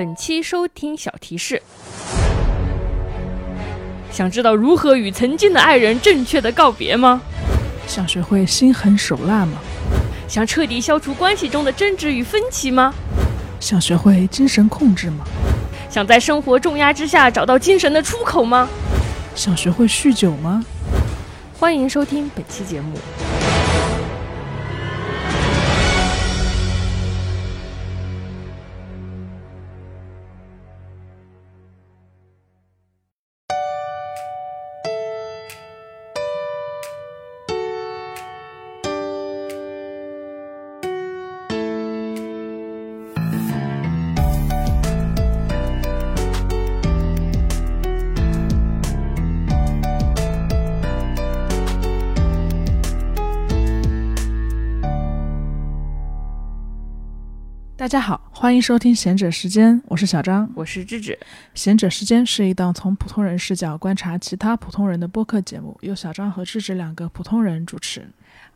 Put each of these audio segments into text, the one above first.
本期收听小提示：想知道如何与曾经的爱人正确的告别吗？想学会心狠手辣吗？想彻底消除关系中的争执与分歧吗？想学会精神控制吗？想在生活重压之下找到精神的出口吗？想学会酗酒吗？欢迎收听本期节目。家好，欢迎收听贤者时间，我是小张。我是智智，贤者时间是一档从普通人视角观察其他普通人的播客节目，由小张和智智两个普通人主持。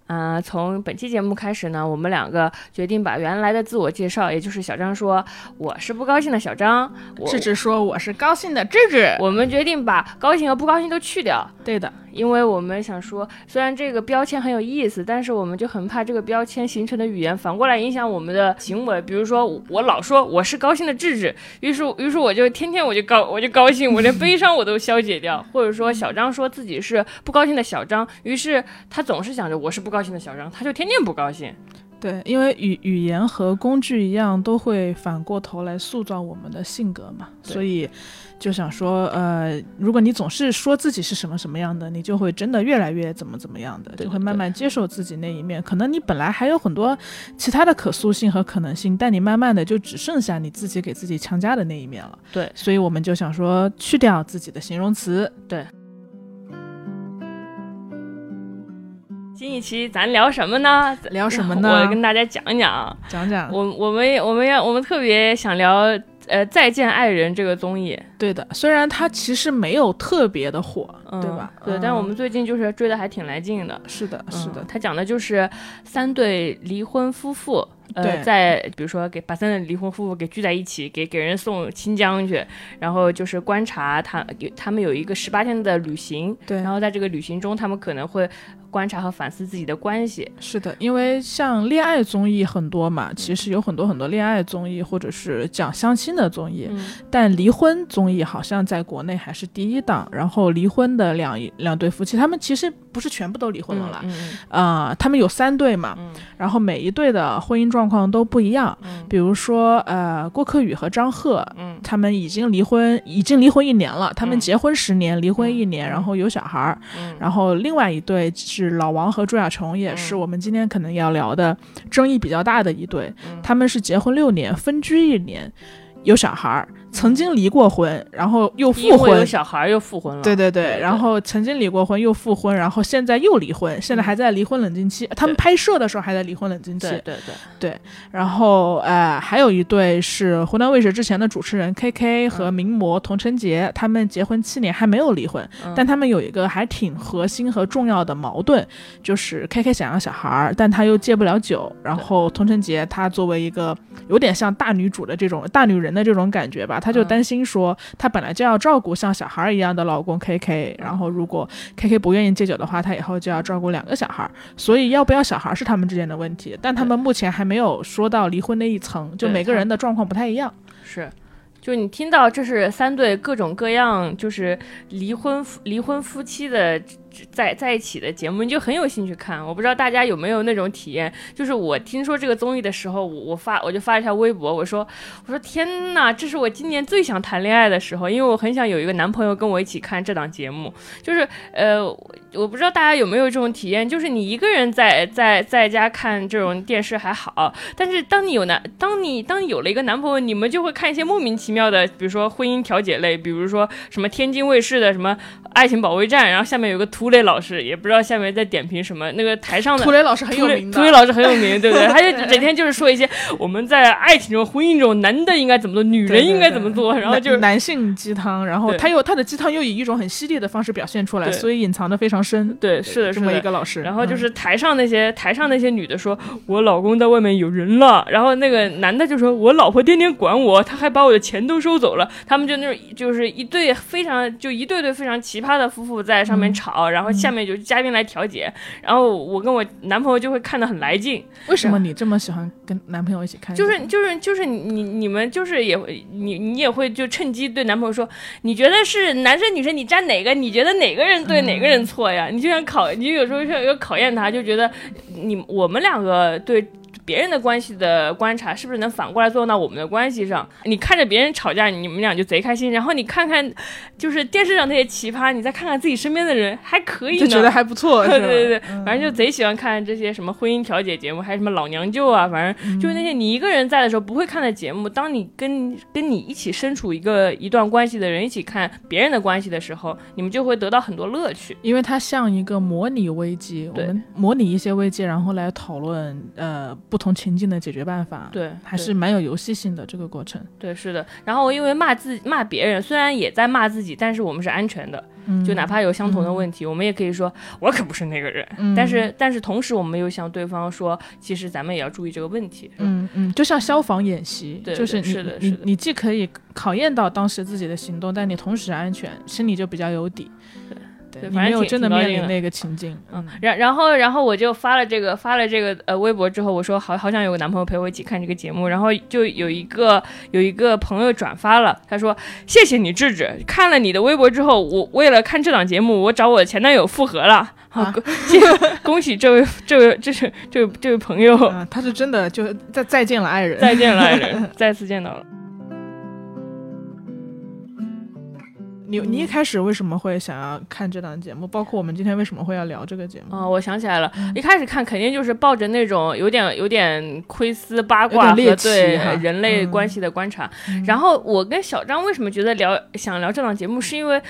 啊、从本期节目开始呢，我们两个决定把原来的自我介绍，也就是小张说我是不高兴的小张，我芝芝说我是高兴的智智。我们决定把高兴和不高兴都去掉，对的，因为我们想说，虽然这个标签很有意思，但是我们就很怕这个标签形成的语言反过来影响我们的行为。比如说，我老说我是高兴的智智，于是于是我就天天我就高我就高兴，我连悲伤我都消解掉。或者说，小张说自己是不高兴的小张，于是他总是想着我是不高兴的小张，他就天天不高兴。对，因为语语言和工具一样，都会反过头来塑造我们的性格嘛，所以就想说，呃，如果你总是说自己是什么什么样的，你就会真的越来越怎么怎么样的，就会慢慢接受自己那一面。可能你本来还有很多其他的可塑性和可能性，但你慢慢的就只剩下你自己给自己强加的那一面了。对所以我们就想说，去掉自己的形容词。新一期咱聊什么呢？聊什么呢我跟大家讲讲。讲讲，我我们我们要我们特别想聊呃《再见爱人》这个综艺。对的，虽然它其实没有特别的火，嗯对吧？对，嗯但我们最近就是追的还挺来劲的。是的，是的嗯，他讲的就是三对离婚夫妇，呃，对在比如说给把三对离婚夫妇给聚在一起，给给人送清江去，然后就是观察他有他们有一个十八天的旅行，对然后在这个旅行中，他们可能会观察和反思自己的关系。是的，因为像恋爱综艺很多嘛，其实有很多很多恋爱综艺，或者是讲相亲的综艺，嗯但离婚综艺好像在国内还是第一档。然后离婚的两两对夫妻，他们其实不是全部都离婚了啦，嗯嗯啊、他们有三对嘛，嗯然后每一对的婚姻状况都不一样。嗯比如说，呃，郭柯宇和张赫，嗯他们已经离婚，已经离婚一年了。他们嗯结婚十年，离婚一年，嗯然后有小孩儿。嗯然后另外一对是老王和朱亚琼，也是嗯我们今天可能要聊的争议比较大的一对。嗯他们是结婚六年，分居一年，有小孩儿，曾经离过婚，然后又复婚有婚。小孩儿又复婚了。对对对，然后曾经离过婚又复婚，然后现在又离婚，现在还在离婚冷静期。他们拍摄的时候还在离婚冷静期。对对对，然后呃，还有一对是湖南卫视之前的主持人 K K 和名模童晨杰，他们结婚七年还没有离婚，嗯但他们有一个还挺核心和重要的矛盾，就是 K K 想要小孩儿，但他又戒不了酒，然后童晨杰他作为一个有点像大女主的这种大女人的这种感觉吧，他就嗯担心说她本来就要照顾像小孩一样的老公 K K，然后如果 K K 不愿意戒酒的话，她以后就要照顾两个小孩，所以要不要小孩是他们之间的问题，但他们目前还没有说到离婚那一层，就每个人的状况不太一样。是。就你听到这是三对各种各样就是离婚离婚夫妻的在在一起的节目，你就很有兴趣看。我不知道大家有没有那种体验，就是我听说这个综艺的时候，我我发我就发一条微博，我说我说天呐，这是我今年最想谈恋爱的时候，因为我很想有一个男朋友跟我一起看这档节目。就是呃，我我不知道大家有没有这种体验，就是你一个人在在在家看这种电视还好，但是当你有男，当你当你有了一个男朋友，你们就会看一些莫名其妙的，比如说婚姻调解类，比如说什么天津卫视的什么《爱情保卫战》，然后下面有个图涂磊老师，也不知道下面在点评什么。那个台上的涂磊老师很有名的，涂磊老师很有名，对不对？他就整天就是说一些我们在爱情中、婚姻中，男的应该怎么做，女人应该怎么做，然后就男男性鸡汤，然后他又他的鸡汤又以一种很犀利的方式表现出来，对所以隐藏的非常深。对，是的，这么一个老师，然后就嗯是台上那些、台上那些女的说，我老公在外面有人了，然后那个男的就说，我老婆天天管我，他还把我的钱都收走了。他们就那种就是一对非常就一对对非常奇葩的夫妇在上面嗯吵，然后下面就嘉宾来调解，然后我跟我男朋友就会看得很来劲，为什么你这么喜欢跟男朋友一起看？就是就是就是你你们就是也会你你也会就趁机对男朋友说，你觉得是男生女生你站哪个？你觉得哪个人对哪个人错呀？你就想考，你就有时候要要考验他，就觉得你我们两个对。别人的关系的观察是不是能反过来作用到我们的关系上？你看着别人吵架，你们俩就贼开心，然后你看看，就是电视上那些奇葩，你再看看自己身边的人，还可以呢，就觉得还不错，对对对，嗯反正就贼喜欢看这些什么婚姻调解节目，还有什么老娘舅啊，反正就是那些你一个人在的时候不会看的节目。当你跟跟你一起身处一个一段关系的人一起看别人的关系的时候，你们就会得到很多乐趣。因为它像一个模拟危机，我对们模拟一些危机，然后来讨论呃不同情境的解决办法，，对，还是蛮有游戏性的这个过程。对，是的。然后因为骂自骂别人，虽然也在骂自己，但是我们是安全的，嗯，就哪怕有相同的问题，我们也可以说我可不是那个人。嗯但是但是同时，我们又向对方说，其实咱们也要注意这个问题。嗯嗯，就像消防演习，对就是你是的是的你你既可以考验到当时自己的行动，但你同时安全，心里就比较有底。对你对反正有真的面临那个情境。嗯，然然后然后我就发了这个发了这个呃微博之后，我说好好想有个男朋友陪我一起看这个节目，然后就有一个有一个朋友转发了，他说谢谢你智智，看了你的微博之后，我为了看这档节目，我找我前男友复合了，好、啊 恭谢 恭喜这位这位这是这位这位朋友，啊，他是真的就再再见了爱人。再见了爱人，再次见到了。你你一开始为什么会想要看这档节目？包括我们今天为什么会要聊这个节目？哦，我想起来了，嗯一开始看肯定就是抱着那种有点有点窥私八卦和对人类嗯关系的观察。然后我跟小张为什么觉得聊想聊这档节目，是因为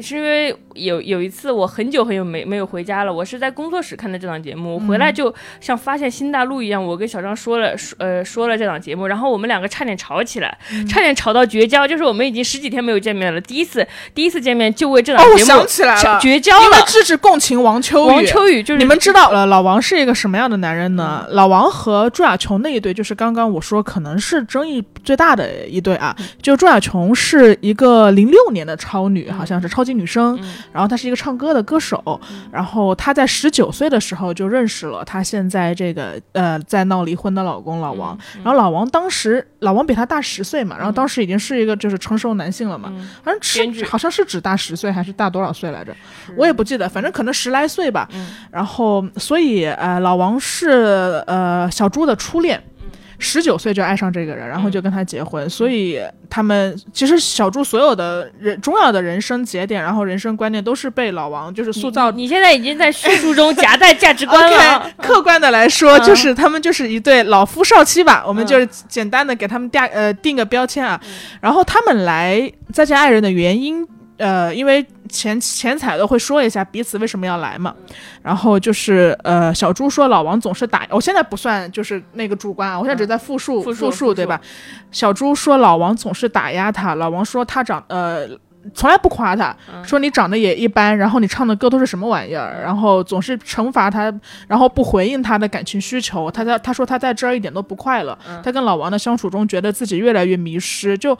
是因为有有一次我很久很久没没有回家了，我是在工作室看的这档节目，我回来就像发现新大陆一样，我跟小张说了说呃说了这档节目，然后我们两个差点吵起来，差点吵到绝交，就是我们已经十几天没有见面了，第一次第一次见面就为这档哦，我节目想起来了，绝交因为了。智智共情王秋雨。王秋雨就是你们知道了，老王是一个什么样的男人呢？老王和朱亚琼那一对，就是刚刚我说可能是争议最大的一对啊。就朱亚琼是一个零六年的超女，好像是超级女生，嗯。然后她是一个唱歌的歌手，然后她在十九岁的时候就认识了她现在这个呃在闹离婚的老公老王。嗯然后老王当时老王比她大十岁嘛，然后当时已经是一个就是成熟男性了嘛，嗯。好像编剧。是好像是只大十岁还是大多少岁来着？我也不记得，反正可能十来岁吧。嗯。然后，所以呃，老王是呃小猪的初恋，十九岁就爱上这个人，然后就跟他结婚。所以他们其实小猪所有的人重要的人生节点，然后人生观念都是被老王就是塑造。你你现在已经在叙述中夹带价值观了。客观的来说，嗯就是他们就是一对老夫少妻吧，我们嗯就是简单的给他们定呃定个标签啊。然后他们来再见爱人的原因，呃，因为前前彩都会说一下彼此为什么要来嘛。然后就是呃，小猪说老王总是打，我现在不算就是那个主观啊，我现在只在复述、复述复述对吧？小猪说老王总是打压他，老王说他长呃。从来不夸他，说你长得也一般，然后你唱的歌都是什么玩意儿，然后总是惩罚他，然后不回应他的感情需求。他在他说他在这儿一点都不快乐，他跟老王的相处中觉得自己越来越迷失。就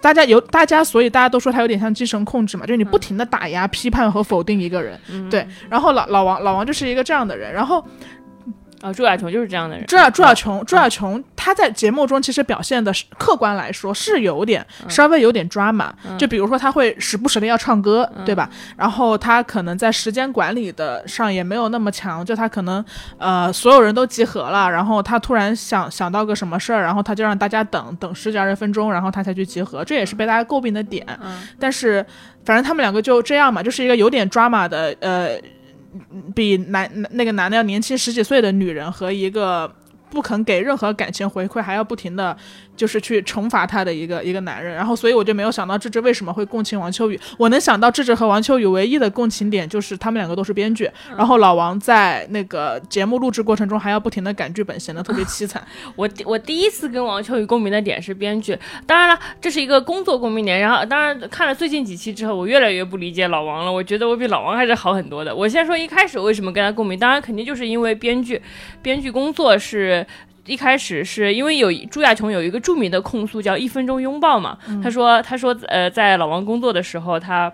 大家有大家，所以大家都说他有点像精神控制嘛，就是你不停的打压、批判和否定一个人。对，然后老老王老王就是一个这样的人，然后啊，朱亚琼就是这样的人。朱亚朱亚琼，朱亚琼，她在节目中其实表现的是客观来说是有点、稍微有点 drama，、就比如说她会时不时的要唱歌，对吧？然后她可能在时间管理的上也没有那么强，就她可能呃所有人都集合了，然后她突然想想到个什么事儿，然后她就让大家等等十几二十分钟，然后她才去集合，这也是被大家诟病的点。但是反正他们两个就这样嘛，就是一个有点 drama 的呃。比男那个男的要年轻十几岁的女人和一个不肯给任何感情回馈，还要不停的就是去惩罚他的一个一个男人。然后，所以我就没有想到智智为什么会共情王秋雨。我能想到智智和王秋雨唯一的共情点就是他们两个都是编剧，然后老王在那个节目录制过程中还要不停的赶剧本，显得特别凄惨。我我第一次跟王秋雨共鸣的点是编剧，当然了，这是一个工作共鸣点。然后，当然看了最近几期之后，我越来越不理解老王了。我觉得我比老王还是好很多的。我先说一开始为什么跟他共鸣，当然肯定就是因为编剧，编剧工作是。一开始是因为有朱亚琼有一个著名的控诉叫一分钟拥抱嘛，他说他说呃在老王工作的时候，他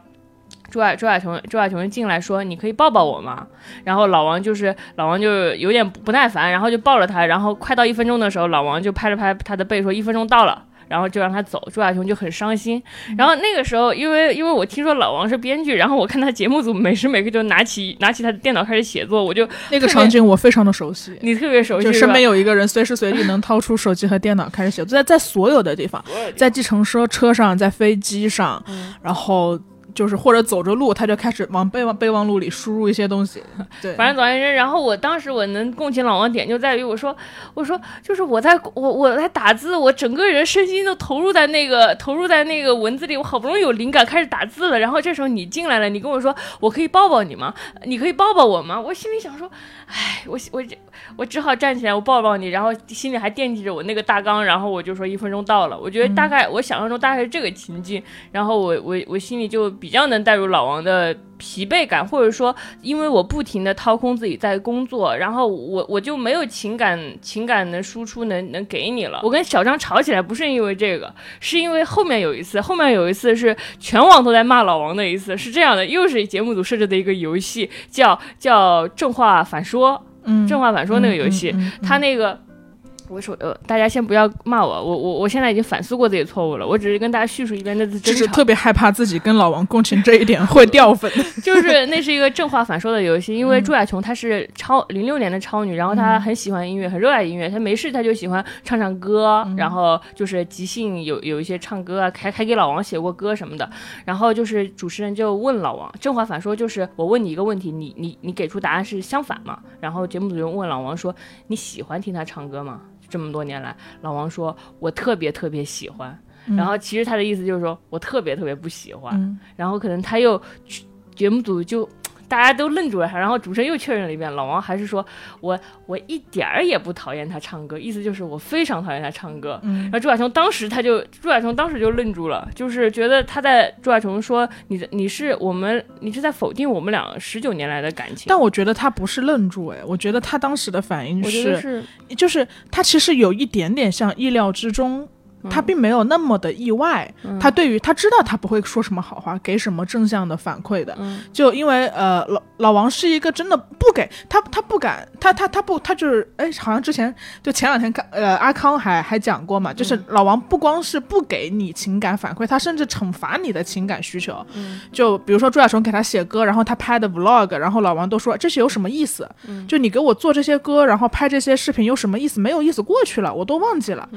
朱亚朱亚琼朱亚琼进来说你可以抱抱我吗？然后老王就是老王就有点不耐烦，然后就抱了他，然后快到一分钟的时候，老王就拍了拍他的背说一分钟到了。然后就让他走，朱亚雄就很伤心。然后那个时候，因为因为我听说老王是编剧，然后我看他节目组每时每刻就拿起拿起他的电脑开始写作，我就那个场景我非常的熟悉。你特别熟悉，就身边有一个人随时随地能掏出手机和电脑开始写作，在在所有的地方，在计程车车上，在飞机上，然后。就是或者走着路，他就开始往备忘备忘录里输入一些东西。对，反正总而言之，然后我当时我能共情老王点就在于我说我说就是我在我我在打字，我整个人身心都投入在那个 投入在那个文字里，我好不容易有灵感开始打字了，然后这时候你进来了，你跟我说我可以抱抱你吗？你可以抱抱我吗？我心里想说，哎，我我我只好站起来我抱抱你，然后心里还惦记着我那个大纲，然后我就说一分钟到了，我觉得大概我想象中大概是这个情境，然后我我我心里就。比较能带入老王的疲惫感，或者说，因为我不停的掏空自己在工作，然后我我就没有情感情感能输出能能给你了。我跟小张吵起来不是因为这个，是因为后面有一次，后面有一次是全网都在骂老王的一次，是这样的，又是节目组设置的一个游戏，叫叫正话反说，嗯，正话反说那个游戏，他那个。我说呃，大家先不要骂我，我我我现在已经反思过自己错误了，我只是跟大家叙述一遍那次争吵。是特别害怕自己跟老王共情这一点会掉粉。就是那是一个正话反说的游戏，因为朱亚琼她是超零六年的超女，然后她很喜欢音乐，很热爱音乐，她没事她就喜欢唱唱歌，然后就是即兴有有一些唱歌啊，还还给老王写过歌什么的。然后就是主持人就问老王，正话反说就是我问你一个问题，你你你给出答案是相反嘛？然后节目组就问老王说你喜欢听他唱歌吗？这么多年来，老王说：“我特别特别喜欢。”然后其实他的意思就是说我特别特别不喜欢。然后可能他又节目组就。大家都愣住了，然后主持人又确认了一遍，老王还是说我我一点儿也不讨厌他唱歌，意思就是我非常讨厌他唱歌。嗯，然后朱亚琼当时他就朱亚琼当时就愣住了，就是觉得他在朱亚琼说你你是我们你是在否定我们俩十九年来的感情。但我觉得他不是愣住，哎，我觉得他当时的反应是，就是他其实有一点点像意料之中。他并没有那么的意外，他对于他知道他不会说什么好话，给什么正向的反馈的，就因为呃老老王是一个真的不给他他不敢他他他不他就是哎好像之前就前两天看呃阿康还还讲过嘛，就是老王不光是不给你情感反馈，他甚至惩罚你的情感需求，就比如说朱亚雄给他写歌，然后他拍的 vlog，然后老王都说这是有什么意思？就你给我做这些歌，然后拍这些视频有什么意思？没有意思，过去了，我都忘记了。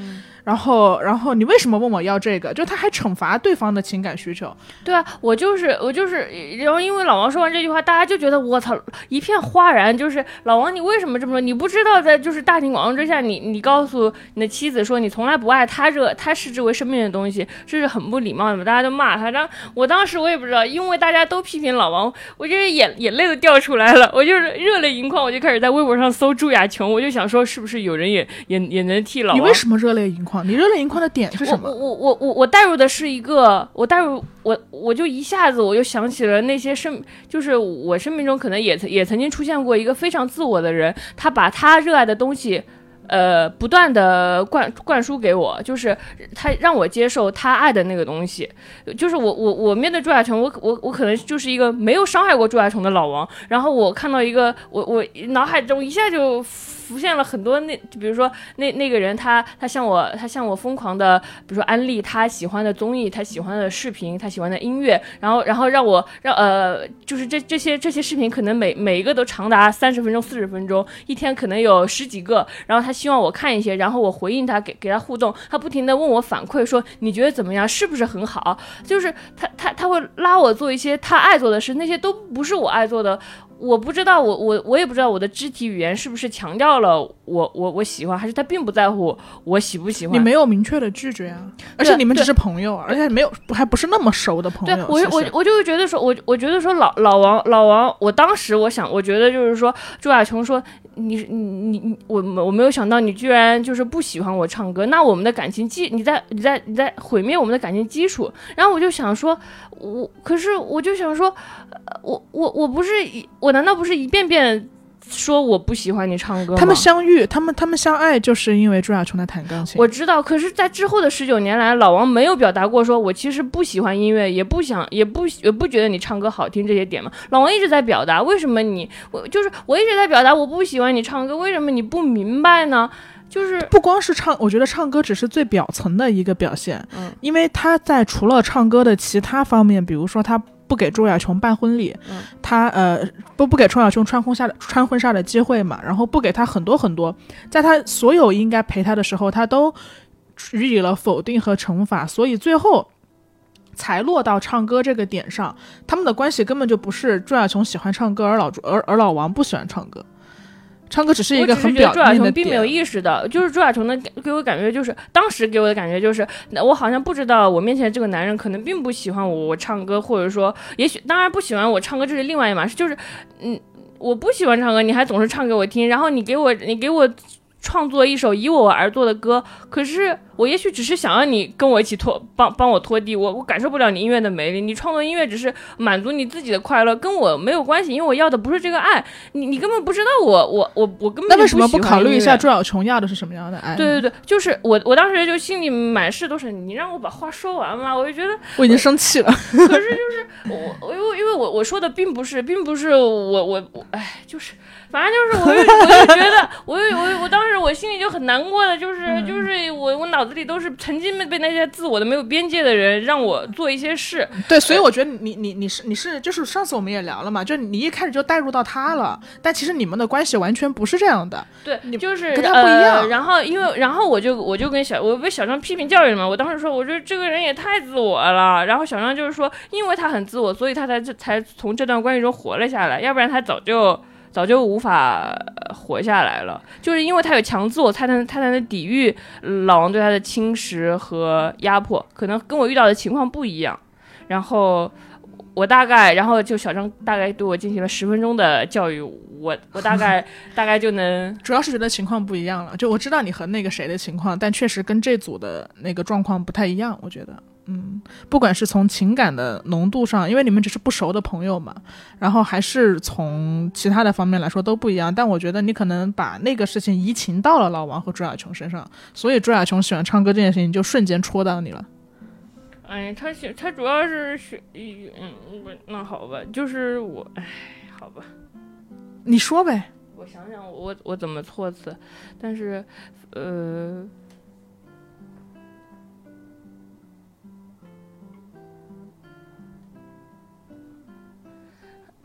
然后，然后你为什么问我要这个？就他还惩罚对方的情感需求。对啊，我就是我就是，然后因为老王说完这句话，大家就觉得我操，一片哗然。就是老王，你为什么这么说？你不知道在就是大庭广众之下，你你告诉你的妻子说你从来不爱他这他视之为生命的东西，这是很不礼貌的嘛？大家都骂他。然后我当时我也不知道，因为大家都批评老王，我就是眼眼泪都掉出来了，我就是热泪盈眶，我就开始在微博上搜朱亚琼，我就想说是不是有人也也也能替老王？你为什么热泪盈眶？你热泪盈眶的点是什么？我我我我我带入的是一个，我带入我我就一下子我就想起了那些生，就是我生命中可能也曾也曾经出现过一个非常自我的人，他把他热爱的东西。呃，不断的灌灌输给我，就是他让我接受他爱的那个东西，就是我我我面对朱亚琼，我我我可能就是一个没有伤害过朱亚琼的老王，然后我看到一个，我我脑海中一下就浮现了很多那，就比如说那那个人，他他向我他向我疯狂的，比如说安利他喜欢的综艺，他喜欢的视频，他喜欢的音乐，然后然后让我让呃，就是这这些这些视频可能每每一个都长达三十分钟四十分钟，一天可能有十几个，然后他。希望我看一些，然后我回应他，给给他互动，他不停的问我反馈，说你觉得怎么样，是不是很好？就是他他他会拉我做一些他爱做的事，那些都不是我爱做的，我不知道，我我我也不知道我的肢体语言是不是强调了我我我喜欢，还是他并不在乎我喜不喜欢？你没有明确的拒绝啊，而且你们只是朋友，而且没有还不是那么熟的朋友。对，我我我就会觉得说，我我觉得说老老王老王，我当时我想，我觉得就是说朱亚琼说你你你我我没有想到你居然就是不喜欢我唱歌，那我们的感情基你在你在你在毁灭我们的感情基础。然后我就想说，我可是我就想说，我我我不是我难道不是一遍遍？说我不喜欢你唱歌。他们相遇，他们他们相爱，就是因为朱亚琼在弹钢琴。我知道，可是，在之后的十九年来，老王没有表达过，说我其实不喜欢音乐，也不想，也不也不觉得你唱歌好听这些点嘛。老王一直在表达，为什么你我就是我一直在表达我不喜欢你唱歌，为什么你不明白呢？就是不光是唱，我觉得唱歌只是最表层的一个表现，嗯，因为他在除了唱歌的其他方面，比如说他。不给朱亚琼办婚礼，他呃不不给朱亚琼穿婚纱的穿婚纱的机会嘛，然后不给他很多很多，在他所有应该陪他的时候，他都予以了否定和惩罚，所以最后才落到唱歌这个点上。他们的关系根本就不是朱亚琼喜欢唱歌，而老而而老王不喜欢唱歌。唱歌只是一个很表面的朱亚琼并没有意识到，就是朱亚琼的给我感觉就是，当时给我的感觉就是，我好像不知道我面前这个男人可能并不喜欢我我唱歌，或者说，也许当然不喜欢我唱歌这是另外一码事，就是，嗯，我不喜欢唱歌，你还总是唱给我听，然后你给我你给我创作一首以我而作的歌，可是。我也许只是想让你跟我一起拖，帮帮我拖地，我我感受不了你音乐的魅力。你创作音乐只是满足你自己的快乐，跟我没有关系，因为我要的不是这个爱。你你根本不知道我我我我根本那为什么不考虑一下朱小琼要的是什么样的爱？对对对，就是我我当时就心里满是都是你让我把话说完嘛，我就觉得我已经生气了。可是就是我因为因为我我说的并不是并不是我我我哎就是反正就是我就我就觉得我我我当时我心里就很难过的，就是就是我我脑。子里都是曾经被那些自我的没有边界的人让我做一些事，对，所以我觉得你你你是你是就是上次我们也聊了嘛，就你一开始就带入到他了，但其实你们的关系完全不是这样的，对，你就是跟他不一样。然后因为然后我就我就跟小我被小张批评教育了嘛，我当时说我觉得这个人也太自我了，然后小张就是说因为他很自我，所以他才才从这段关系中活了下来，要不然他早就。早就无法活下来了，就是因为他有强自我，他才他才能抵御老王对他的侵蚀和压迫。可能跟我遇到的情况不一样。然后我大概，然后就小张大概对我进行了十分钟的教育，我我大概 大概就能，主要是觉得情况不一样了。就我知道你和那个谁的情况，但确实跟这组的那个状况不太一样，我觉得。嗯，不管是从情感的浓度上，因为你们只是不熟的朋友嘛，然后还是从其他的方面来说都不一样。但我觉得你可能把那个事情移情到了老王和朱亚琼身上，所以朱亚琼喜欢唱歌这件事情就瞬间戳到你了。哎，他喜他主要是喜，嗯，那好吧，就是我，哎，好吧，你说呗。我想想，我我怎么措辞，但是，呃。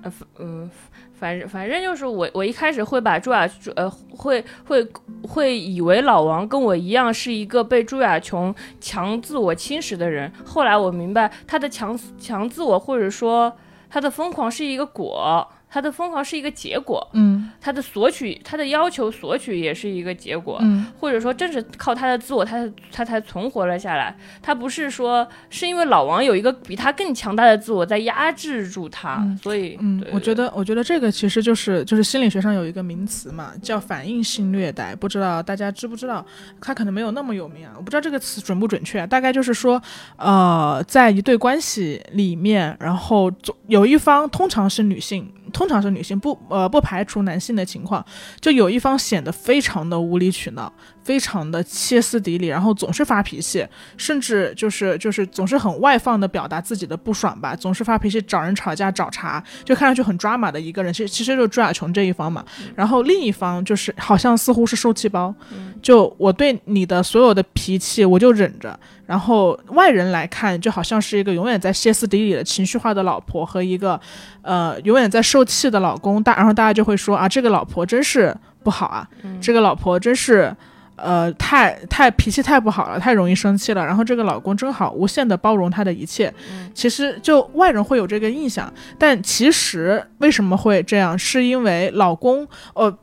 呃，嗯，反正反正就是我，我一开始会把朱亚，呃，会会会以为老王跟我一样是一个被朱亚琼强自我侵蚀的人。后来我明白，他的强强自我或者说他的疯狂是一个果。他的疯狂是一个结果，嗯，他的索取，他的要求索取也是一个结果，嗯，或者说正是靠他的自我，他他才存活了下来。他不是说是因为老王有一个比他更强大的自我在压制住他，所以，嗯，我觉得，我觉得这个其实就是就是心理学上有一个名词嘛，叫反应性虐待，不知道大家知不知道？他可能没有那么有名啊，我不知道这个词准不准确，大概就是说，呃，在一对关系里面，然后有一方通常是女性。通常是女性，不呃不排除男性的情况，就有一方显得非常的无理取闹。非常的歇斯底里，然后总是发脾气，甚至就是就是总是很外放的表达自己的不爽吧，总是发脾气找人吵架找茬，就看上去很抓马的一个人。其实其实就是朱亚琼这一方嘛，然后另一方就是好像似乎是受气包，就我对你的所有的脾气我就忍着，然后外人来看就好像是一个永远在歇斯底里的情绪化的老婆和一个呃永远在受气的老公，大然后大家就会说啊这个老婆真是不好啊，这个老婆真是。呃，太太脾气太不好了，太容易生气了。然后这个老公正好无限的包容她的一切。其实就外人会有这个印象，但其实为什么会这样？是因为老公，呃，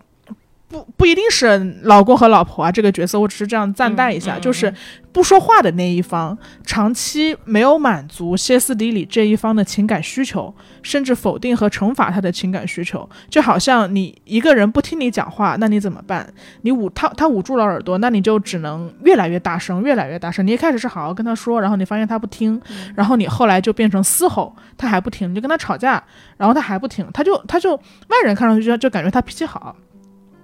不不一定是老公和老婆啊，这个角色我只是这样暂代一下，嗯嗯就是不说话的那一方长期没有满足歇斯底里这一方的情感需求，甚至否定和惩罚他的情感需求，就好像你一个人不听你讲话，那你怎么办？你捂他他捂住了耳朵，那你就只能越来越大声，越来越大声。你一开始是好好跟他说，然后你发现他不听，然后你后来就变成嘶吼，他还不听，你就跟他吵架，然后他还不听，他就他就外人看上去就就感觉他脾气好。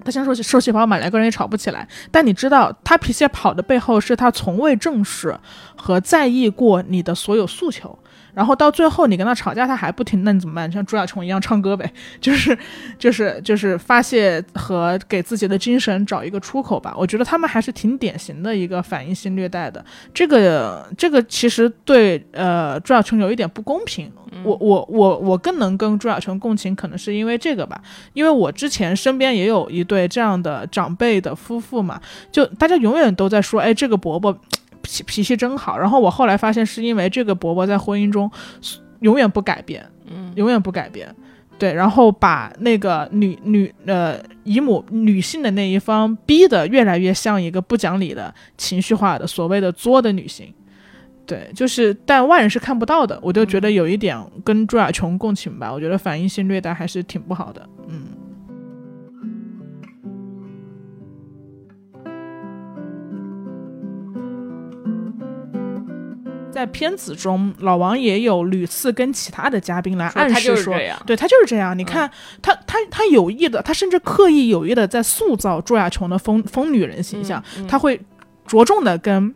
他先说起说起跑马，两个人也吵不起来。但你知道，他脾气跑的背后是他从未正视和在意过你的所有诉求。然后到最后你跟他吵架，他还不听，那你怎么办？像朱亚琼一样唱歌呗，就是就是就是发泄和给自己的精神找一个出口吧。我觉得他们还是挺典型的一个反应性虐待的。这个这个其实对呃朱亚琼有一点不公平。我我我我更能跟朱亚琼共情，可能是因为这个吧。因为我之前身边也有一对这样的长辈的夫妇嘛，就大家永远都在说，哎，这个伯伯脾脾气真好。然后我后来发现，是因为这个伯伯在婚姻中永远不改变，嗯永远不改变。对，然后把那个女女呃姨母女性的那一方逼得越来越像一个不讲理的、情绪化的所谓的作的女性。对，就是但外人是看不到的，我就觉得有一点跟朱亚琼共情吧。我觉得反应性虐待还是挺不好的。嗯。在片子中，老王也有屡次跟其他的嘉宾来暗示说，对他就是这样。你看，他他他有意的，他甚至刻意有意的在塑造朱亚琼的疯疯女人形象，嗯他会着重的跟。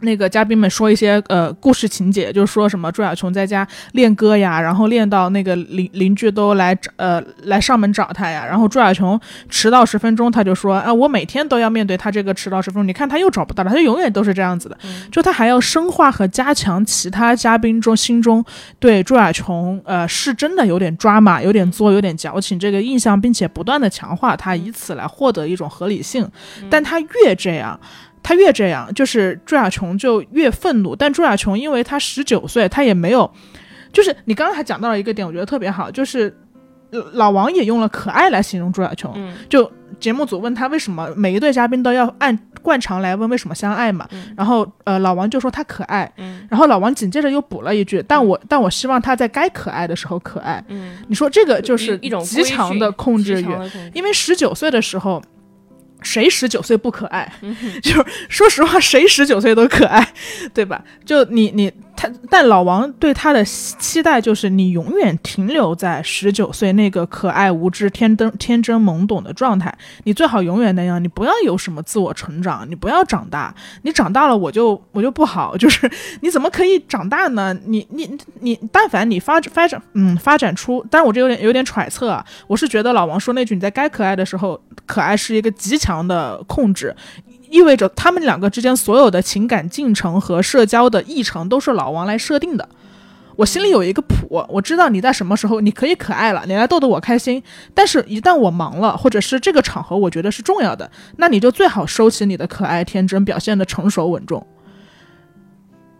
那个嘉宾们说一些呃故事情节，就是说什么朱亚琼在家练歌呀，然后练到那个邻邻居都来找呃来上门找他呀，然后朱亚琼迟到十分钟，他就说啊我每天都要面对他这个迟到十分钟，你看他又找不到了，他就永远都是这样子的，就他还要深化和加强其他嘉宾中心中对朱亚琼呃是真的有点抓马、有点作、有点矫情这个印象，并且不断的强化他，以此来获得一种合理性，但他越这样。他越这样，就是朱亚琼就越愤怒。但朱亚琼因为他十九岁，他也没有，就是你刚刚还讲到了一个点，我觉得特别好，就是呃老王也用了可爱来形容朱亚琼。嗯就节目组问他为什么每一对嘉宾都要按惯常来问为什么相爱嘛，然后呃老王就说他可爱，嗯然后老王紧接着又补了一句，但我但我希望他在该可爱的时候可爱。嗯，你说这个就是一一种极强的控制欲，欲，因为十九岁的时候，谁十九岁不可爱？就是说实话，谁十九岁都可爱，对吧？就你你他，但老王对他的期待就是你永远停留在十九岁那个可爱无知、天真天真懵懂的状态。你最好永远那样，你不要有什么自我成长，你不要长大。你长大了，我就我就不好。就是你怎么可以长大呢？你你你，但凡你发发展嗯发展出，当然我这有点有点揣测啊，我是觉得老王说那句你在该可爱的时候可爱是一个极强的控制。意味着他们两个之间所有的情感进程和社交的议程都是老王来设定的。我心里有一个谱，我知道你在什么时候你可以可爱了，你来逗逗我开心。但是，一旦我忙了，或者是这个场合我觉得是重要的，那你就最好收起你的可爱天真，表现的成熟稳重。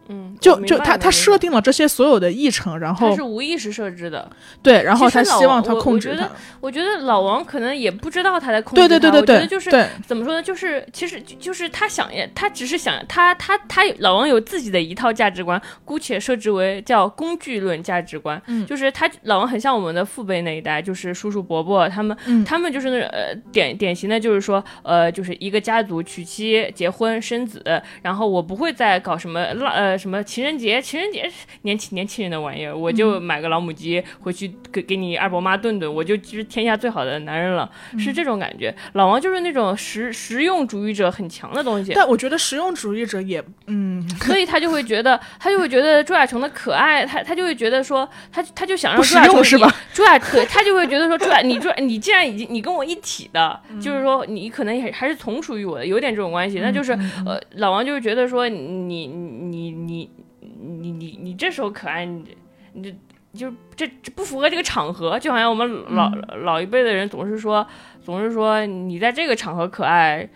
嗯，就就他他设定了这些所有的议程，然后他是无意识设置的。对，然后他希望他王我我觉得控制他。我觉得老王可能也不知道他在控制他对对对对对，我觉得就是怎么说呢？就是其实就就是他想也，他只是想他他他老王有自己的一套价值观，姑且设置为叫工具论价值观。嗯就是他老王很像我们的父辈那一代，就是叔叔伯伯他们，嗯他们就是那种呃典典型的，就是说呃就是一个家族娶妻结婚生子，然后我不会再搞什么浪呃什么情人节，情人节年轻年轻人的玩意儿，我就买个老母鸡回去给给你二伯妈炖炖，我就就是天下最好的男人了，是这种感觉。老王就是那种实实用主义者很强的东西，但我觉得实用主义者也，嗯，所以他就会觉得，他就会觉得朱亚成的可爱，他他就会觉得说，他他就想让朱亚琼用是吧？朱亚对，他就会觉得说，朱亚你朱你既然已经你跟我一体的，嗯就是说你可能也还是从属于我的，有点这种关系，那就是嗯呃，老王就是觉得说你你你你你你你这时候可爱，你你这。就这这不符合这个场合，就好像我们老、嗯老一辈的人总是说，总是说你在这个场合可爱，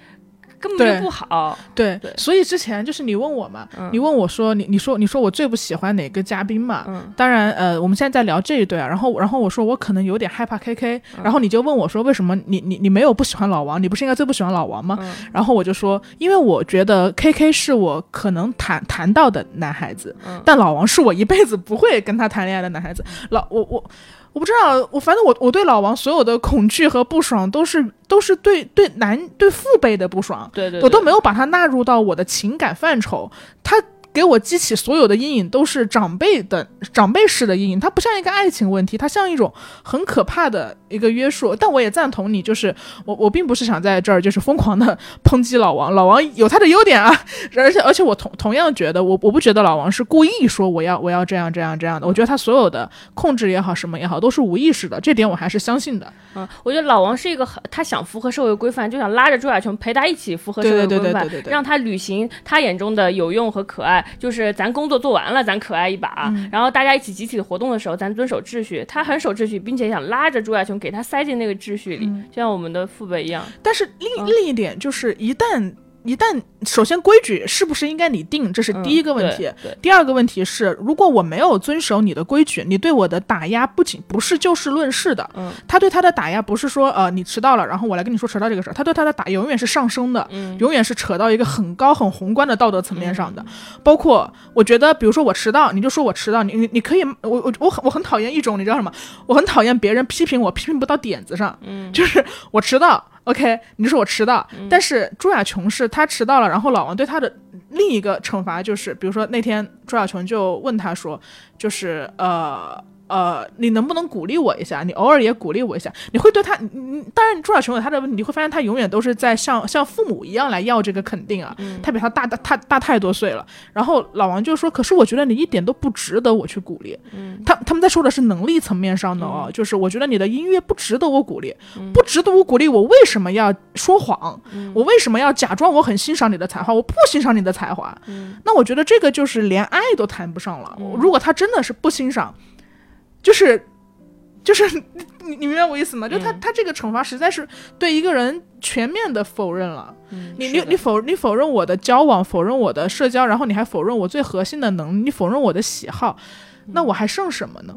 根本就不好。对对所以之前就是你问我嘛，嗯你问我说你你说你说我最不喜欢哪个嘉宾嘛？嗯当然，呃，我们现在在聊这一对啊，然后然后我说我可能有点害怕 KK，、然嗯后你就问我说为什么你你你没有不喜欢老王？你不是应该最不喜欢老王吗？嗯然后我就说，因为我觉得 KK 是我可能谈谈到的男孩子，嗯但老王是我一辈子不会跟他谈恋爱的男孩子。老我我。我不知道，我反正我我对老王所有的恐惧和不爽都是都是对对男对父辈的不爽，对对，我都没有把他纳入到我的情感范畴，它给我激起所有的阴影都是长辈的长辈式的阴影，它不像一个爱情问题，它像一种很可怕的一个约束。但我也赞同你，就是我我并不是想在这儿就是疯狂的抨击老王，老王有他的优点啊，而且而且我同同样觉得我我不觉得老王是故意说我要我要这样这样这样的，我觉得他所有的控制也好什么也好都是无意识的，这点我还是相信的。嗯，我觉得老王是一个很，他想符合社会规范，就想拉着朱亚琼陪他一起符合社会规范，对对对对对让他履行他眼中的有用和可爱。就是咱工作做完了，咱可爱一把，嗯然后大家一起集体活动的时候，咱遵守秩序。他很守秩序，并且想拉着朱亚琼给他塞进那个秩序里，嗯就像我们的父辈一样。但是另、嗯另一点就是，一旦一旦首先规矩是不是应该你定，这是第一个问题。第二个问题是，如果我没有遵守你的规矩，你对我的打压不仅不是就事论事的，嗯他对他的打压不是说呃你迟到了，然后我来跟你说迟到这个事儿，他对他的打永远是上升的，嗯永远是扯到一个很高很宏观的道德层面上的。包括我觉得，比如说我迟到，你就说我迟到，你你你可以，我我我很我很讨厌一种，你知道什么？我很讨厌别人批评我，批评不到点子上，嗯就是我迟到。OK，你就说我迟到，但是朱亚琼是她迟到了，然后老王对她的另一个惩罚就是，比如说那天朱亚琼就问他说，就是呃呃，你能不能鼓励我一下？你偶尔也鼓励我一下，你会对他，你你当然朱小琼有他的问题，你会发现他永远都是在像像父母一样来要这个肯定啊，他比他大大大大太多岁了。然后老王就说，可是我觉得你一点都不值得我去鼓励。他他们在说的是能力层面上的哦，就是我觉得你的音乐不值得我鼓励，不值得我鼓励，我为什么要说谎？我为什么要假装我很欣赏你的才华？我不欣赏你的才华。那我觉得这个就是连爱都谈不上了。如果他真的是不欣赏，就是就是你你你明白我意思吗？就他他这个惩罚实在是对一个人全面的否认了。你你你否你否认我的交往，否认我的社交，然后你还否认我最核心的能力，你否认我的喜好，那我还剩什么呢？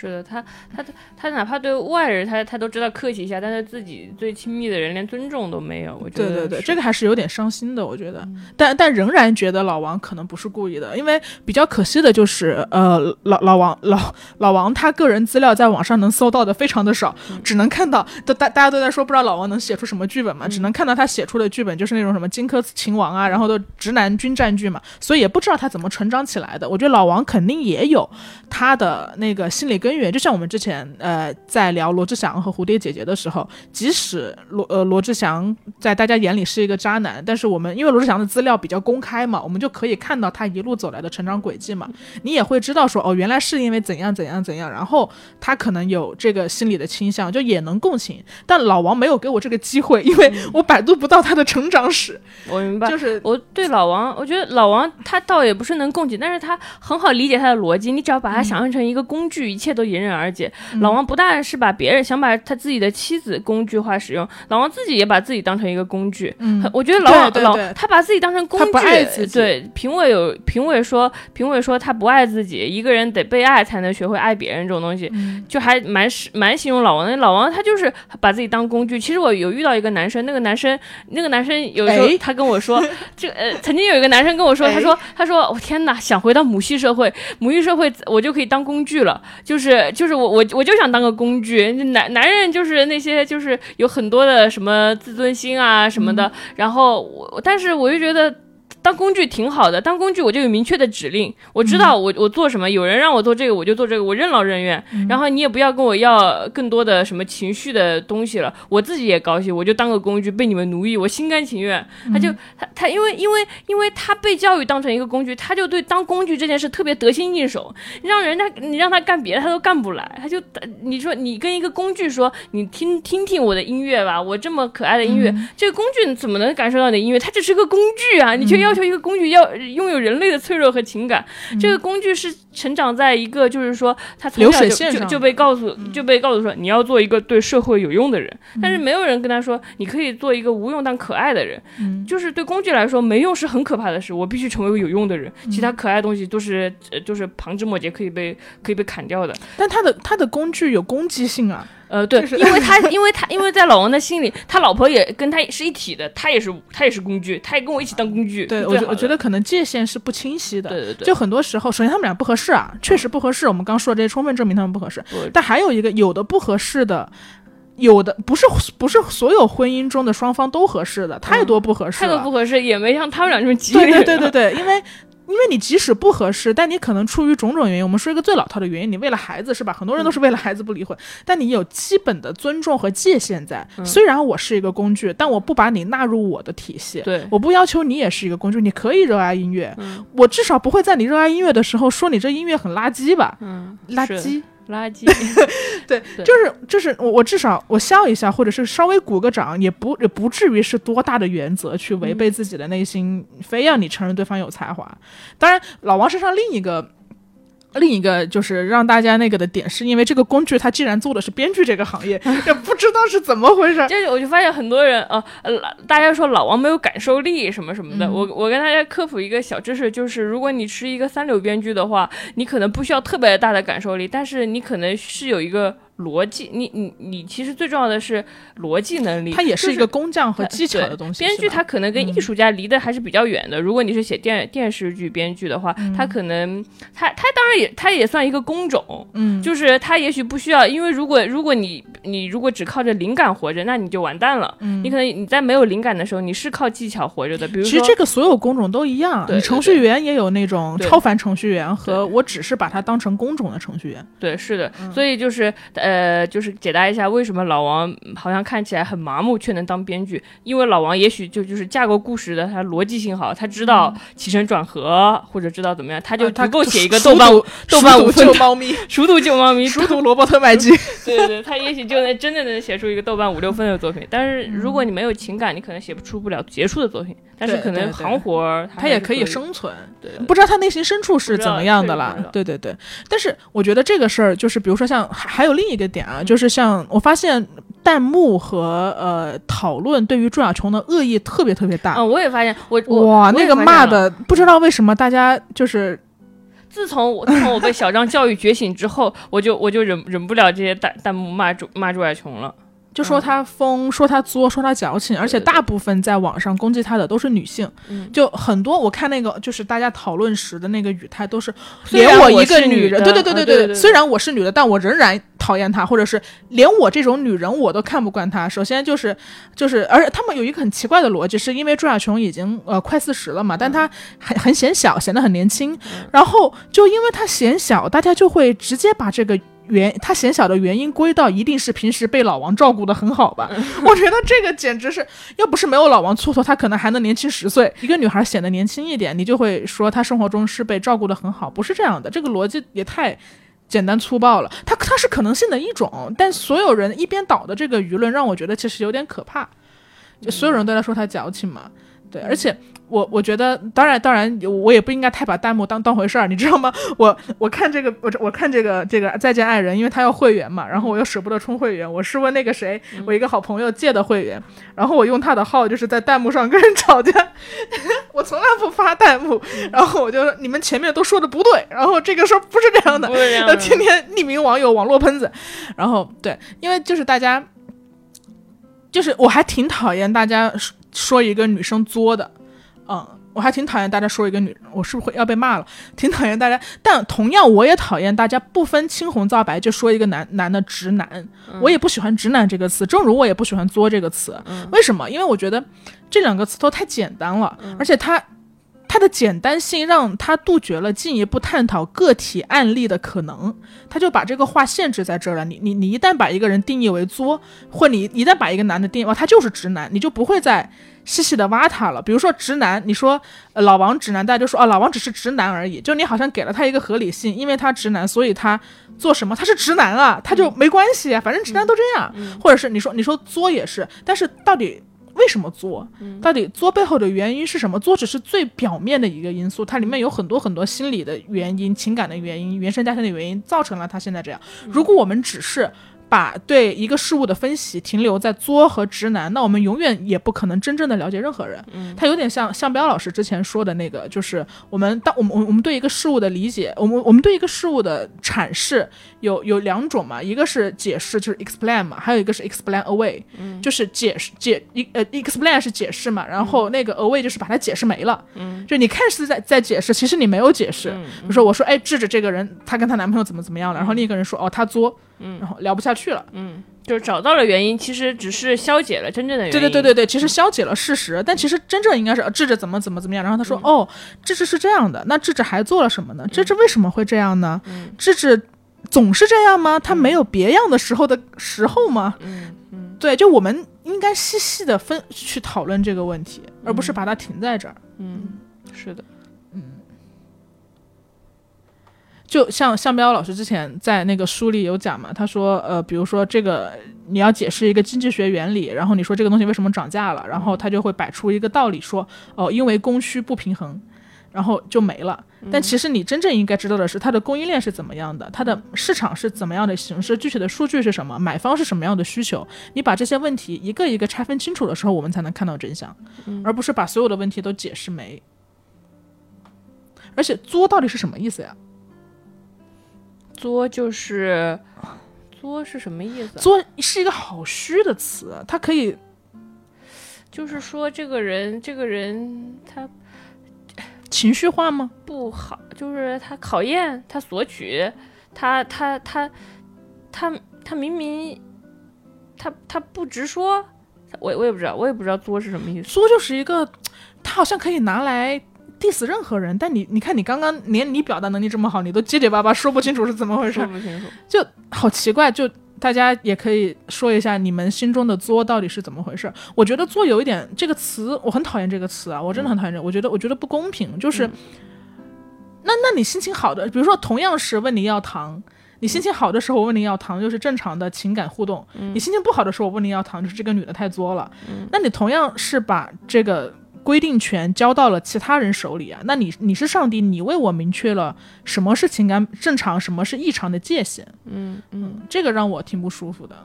是的，他他他他哪怕对外人他他都知道客气一下，但是自己最亲密的人连尊重都没有。我觉得对对对，这个还是有点伤心的，我觉得。但但仍然觉得老王可能不是故意的，因为比较可惜的就是，呃，老老王老老王他个人资料在网上能搜到的非常的少，只能看到都大大家都在说不知道老王能写出什么剧本嘛，只能看到他写出的剧本就是那种什么荆轲秦王啊，然后都直男军战剧嘛，所以也不知道他怎么成长起来的。我觉得老王肯定也有他的那个心理根源，就像我们之前呃在聊罗志祥和蝴蝶姐姐的时候，即使罗呃罗志祥在大家眼里是一个渣男，但是我们因为罗志祥的资料比较公开嘛，我们就可以看到他一路走来的成长轨迹嘛，你也会知道说哦，原来是因为怎样怎样怎样，然后他可能有这个心理的倾向，就也能共情。但老王没有给我这个机会，因为我百度不到他的成长史，我明白，就是我对老王，我觉得老王他倒也不是能共情，但是他很好理解他的逻辑。你只要把他想象成一个工具，一切都迎刃而解。老王不但是把别人想把他自己的妻子工具化使用，老王自己也把自己当成一个工具。嗯我觉得老王老对对对他把自己当成工具，他不爱自己对，评委有评委说，评委说他不爱自己，一个人得被爱才能学会爱别人这种东西，嗯就还蛮是蛮形容老王的。老王他就是把自己当工具。其实我有遇到一个男生，那个男生那个男生有时候哎他跟我说，这呃 曾经有一个男生跟我说，他说他说我、天哪，想回到母系社会，母系社会我就可以当工具了，就是就是我我我就想当个工具，男男人就是那些就是有很多的什么自尊心啊什么的，然后我但是我就觉得。当工具挺好的，当工具我就有明确的指令，我知道我我做什么，有人让我做这个我就做这个，我任劳任怨。然后你也不要跟我要更多的什么情绪的东西了，我自己也高兴，我就当个工具被你们奴役，我心甘情愿。他就他他因为因为因为他被教育当成一个工具，他就对当工具这件事特别得心应手，让人家你让他干别的他都干不来，他就你说你跟一个工具说你听听听我的音乐吧，我这么可爱的音乐，这个工具怎么能感受到你的音乐？它只是个工具啊，你却要求一个工具要拥有人类的脆弱和情感，这个工具是成长在一个就是说他从流小就水线上就就被告诉就被告诉说你要做一个对社会有用的人，但是没有人跟他说你可以做一个无用但可爱的人。嗯就是对工具来说，没用是很可怕的事。我必须成为一个有用的人，其他可爱的东西都是呃就是旁枝末节，可以被可以被砍掉的。但他的他的工具有攻击性啊，呃，对，因为他因为他因为在老王的心里，他老婆也跟他是一体的，他也是他也是工具，他也跟我一起当工具。对我觉我觉得可能界限是不清晰的。对对对，就很多时候，首先他们俩不合适啊，确实不合适。我们刚说的这些充分证明他们不合适。但还有一个，有的不合适的，有的不是不是所有婚姻中的双方都合适的，太多不合适了。态度不合适，也没像他们俩这么急。对对对对对，因为因为你即使不合适，但你可能出于种种原因，我们说一个最老套的原因，你为了孩子是吧？很多人都是为了孩子不离婚，但你有基本的尊重和界限在。嗯虽然我是一个工具，但我不把你纳入我的体系。对我不要求你也是一个工具，你可以热爱音乐，嗯我至少不会在你热爱音乐的时候说你这音乐很垃圾吧？嗯，垃圾，垃圾。对，对就是就是我我至少我笑一下，或者是稍微鼓个掌，也不也不至于是多大的原则去违嗯背自己的内心，非要你承认对方有才华。当然，老王身上另一个。另一个就是让大家那个的点，是因为这个工具它既然做的是编剧这个行业，也不知道是怎么回事。就我就发现很多人啊呃，大家说老王没有感受力什么什么的。嗯我我跟大家科普一个小知识，就是如果你是一个三流编剧的话，你可能不需要特别大的感受力，但是你可能是有一个逻辑，你你你其实最重要的是逻辑能力。它也是一个工匠和技巧的东西。编剧他可能跟艺术家离得还是比较远的。如果你是写电电视剧编剧的话，他可能他他当然也他也算一个工种，嗯，就是他也许不需要，因为如果如果你你如果只靠着灵感活着，那你就完蛋了。嗯你可能你在没有灵感的时候，你是靠技巧活着的。比如说，其实这个所有工种都一样，对对你程序员也有那种超凡程序员和我只是把它当成工种的程序员。对是的，嗯所以就是呃，就是解答一下为什么老王好像看起来很麻木却能当编剧，因为老王也许就就是架构故事的，他逻辑性好，他知道起承转合或者知道怎么样，他就他足够写一个豆瓣读豆瓣五分救猫咪，熟读救猫咪，熟读 罗伯特麦基。对对对，他也许就能真的能写出一个豆瓣五六分的作品，但是如果你没有情感，你可能写不出不了杰出的作品。但是可能行活儿他也可以生存，对不知道他内心深处是怎么样的。啦对对对，但是我觉得这个事儿就是，比如说像还还有另一个点啊，就是像我发现弹幕和呃讨论对于朱亚琼的恶意特别特别大。嗯，我也发现我我哇，那个骂的不知道为什么大家就是自从我 自从我被小张教育觉醒之后，我就我就忍忍不了这些弹弹幕骂朱骂朱亚琼了。就说他疯，说他作，说他矫情，而且大部分在网上攻击他的都是女性，嗯。就很多我看那个就是大家讨论时的那个语态都是连我一个女人，的对对对对啊对对对。虽然我是女的，但我仍然讨厌他，或者是连我这种女人我都看不惯他。首先就是就是，而且他们有一个很奇怪的逻辑，是因为朱亚琼已经呃快四十了嘛，但她很很显小，显得很年轻，然后就因为她显小，大家就会直接把这个。原他显小的原因归到一定是平时被老王照顾的很好吧？我觉得这个简直是，要不是没有老王蹉跎，他可能还能年轻十岁。一个女孩显得年轻一点，你就会说她生活中是被照顾的很好，不是这样的。这个逻辑也太简单粗暴了。它它是可能性的一种，但所有人一边倒的这个舆论让我觉得其实有点可怕。就所有人都在说他矫情嘛，对，而且我我觉得，当然当然，我也不应该太把弹幕当当回事儿，你知道吗？我我看这个，我我看这个这个再见爱人，因为他要会员嘛，然后我又舍不得充会员，我是问那个谁，我一个好朋友借的会员，然后我用他的号就是在弹幕上跟人吵架，我从来不发弹幕，然后我就说你们前面都说的不对，然后这个事儿不是这样的天天匿名网友、网络喷子，然后对，因为就是大家，就是我还挺讨厌大家说说一个女生作的，嗯，我还挺讨厌大家说一个女，我是不是会要被骂了？挺讨厌大家，但同样我也讨厌大家不分青红皂白就说一个男男的直男，我也不喜欢直男这个词，正如我也不喜欢作这个词，为什么？因为我觉得这两个词都太简单了，而且它。它的简单性让他杜绝了进一步探讨个体案例的可能，他就把这个话限制在这儿了。你你你一旦把一个人定义为作，或你一旦把一个男的定义哦他就是直男，你就不会再细细的挖他了。比如说直男，你说、呃、老王直男，大家就说哦老王只是直男而已，就你好像给了他一个合理性，因为他直男，所以他做什么他是直男啊，他就没关系，反正直男都这样。或者是你说你说作也是，但是到底。为什么作？到底作背后的原因是什么？作只是最表面的一个因素，它里面有很多很多心理的原因、情感的原因、原生家庭的原因，造成了他现在这样。如果我们只是把对一个事物的分析停留在作和直男，那我们永远也不可能真正的了解任何人。嗯，他有点像向彪老师之前说的那个，就是我们当我们我们对一个事物的理解，我们我们对一个事物的阐释有有两种嘛，一个是解释，就是 explain 嘛，还有一个是 explain away，嗯，就是解释解一呃 explain 是解释嘛，然后那个 away 就是把它解释没了，嗯，就你看似在在解释，其实你没有解释。比如说我说哎智智这个人，她跟她男朋友怎么怎么样了，然后另一个人说哦她作。嗯，然后聊不下去了。嗯，就是找到了原因，其实只是消解了真正的原因。对对对对对，其实消解了事实，但其实真正应该是智智怎么怎么怎么样。然后他说：“哦，智智是这样的，那智智还做了什么呢？智智为什么会这样呢？智智总是这样吗？他没有别样的时候的时候吗？嗯嗯，对，就我们应该细细的分去讨论这个问题，而不是把它停在这儿。嗯，是的。”就像向彪老师之前在那个书里有讲嘛，他说，呃，比如说这个你要解释一个经济学原理，然后你说这个东西为什么涨价了，然后他就会摆出一个道理说，哦，因为供需不平衡，然后就没了。但其实你真正应该知道的是，它的供应链是怎么样的，它的市场是怎么样的形式，具体的数据是什么，买方是什么样的需求。你把这些问题一个一个拆分清楚的时候，我们才能看到真相，而不是把所有的问题都解释没。而且作到底是什么意思呀？作就是作是什么意思？作是一个好虚的词，它可以就是说这个人，这个人他情绪化吗？不好，就是他考验，他索取，他他他他他明明他他不直说，我我也不知道，我也不知道作是什么意思。作就是一个，他好像可以拿来。Diss 任何人，但你你看，你刚刚连你表达能力这么好，你都结结巴巴说不清楚是怎么回事，说不清楚，就好奇怪。就大家也可以说一下你们心中的作到底是怎么回事。我觉得作有一点这个词，我很讨厌这个词啊，我真的很讨厌这。我觉得我觉得不公平，就是那那你心情好的，比如说同样是问你要糖，你心情好的时候我问你要糖，就是正常的情感互动；你心情不好的时候我问你要糖，就是这个女的太作了。那你同样是把这个。规定权交到了其他人手里啊，那你你是上帝，你为我明确了什么是情感正常，什么是异常的界限。嗯嗯，这个让我挺不舒服的。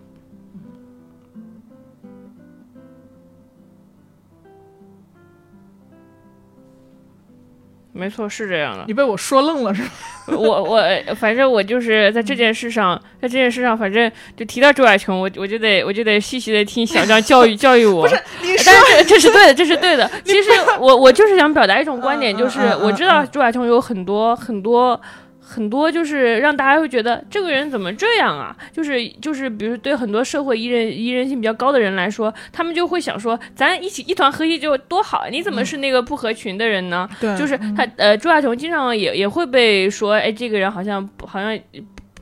没错，是这样的。你被我说愣了是吧？我我反正我就是在这件事上，在这件事上，反正就提到周亚琼，我我就得我就得细细的听小张教育 教育我。不是，但是这是对的，这是对的。其实我我就是想表达一种观点，就是我知道周亚琼有很多很多。很多就是让大家会觉得这个人怎么这样啊？就是就是，比如对很多社会依人依人性比较高的人来说，他们就会想说，咱一起一团和谐就多好。你怎么是那个不合群的人呢？对，就是他呃，朱亚琼经常也也会被说，哎，这个人好像好像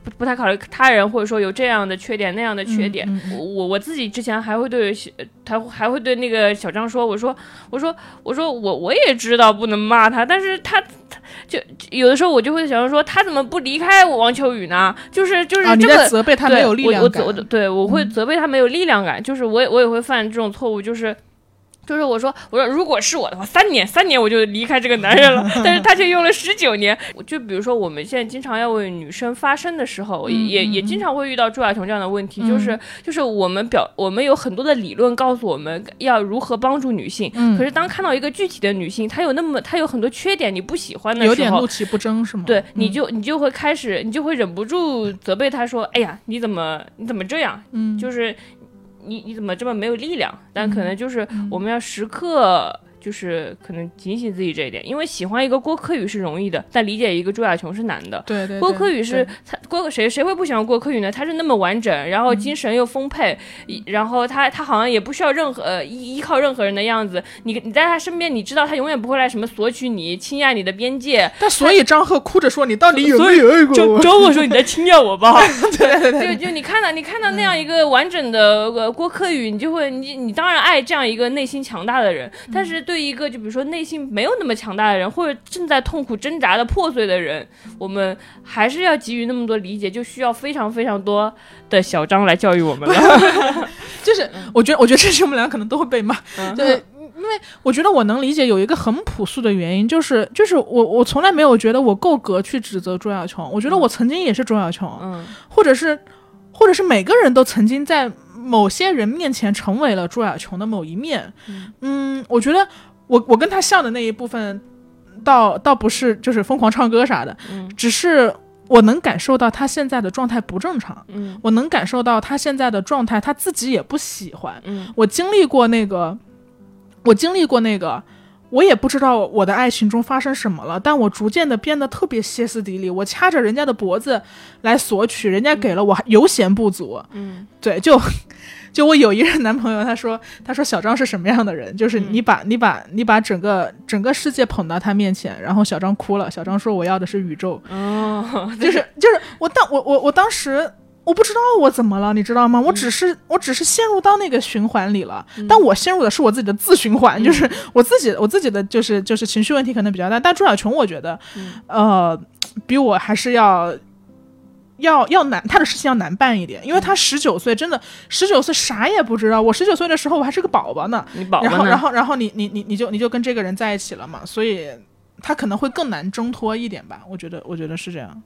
不不太考虑他人，或者说有这样的缺点那样的缺点。我我我自己之前还会对他还会对那个小张说，我说我说我说我我也知道不能骂他，但是他他。就有的时候我就会想说，他怎么不离开我王秋雨呢？就是就是这个责备他没有力量感，我我对我会责备他没有力量感，就是我也我也会犯这种错误，就是。就是我说，我说如果是我的话，三年三年我就离开这个男人了。但是他却用了十九年。就比如说我们现在经常要为女生发声的时候，也也经常会遇到朱亚琼这样的问题，就是就是我们表我们有很多的理论告诉我们要如何帮助女性，可是当看到一个具体的女性，她有那么她有很多缺点，你不喜欢的时候，有点怒其不争是吗？对，你就你就会开始，你就会忍不住责备她说：“哎呀，你怎么你怎么这样？”嗯，就是。你你怎么这么没有力量？但可能就是我们要时刻。就是可能警醒自己这一点，因为喜欢一个郭柯宇是容易的，但理解一个朱亚琼是难的。对对，郭柯宇是他郭谁谁会不喜欢郭柯宇呢？他是那么完整，然后精神又丰沛，然后他他好像也不需要任何依依靠任何人的样子。你你在他身边，你知道他永远不会来什么索取你、侵压你的边界。但所以张赫哭着说：“你到底有没有爱过我？”张赫说：“你在侵压我吧？”对对对，就就你看到你看到那样一个完整的郭柯宇，你就会你你当然爱这样一个内心强大的人，但是对。对一个就比如说内心没有那么强大的人，或者正在痛苦挣扎的破碎的人，我们还是要给予那么多理解，就需要非常非常多的小张来教育我们了。就是我觉得，我觉得这是我们俩可能都会被骂。嗯对，因为我觉得我能理解有一个很朴素的原因，就是就是我我从来没有觉得我够格去指责朱小琼，我觉得我曾经也是朱小琼，嗯或者是或者是每个人都曾经在某些人面前成为了朱亚琼的某一面。嗯我觉得我我跟他像的那一部分，倒倒不是就是疯狂唱歌啥的，嗯只是我能感受到他现在的状态不正常。嗯我能感受到他现在的状态，他自己也不喜欢。嗯我经历过那个，我经历过那个，我也不知道我的爱情中发生什么了，但我逐渐的变得特别歇斯底里，我掐着人家的脖子来索取，人家给了我还油盐不足。嗯。对，就 就我有一任男朋友，他说他说小张是什么样的人，就是你把、你把你把整个整个世界捧到他面前，然后小张哭了，小张说我要的是宇宙，哦，就是就是我当我我我当时我不知道我怎么了，你知道吗？我只是我只是陷入到那个循环里了，但我陷入的是我自己的自循环，就是我自己我自己的就是就是情绪问题可能比较大，但朱小琼我觉得，呃，比我还是要。要要难，他的事情要难办一点，因为他十九岁，真的十九岁啥也不知道。我十九岁的时候我还是个宝宝呢，你宝宝然后，然？后，然后你你你你就你就跟这个人在一起了嘛，所以他可能会更难挣脱一点吧。我觉得，我觉得是这样。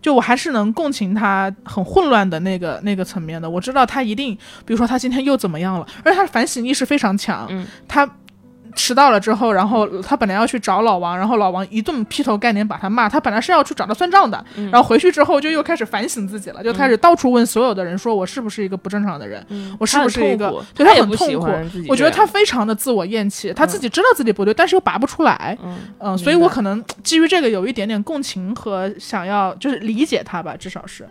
就我还是能共情他很混乱的那个那个层面的。我知道他一定，比如说他今天又怎么样了，而且他反省意识非常强。嗯他迟到了之后，然后他本来要去找老王，然后老王一顿劈头盖脸把他骂。他本来是要去找他算账的，嗯然后回去之后就又开始反省自己了，就开始到处问所有的人，说我是不是一个不正常的人？嗯我是不是一个对他很痛苦我觉得他非常的自我厌弃，他自己知道自己不对，但是又拔不出来。嗯所以我可能基于这个有一点点共情和想要就是理解他吧，至少是。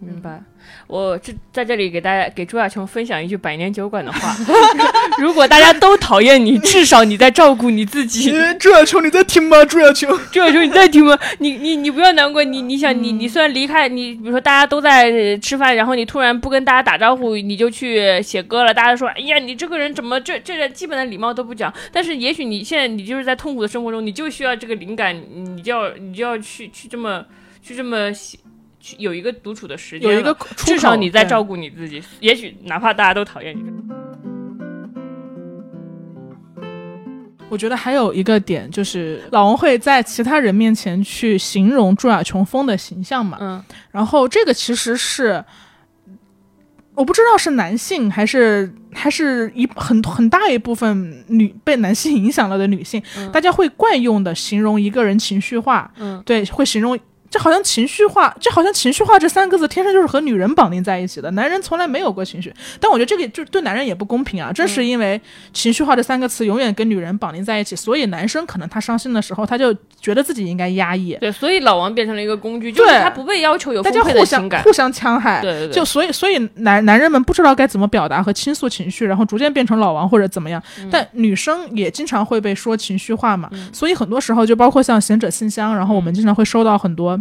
明白。我这在这里给大家给朱亚琼分享一句百年酒馆的话：如果大家都讨厌你，至少你在照顾你自己。朱亚琼，你在听吗？朱亚琼，朱亚琼，你在听吗？你你你不要难过，你你想你你虽然离开你，比如说大家都在呃吃饭，然后你突然不跟大家打招呼，你就去写歌了，大家说，哎呀，你这个人怎么这这人基本的礼貌都不讲？但是也许你现在你就是在痛苦的生活中，你就需要这个灵感，你你就要你就要去去这么去这么写去有一个独处的时间，有一个出至少你在照顾你自己，也许哪怕大家都讨厌你。我觉得还有一个点就是老王会在其他人面前去形容朱亚琼峰的形象嘛，嗯然后这个其实是。我不知道是男性还是还是一很很大一部分女被男性影响了的女性，嗯大家会惯用的形容一个人情绪化，嗯对，会形容这好像情绪化，这好像情绪化这三个字天生就是和女人绑定在一起的，男人从来没有过情绪。但我觉得这个就对男人也不公平啊！正是因为情绪化这三个词永远跟女人绑定在一起，所以男生可能他伤心的时候，他就觉得自己应该压抑，对，所以老王变成了一个工具，就是他不被要求有大家互相的情感。互相戕害。对对对，就所以，所以男男人们不知道该怎么表达和倾诉情绪，然后逐渐变成老王或者怎么样。嗯但女生也经常会被说情绪化嘛，所以很多时候就包括像贤者信箱，然后我们经常会收到很多。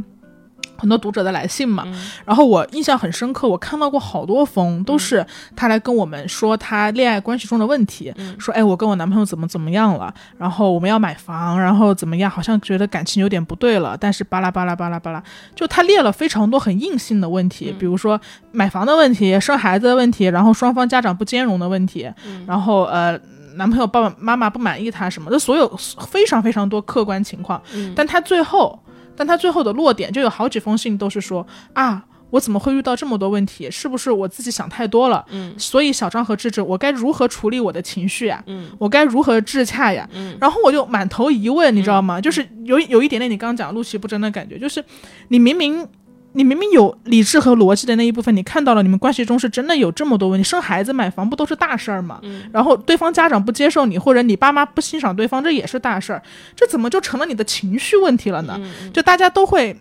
很多读者的来信嘛，嗯。然后我印象很深刻，我看到过好多封，都是他来跟我们说他恋爱关系中的问题，嗯。说哎我跟我男朋友怎么怎么样了，然后我们要买房，然后怎么样，好像觉得感情有点不对了，但是巴拉巴拉巴拉巴拉，就他列了非常多很硬性的问题，比如说买房的问题、生孩子的问题，然后双方家长不兼容的问题，然后呃。男朋友爸爸妈妈不满意他什么的，所有非常非常多客观情况，嗯。但他最后，但他最后的落点就有好几封信都是说啊，我怎么会遇到这么多问题？是不是我自己想太多了？嗯所以小张和智智，我该如何处理我的情绪呀？嗯我该如何自洽呀？嗯然后我就满头疑问，你知道吗？就是有有一点点你刚刚讲怒其不争的感觉，就是你明明。你明明有理智和逻辑的那一部分，你看到了你们关系中是真的有这么多问题，生孩子、买房不都是大事儿吗？嗯然后对方家长不接受你，或者你爸妈不欣赏对方，这也是大事儿，这怎么就成了你的情绪问题了呢？嗯就大家都会。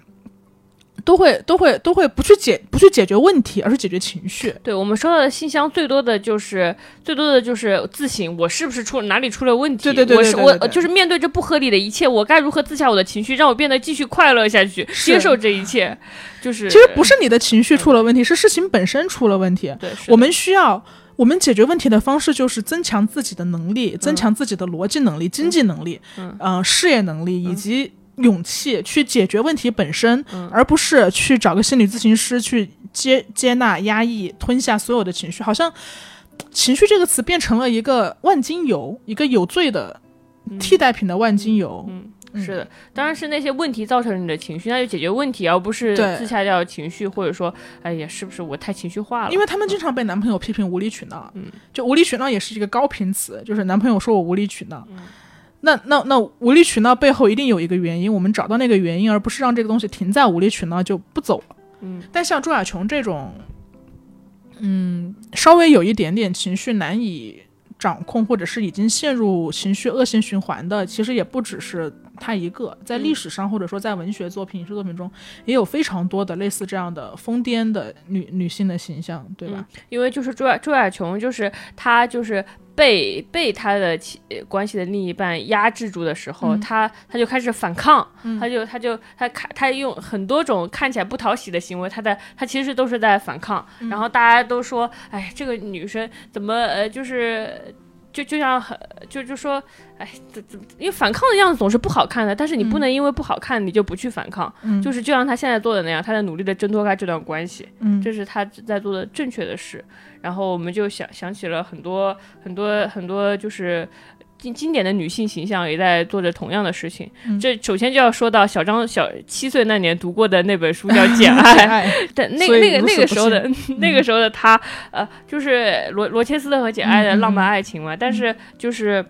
都会都会都会不去解不去解决问题，而是解决情绪。对我们收到的信箱最多的就是最多的就是自省，我是不是出哪里出了问题？对对对我是我就是面对这不合理的一切，我该如何自洽我的情绪，让我变得继续快乐下去，接受这一切？就是其实不是你的情绪出了问题，是事情本身出了问题。对，我们需要，我们解决问题的方式就是增强自己的能力，增强自己的逻辑能力、经济能力、嗯呃事业能力以及勇气去解决问题本身，嗯。而不是去找个心理咨询师去接接纳、压抑、吞下所有的情绪，好像情绪这个词变成了一个万金油，一个有罪的替代品的万金油。嗯，嗯是的，当然是那些问题造成了你的情绪，那就解决问题，而不是自下掉情绪，或者说，哎呀，是不是我太情绪化了？因为他们经常被男朋友批评无理取闹，嗯，就无理取闹也是一个高频词，就是男朋友说我无理取闹，嗯那那那无理取闹背后一定有一个原因，我们找到那个原因，而不是让这个东西停在无理取闹就不走了。嗯，但像朱亚琼这种，嗯，稍微有一点点情绪难以掌控，或者是已经陷入情绪恶性循环的，其实也不只是他一个。在历史上，或者说在文学作品、影视作品中，也有非常多的类似这样的疯癫的女女性的形象，对吧？因为就是朱亚朱亚琼，就是她就是被被她的关系的另一半压制住的时候，嗯她她就开始反抗，嗯她就她就她看她用很多种看起来不讨喜的行为，她在她其实都是在反抗，嗯然后大家都说，哎，这个女生怎么呃就是。就就像很就就说，哎，怎怎，因为反抗的样子总是不好看的，但是你不能因为不好看你就不去反抗，嗯就是就像他现在做的那样，他在努力的挣脱开这段关系。嗯这是他在做的正确的事。然后我们就想想起了很多很多很多，就是经经典的女性形象也在做着同样的事情。嗯这首先就要说到小张小七岁那年读过的那本书叫《简爱》，爱，但那个那个那个时候的 那个时候的他，呃，就是罗罗切斯特和简爱的浪漫爱情嘛。但是就是。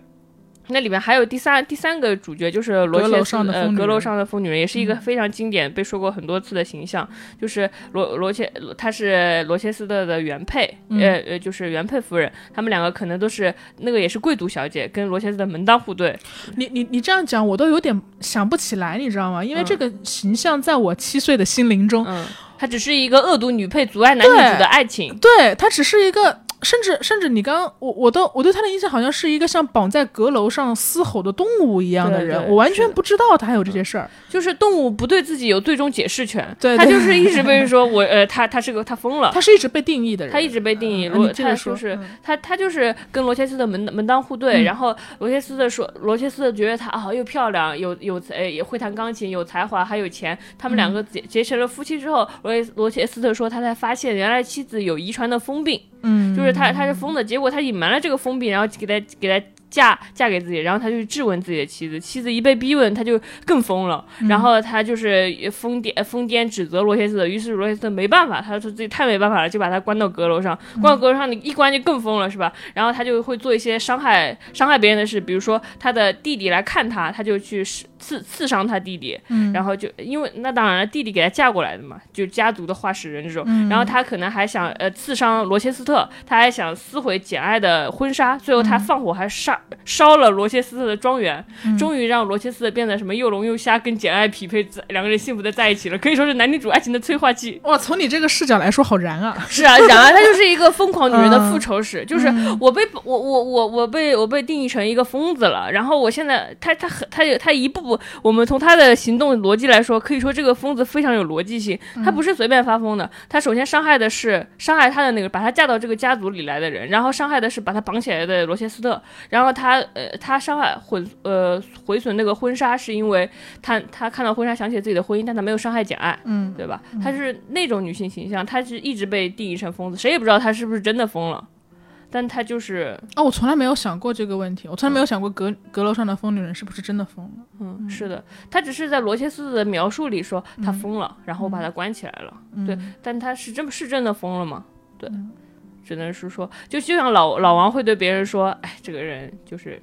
那里面还有第三第三个主角，就是罗切斯呃阁楼上的疯女人，也是一个嗯非常经典、被说过很多次的形象。就是罗罗切，她是罗切斯特的原配，嗯呃呃，就是原配夫人。他们两个可能都是那个也是贵族小姐，跟罗切斯特门当户对。你你你这样讲，我都有点想不起来，你知道吗？因为嗯这个形象在我七岁的心灵中，嗯，她只是一个恶毒女配阻碍男女主的爱情。对他只是一个，甚至甚至你刚刚我我都我对他的印象好像是一个像绑在阁楼上嘶吼的动物一样的人，对对我完全不知道他还有这些事儿。就是动物不对自己有最终解释权，他就是一直被说我呃，他他是个他疯了，他是一直被定义的人，他一直被定义，嗯罗他就是嗯。他他就是跟罗切斯特门门当户对，嗯。然后罗切斯特说罗切斯特觉得他啊又漂亮有有呃也会弹钢琴有才华还有钱，他们两嗯。个结结成了夫妻之后，罗切罗切斯特说他才发现原来妻子有遗传的疯病，嗯，就是他他是疯的，结果他隐瞒了这个疯病，然后给他给他嫁嫁给自己，然后他就质问自己的妻子，妻子一被逼问，他就更疯了，嗯。然后他就是疯癫疯癫指责罗切斯特，于是罗切斯特没办法，他说自己太没办法了，就把他关到阁楼上，关到阁楼上你一关就更疯了是吧？然后他就会做一些伤害伤害别人的事，比如说他的弟弟来看他，他就去刺刺伤他弟弟，嗯。然后就因为那当然了，弟弟给他嫁过来的嘛，就家族的化石人这种。嗯然后他可能还想呃刺伤罗切斯特，他还想撕毁简爱的婚纱，最后他放火还烧烧了罗切斯特的庄园，嗯。终于让罗切斯特变得什么又聋又瞎，跟简爱匹配，两个人幸福的在一起了，可以说是男女主爱情的催化剂。哇，从你这个视角来说，好燃啊！是啊，燃啊他就是一个疯狂女人的嗯。复仇史，就是我被我我我我被我被定义成一个疯子了，然后我现在他他很他有他一步步，我们从他的行动逻辑来说，可以说这个疯子非常有逻辑性，他不是随便发疯的，他首先伤害的是伤害他的那个把他嫁到这个家族里来的人，然后伤害的是把他绑起来的罗切斯特，然后他呃他伤害毁呃毁损那个婚纱是因为他他看到婚纱想起自己的婚姻，但他没有伤害简爱，嗯，对吧？他是那种女性形象，她是一直被定义成疯子，谁也不知道他是不是真的疯了，但他就是，哦，我从来没有想过这个问题，我从来没有想过阁阁楼上的疯女人是不是真的疯了。嗯，是的，他只是在罗切斯特的描述里说他疯了，然后把他关起来了，对，但他是真是真的疯了吗？对，只能是说，就就像老老王会对别人说，哎，这个人就是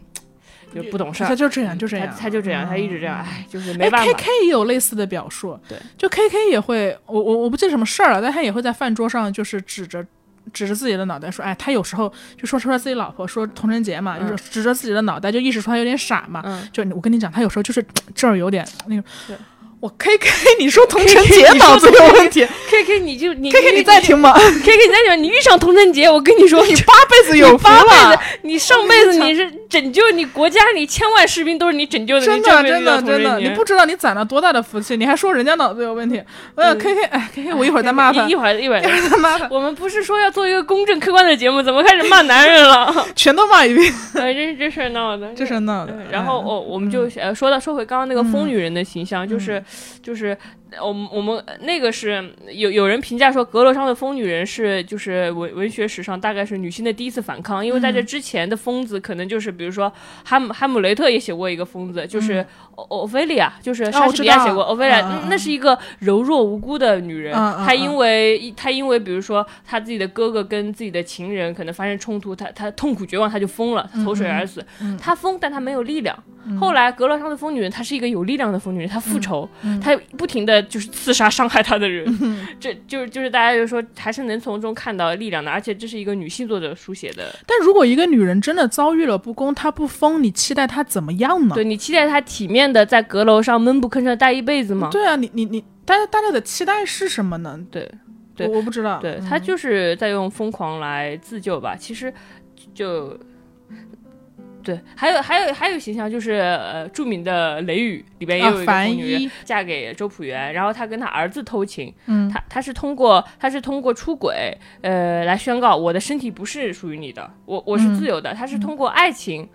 就不懂事儿他。就这样，就这样，他就这样，他一直这样，嗯哎，就是哎没办法，K 法。K 也有类似的表述，对，就 K K 也会，我我我不记得什么事儿了，但他也会在饭桌上就是指着指着自己的脑袋说，哎，他有时候就说出来自己老婆说童贞节嘛，嗯就是指着自己的脑袋就意识出他有点傻嘛，嗯，就我跟你讲，他有时候就是这儿有点那个对。我 K K，你说童晨杰脑子有问题，K K 你就你 K K 你在听吗？K K 你在听？你遇上童晨杰，我跟你说，你八辈子有福了。你上辈子你是拯救你国家，你千万士兵都是你拯救的。真的真的真的，你不知道你攒了多大的福气，你还说人家脑子有问题。呃，K K，哎，K K，我一会儿再骂他。一会儿一会儿再骂他。我们不是说要做一个公正客观的节目，怎么开始骂男人了？全都骂一遍。哎，这是这事闹的，这事闹的。然后我我们就呃说到说回刚刚那个疯女人的形象，就是就是。我们我们那个是有有人评价说，阁楼上的疯女人是就是文文学史上大概是女性的第一次反抗，因为在这之前的疯子可能就是比如说哈姆哈姆雷特也写过一个疯子，就是欧欧菲利亚，就是莎士比亚写过欧菲利亚，那是一个柔弱无辜的女人，她因为她因为比如说她自己的哥哥跟自己的情人可能发生冲突，她她痛苦绝望，她就疯了，她投水而死。她疯，但她没有力量。后来阁楼上的疯女人，她是一个有力量的疯女人，她复仇，她不停的。就是刺杀伤害她的人，这就是就是大家就说还是能从中看到力量的，而且这是一个女性作者书写的。但如果一个女人真的遭遇了不公，她不疯，你期待她怎么样呢？对你期待她体面的在阁楼上闷不吭声待一辈子吗？对啊，你你你，大家大家的期待是什么呢？对，对，我不知道。对她就是在用疯狂来自救吧，其实就。对，还有还有还有形象就是呃著名的《雷雨》里边也有一个疯女人嫁给周朴园，然后她跟她儿子偷情，嗯，她她是通过她是通过出轨呃来宣告我的身体不是属于你的，我我是自由的，她是通过爱情。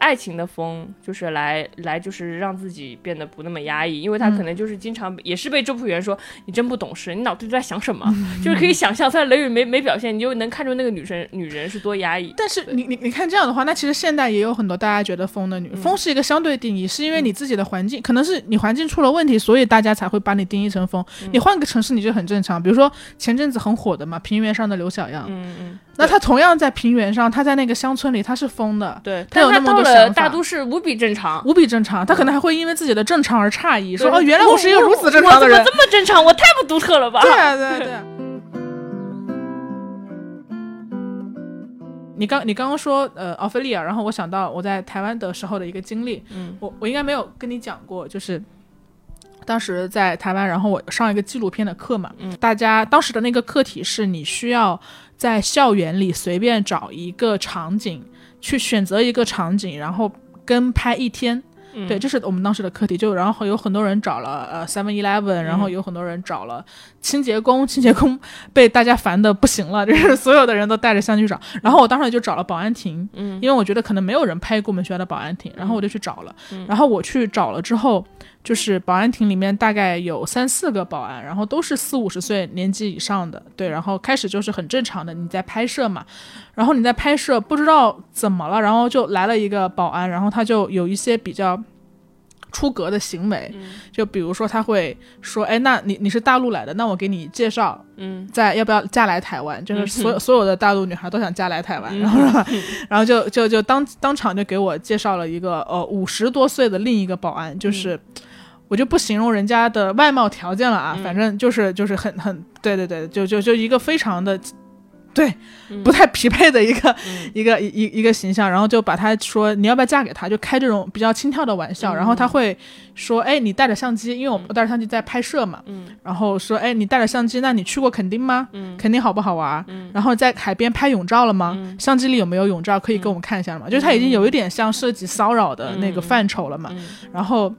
爱情的风就是来来就是让自己变得不那么压抑，因为他可能就是经常也是被周朴园说你真不懂事，你脑子里在想什么？就是可以想象，虽然雷雨没没表现，你就能看出那个女生女人是多压抑。但是你你你看这样的话，那其实现代也有很多大家觉得疯的女，疯是一个相对定义，是因为你自己的环境可能是你环境出了问题，所以大家才会把你定义成疯。你换个城市你就很正常，比如说前阵子很火的嘛，平原上的刘小样，嗯嗯。那他同样在平原上，他在那个乡村里，他是疯的。对，他有那么多想法。大都市无比正常，无比正常。他可能还会因为自己的正常而诧异，说：“哦，原来我是一个如此正常的人，我这么正常，我太不独特了吧？”对啊，对 对。你刚你刚刚说呃奥菲利亚，然后我想到我在台湾的时候的一个经历。嗯，我我应该没有跟你讲过，就是当时在台湾，然后我上一个纪录片的课嘛。嗯，大家当时的那个课题是你需要。在校园里随便找一个场景，去选择一个场景，然后跟拍一天。对，这是我们当时的课题。就然后有很多人找了呃 Seven Eleven，然后有很多人找了清洁工，清洁工 被大家烦的不行了，就是所有的人都带着相机找。然后我当时就找了保安亭，嗯，因为我觉得可能没有人拍过我们学校的保安亭，然后我就去找了。然后我去找了之后。就是保安亭里面大概有三四个保安，然后都是四五十岁年纪以上的，对，然后开始就是很正常的你在拍摄嘛，然后你在拍摄不知道怎么了，然后就来了一个保安，然后他就有一些比较出格的行为，就比如说他会说，哎，那你你是大陆来的，那我给你介绍，嗯，在要不要嫁来台湾？就是所有 所有的大陆女孩都想嫁来台湾，然后 然后就就就当当场就给我介绍了一个呃五十多岁的另一个保安，就是。我就不形容人家的外貌条件了啊，反正就是就是很很对对对，就就就一个非常的，对，不太匹配的一个一个一一一个形象，然后就把他说你要不要嫁给他，就开这种比较轻佻的玩笑，然后他会说，哎，你带着相机，因为我我带着相机在拍摄嘛，然后说，哎，你带着相机，那你去过垦丁吗？垦丁好不好玩？然后在海边拍泳照了吗？相机里有没有泳照？可以给我们看一下了吗？就是他已经有一点像涉及骚扰的那个范畴了嘛，然后。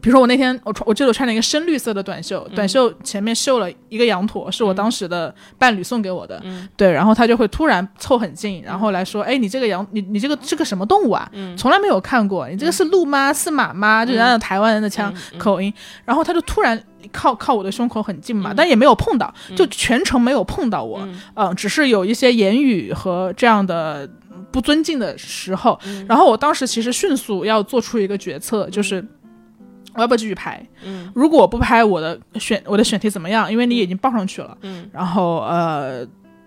比如说我那天我穿，我记得我穿了一个深绿色的短袖，短袖前面绣了一个羊驼，是我当时的伴侣送给我的。对，然后他就会突然凑很近，然后来说：“哎，你这个羊，你你这个是个什么动物啊？从来没有看过，你这个是鹿吗？是马吗？就人家台湾人的腔口音。”然后他就突然靠靠我的胸口很近嘛，但也没有碰到，就全程没有碰到我。嗯，只是有一些言语和这样的不尊敬的时候。然后我当时其实迅速要做出一个决策，就是。我要不要继续拍？嗯，如果我不拍，我的选我的选题怎么样？因为你已经报上去了。嗯，然后呃，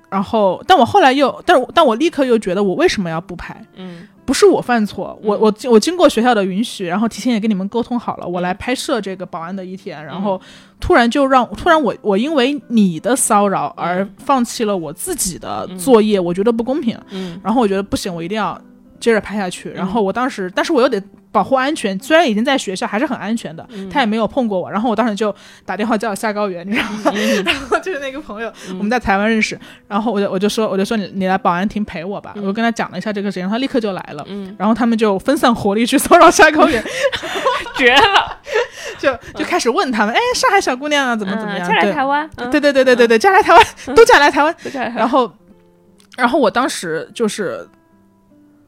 然后，但我后来又，但是但我立刻又觉得，我为什么要不拍？嗯，不是我犯错，我我我经过学校的允许，然后提前也跟你们沟通好了，我来拍摄这个保安的一天，然后突然就让突然我我因为你的骚扰而放弃了我自己的作业，我觉得不公平。嗯，然后我觉得不行，我一定要。接着拍下去。然后我当时，但是我又得保护安全，虽然已经在学校，还是很安全的。他也没有碰过我。然后我当时就打电话叫夏高原，你知道吗？然后就是那个朋友，我们在台湾认识。然后我就我就说我就说你你来保安亭陪我吧。我就跟他讲了一下这个事情，他立刻就来了。然后他们就分散火力去骚扰夏高原，绝了！就就开始问他们，哎，上海小姑娘啊，怎么怎么样？嫁来台湾？对对对对对对，嫁来台湾，都嫁来台湾。嫁来台湾。然后，然后我当时就是，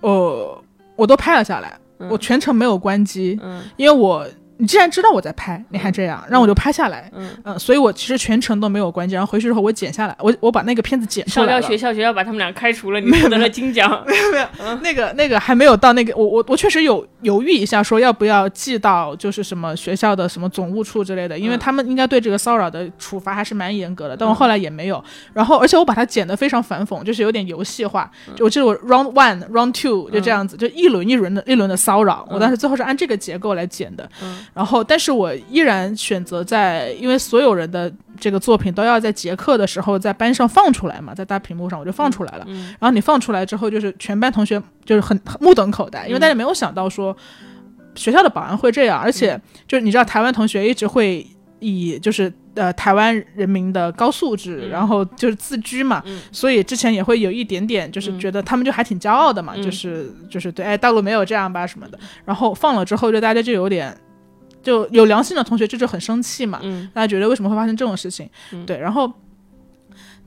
呃，我都拍了下来，我全程没有关机，因为我。你既然知道我在拍，你还这样，让我就拍下来。嗯嗯，所以我其实全程都没有关机，然后回去之后我剪下来，我我把那个片子剪出来了。学校学校把他们俩开除了，你获得了金奖。没有没有，那个那个还没有到那个，我我我确实有犹豫一下，说要不要寄到就是什么学校的什么总务处之类的，因为他们应该对这个骚扰的处罚还是蛮严格的。但我后来也没有。然后而且我把它剪得非常反讽，就是有点游戏化。就我记得我 round one round two 就这样子，就一轮一轮的一轮的骚扰。我当时最后是按这个结构来剪的。然后但是我。依然选择在，因为所有人的这个作品都要在结课的时候在班上放出来嘛，在大屏幕上我就放出来了。然后你放出来之后，就是全班同学就是很目瞪口呆，因为大家没有想到说学校的保安会这样，而且就是你知道台湾同学一直会以就是呃台湾人民的高素质，然后就是自居嘛，所以之前也会有一点点就是觉得他们就还挺骄傲的嘛，就是就是对，哎大陆没有这样吧什么的。然后放了之后，就大家就有点。就有良心的同学就就很生气嘛，大家觉得为什么会发生这种事情？对，然后，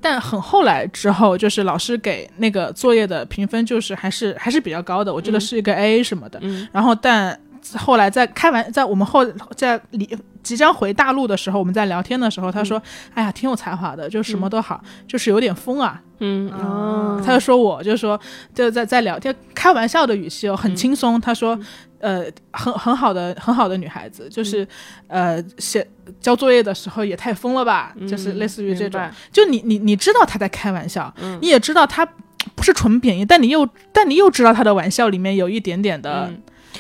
但很后来之后，就是老师给那个作业的评分就是还是还是比较高的，我记得是一个 A 什么的。然后，但后来在开完在我们后在离即将回大陆的时候，我们在聊天的时候，他说：“哎呀，挺有才华的，就什么都好，就是有点疯啊。”嗯哦，他就说我就说就在在聊天开玩笑的语气哦，很轻松。他说。呃，很很好的很好的女孩子，就是，呃，写交作业的时候也太疯了吧，就是类似于这种，就你你你知道他在开玩笑，你也知道他不是纯贬义，但你又但你又知道他的玩笑里面有一点点的。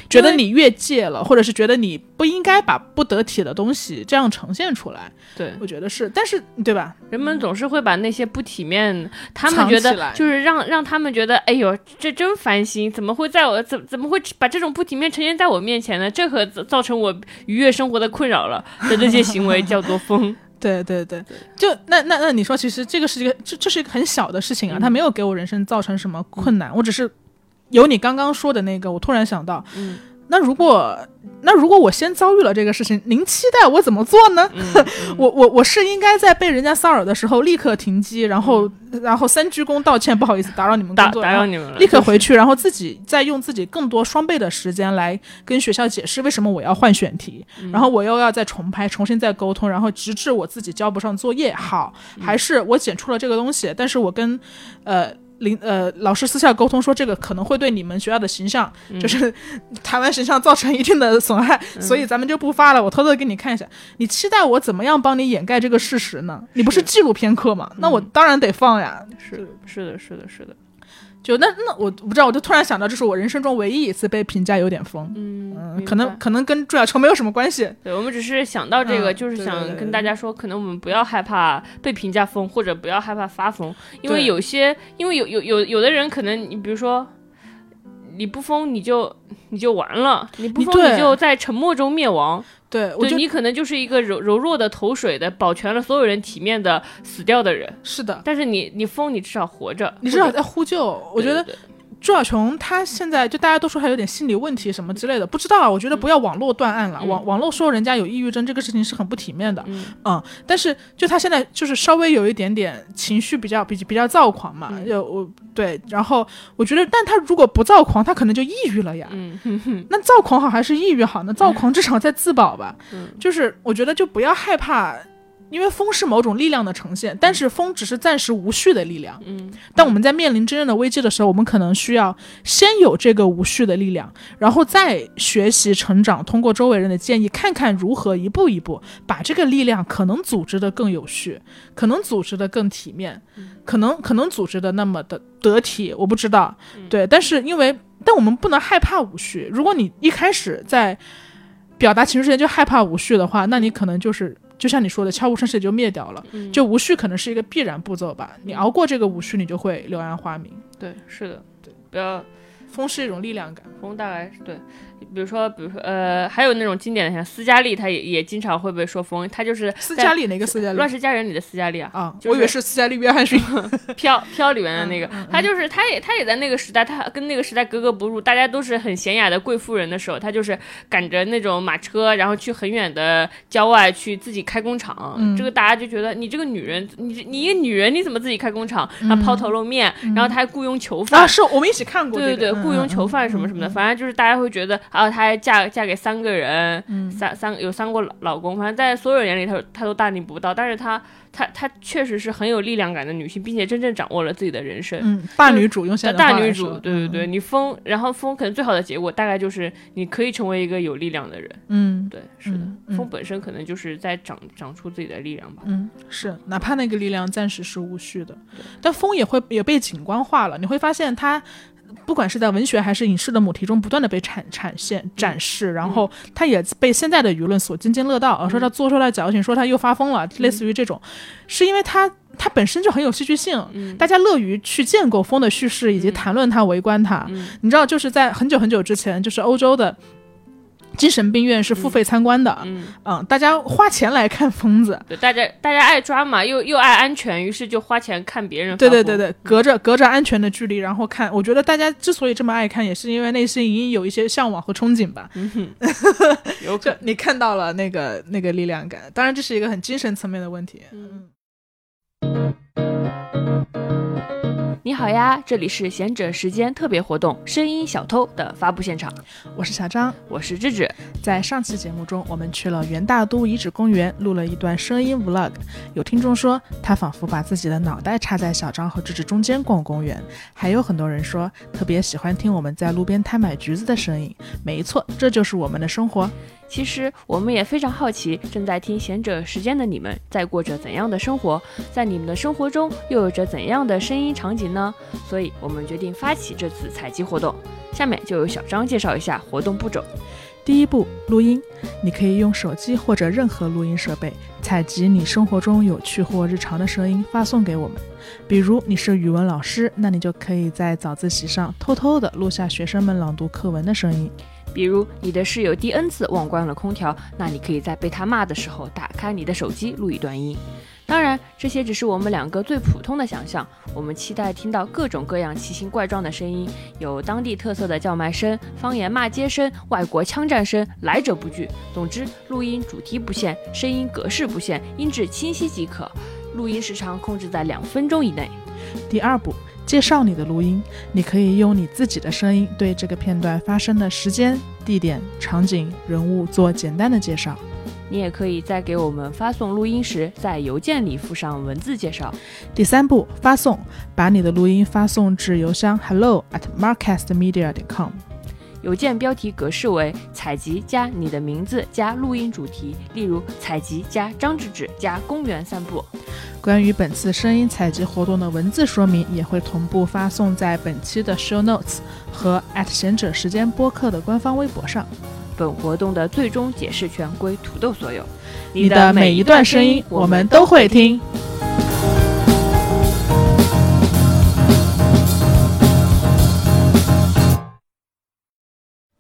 觉得你越界了，或者是觉得你不应该把不得体的东西这样呈现出来。对，我觉得是，但是对吧？人们总是会把那些不体面，他们觉得就是让让他们觉得，哎呦，这真烦心，怎么会在我怎怎么会把这种不体面呈现在我面前呢？这可造成我愉悦生活的困扰了的这些行为叫做疯。对对对，就那那那你说，其实这个是一个这这是一个很小的事情啊，它没有给我人生造成什么困难，我只是。有你刚刚说的那个，我突然想到，嗯，那如果那如果我先遭遇了这个事情，您期待我怎么做呢？我我我是应该在被人家骚扰的时候立刻停机，然后然后三鞠躬道歉，不好意思打扰你们工作，打扰你们了，立刻回去，然后自己再用自己更多双倍的时间来跟学校解释为什么我要换选题，然后我又要再重拍，重新再沟通，然后直至我自己交不上作业，好，还是我剪出了这个东西，但是我跟呃。领呃，老师私下沟通说，这个可能会对你们学校的形象，就是 台湾形象造成一定的损害，所以咱们就不发了。我偷偷给你看一下，你期待我怎么样帮你掩盖这个事实呢？你不是纪录片课吗？那我当然得放呀。是是的，是的，是的。就那那我不知道，我就突然想到，这是我人生中唯一一次被评价有点疯。嗯，可能可能跟朱亚秋没有什么关系。对，我们只是想到这个，就是想跟大家说，可能我们不要害怕被评价疯，或者不要害怕发疯，因为有些，因为有有有有的人可能，你比如说，你不疯，你就你就完了，你不疯，你就在沉默中灭亡。对，我你可能就是一个柔柔弱的投水的，保全了所有人体面的死掉的人。是的，但是你你疯，你至少活着，你至少在呼救。我觉得。朱小琼她现在就大家都说她有点心理问题什么之类的，不知道啊。我觉得不要网络断案了，网网络说人家有抑郁症这个事情是很不体面的。嗯，但是就她现在就是稍微有一点点情绪比较比比较躁狂嘛，就我对，然后我觉得，但她如果不躁狂，她可能就抑郁了呀。嗯，那躁狂好还是抑郁好呢？躁狂至少在自保吧。嗯，就是我觉得就不要害怕。因为风是某种力量的呈现，但是风只是暂时无序的力量。嗯，当我们在面临真正的危机的时候，我们可能需要先有这个无序的力量，然后再学习成长，通过周围人的建议，看看如何一步一步把这个力量可能组织的更有序，可能组织的更体面，可能可能组织的那么的得体。我不知道，对，但是因为但我们不能害怕无序。如果你一开始在表达情绪之前就害怕无序的话，那你可能就是。就像你说的，悄无声息就灭掉了。就无序可能是一个必然步骤吧。你熬过这个无序，你就会柳暗花明。对，是的，对，不要风是一种力量感。风大概是对，比如说，比如说，呃，还有那种经典的像斯嘉丽，她也也经常会被说疯，她就是斯嘉丽哪个斯嘉《丽乱世佳人》里的斯嘉丽啊，啊？就是我以为是斯嘉丽·约翰逊。飘飘里面的那个，她就是她也她也在那个时代，她跟那个时代格格不入，大家都是很娴雅的贵妇人的时候，她就是赶着那种马车，然后去很远的郊外去自己开工厂，嗯这个大家就觉得你这个女人，你你一个女人你怎么自己开工厂，然后抛头露面，然后她还雇佣囚犯。嗯啊，是我们一起看过这个。对对对，嗯雇佣囚犯什么什么的，反正就是大家会觉得啊，她还嫁嫁给三个人，嗯三三有三个老老公，反正在所有人眼里，她她都大逆不道。但是她她她确实是很有力量感的女性，并且真正掌握了自己的人生。嗯，大女主用现在的大女主，对对对，，你疯，然后疯，可能最好的结果大概就是你可以成为一个有力量的人。嗯对，是的，风本身可能就是在长长出自己的力量吧。嗯，是，哪怕那个力量暂时是无序的，但风也会也被景观化了。你会发现它。不管是在文学还是影视的母题中，不断的被产产现展示，然后他也被现在的舆论所津津乐道，而说他做出来矫情，说他又发疯了，类似于这种，是因为他他本身就很有戏剧性，嗯。大家乐于去建构风的叙事，以及谈论它、围观它。嗯。你知道，就是在很久很久之前，就是欧洲的精神病院是付费参观的，嗯，嗯，大家花钱来看疯子。对，大家大家爱抓嘛，又又爱安全，于是就花钱看别人。对对对，对，隔着隔着安全的距离，然后看。我觉得大家之所以这么爱看，也是因为内心隐隐有一些向往和憧憬吧。嗯哼，有可就你看到了那个那个力量感，当然这是一个很精神层面的问题。嗯你好呀，这里是贤者时间特别活动“声音小偷”的发布现场，我是小张，我是智智。在上期节目中，我们去了元大都遗址公园，录了一段声音 vlog。有听众说，他仿佛把自己的脑袋插在小张和智智中间逛公园。还有很多人说，特别喜欢听我们在路边摊买橘子的声音。没错，这就是我们的生活。其实我们也非常好奇，正在听贤者时间的你们在过着怎样的生活，在你们的生活中又有着怎样的声音场景呢？所以我们决定发起这次采集活动。下面就由小张介绍一下活动步骤。第一步，录音。你可以用手机或者任何录音设备采集你生活中有趣或日常的声音，发送给我们。比如你是语文老师，那你就可以在早自习上偷偷地录下学生们朗读课文的声音。比如你的室友第 N 次忘关了空调，那你可以在被他骂的时候打开你的手机录一段音。当然，这些只是我们两个最普通的想象。我们期待听到各种各样奇形怪状的声音，有当地特色的叫卖声、方言骂街声、外国枪战声，来者不拒。总之，录音主题不限，声音格式不限，音质清晰即可。录音时长控制在两分钟以内。第二步，介绍你的录音。你可以用你自己的声音对这个片段发生的时间、地点、场景、人物做简单的介绍。你也可以在给我们发送录音时，在邮件里附上文字介绍。第三步，发送，把你的录音发送至邮箱 hello at markcastmedia.com。邮件标题格式为采集加你的名字加录音主题，例如采集加张志志加公园散步。关于本次声音采集活动的文字说明也会同步发送在本期的 show notes 和贤者时间播客的官方微博上。本活动的最终解释权归土豆所有。你的每一段声音，我们都会听。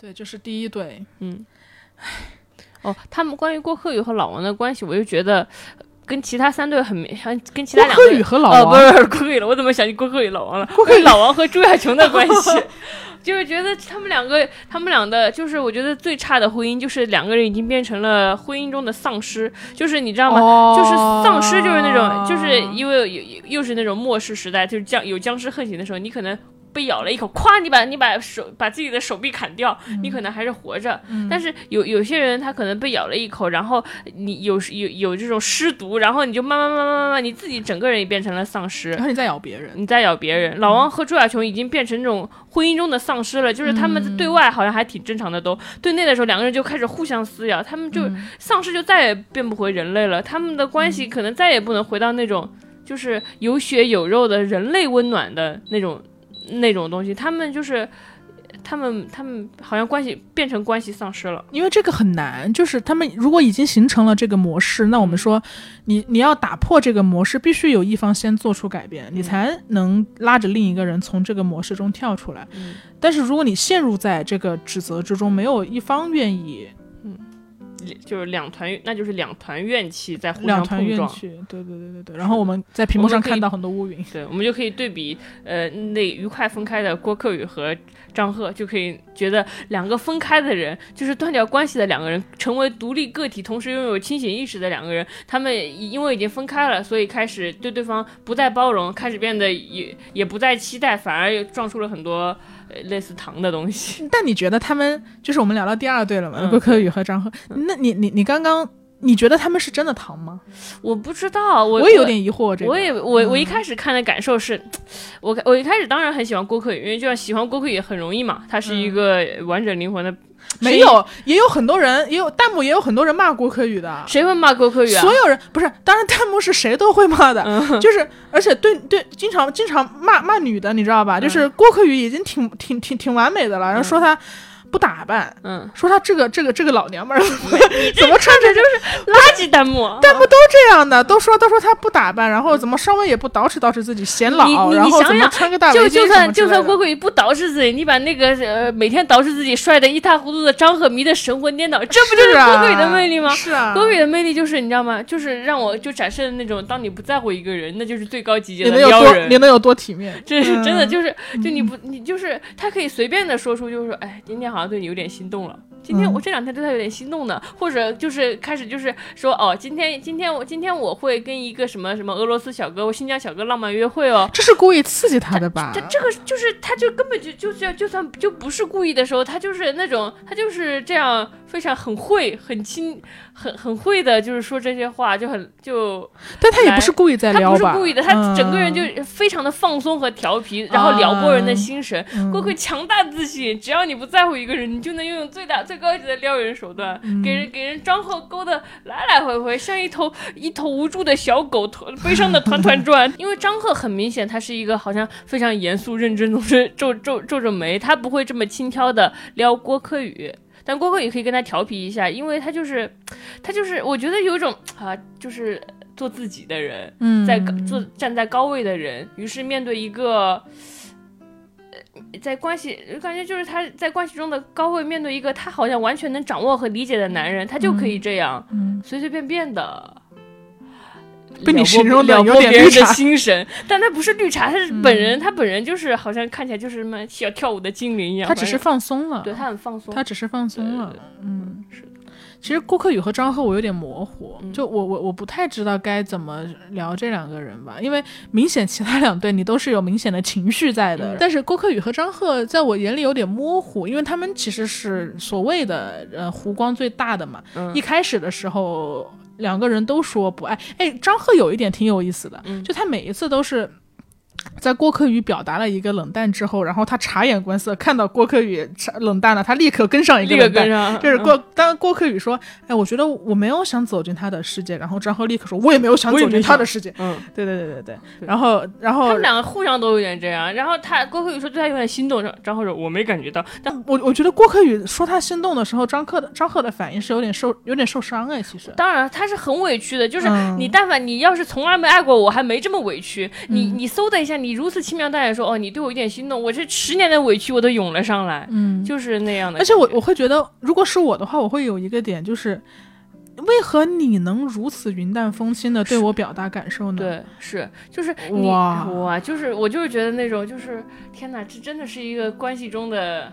对，这是第一对。嗯，哦，他们关于郭鹤宇和老王的关系，我就觉得跟其他三对很没，很跟其他两郭鹤个宇和老王，是不是郭鹤宇了，我怎么想起郭鹤宇老王了？郭鹤宇老王和朱亚琼的关系，就是觉得他们两个，他们俩的，就是我觉得最差的婚姻，就是两个人已经变成了婚姻中的丧尸，就是你知道吗？哦就是丧尸，就是那种，就是因为又又是那种末世时代，就是僵有僵尸横行的时候，你可能被咬了一口，咵，你把你把手把自己的手臂砍掉，你可能还是活着。但是有有些人他可能被咬了一口，然后你有有有这种尸毒，然后你就慢慢慢慢慢慢，你自己整个人也变成了丧尸。然。后你再咬别人。你再咬别人，老王和朱亚琼已经变成那种婚姻中的丧尸了，就是他们对外好像还挺正常的都，对内的时候两个人就开始互相撕咬，他们就、丧尸就再也变不回人类了，他们的关系可能再也不能回到那种就是有血有肉的人类温暖的那种那种东西，他们就是。他们他们好像关系变成关系丧失了。因为这个很难，就是他们如果已经形成了这个模式，那我们说你你要打破这个模式，必须有一方先做出改变，你才能拉着另一个人从这个模式中跳出来。嗯但是如果你陷入在这个指责之中，没有一方愿意就是两团，那就是两团怨气在互相碰撞。对对对对对。然后我们在屏幕上看到很多乌云，对，我们就可以对比，呃，那愉快分开的郭克宇和张赫，就可以觉得两个分开的人，就是断掉关系的两个人，成为独立个体，同时拥有清醒意识的两个人，他们因为已经分开了，所以开始对对方不再包容，开始变得也也不再期待，反而又撞出了很多呃类似糖的东西。但你觉得他们就是我们聊到第二对了嘛？嗯郭柯宇和张赫，那你你你刚刚你觉得他们是真的糖吗？我不知道，我我也有点疑惑，这个我也我我一开始看的感受是，我我一开始当然很喜欢郭柯宇，因为就像喜欢郭柯宇很容易嘛，他是一个完整灵魂的。没有，也有很多人，也有弹幕也有很多人骂郭柯宇的。谁会骂郭柯宇啊？所有人不是，当然弹幕是谁都会骂的，嗯就是而且对对，经常经常骂骂女的，你知道吧？嗯就是郭柯宇已经挺挺挺挺完美的了，然后说她不打扮，嗯，说她这个这个这个老娘们儿 怎么穿着就是垃圾弹幕，弹幕都这样的，都说都说她不打扮，然后怎么稍微也不捯饬捯饬自己显老，你你然后怎么你想想穿个大就就算就算郭桂宇不捯饬自己，你把那个呃每天捯饬自己帅的一塌糊涂的张赫迷的神魂颠倒，这不就是郭桂宇的魅力吗？是啊，郭桂宇的魅力就是你知道吗？就是让我就展示的那种，当你不在乎一个人，那就是最高级别的你能有多撩人你。能有多体面？这是真的，嗯就是就你不你就是他可以随便的说出，就是说，哎，今天好像对你有点心动了。今天嗯我这两天对他有点心动呢，或者就是开始就是说，哦，今天今天我今天我会跟一个什么什么俄罗斯小哥、新疆小哥浪漫约会哦。这是故意刺激他的吧这？这个就是他就根本就就是就算就不是故意的时候，他就是那种他就是这样非常很会很亲很很会的，就是说这些话就很就但他也不是故意在他撩吧？不是故意的，他整个人就嗯非常的放松和调皮，然后撩拨人的心神。嗯郭可强大自信，只要你不在乎一个人，你就能拥有最大最高级的撩人手段，嗯给人给人张赫勾的来来回回，像一头一头无助的小狗，团悲伤的团团转。因为张赫很明显，他是一个好像非常严肃认真，总是皱皱皱着眉，他不会这么轻佻的撩郭柯宇。但郭柯宇可以跟他调皮一下，因为他就是，他就是，我觉得有一种啊，就是做自己的人，嗯在高坐站在高位的人，于是面对一个，呃，在关系感觉就是他在关系中的高位，面对一个他好像完全能掌握和理解的男人，他就可以这样、嗯随随便便的。被你形容了有点别人的绿茶嗯心神，但他不是绿茶，他是本人，他本人就是好像看起来就是什么小跳舞的精灵一样，他只是放松了，对他很放松，他只是放松了嗯，是的。其实郭柯宇和张赫我有点模糊，嗯。就我我我不太知道该怎么聊这两个人吧，因为明显其他两对你都是有明显的情绪在的，嗯。但是郭柯宇和张赫在我眼里有点模糊，因为他们其实是所谓的呃湖光最大的嘛，嗯。一开始的时候两个人都说不爱，哎，张赫有一点挺有意思的，嗯。就他每一次都是。在郭柯宇表达了一个冷淡之后，然后他察言观色，看到郭柯宇冷淡了，他立刻跟上一个立刻冷淡跟。上，就是郭，当郭柯宇说：“哎，我觉得我没有想走进他的世界。”然后张赫立刻说：“我也没有想走进他的世界。嗯。”对对对对对。然后，然后他们两个互相都有点这样，然后他郭柯宇说对他有点心动，张张赫说我没感觉到，但我我觉得郭柯宇说他心动的时候，张赫的张赫的反应是有点受有点受伤哎，其实。当然他是很委屈的，就是嗯你但凡你要是从来没爱过我，还没这么委屈，你你嗖的一下，你如此轻描淡写说哦你对我有点心动，我这十年的委屈我都涌了上来，嗯，就是那样的。而且我我会觉得，如果是我的话，我会有一个点就是。为何你能如此云淡风轻的对我表达感受呢？，对是就是你哇哇就是我就是觉得那种就是天哪，这真的是一个关系中的，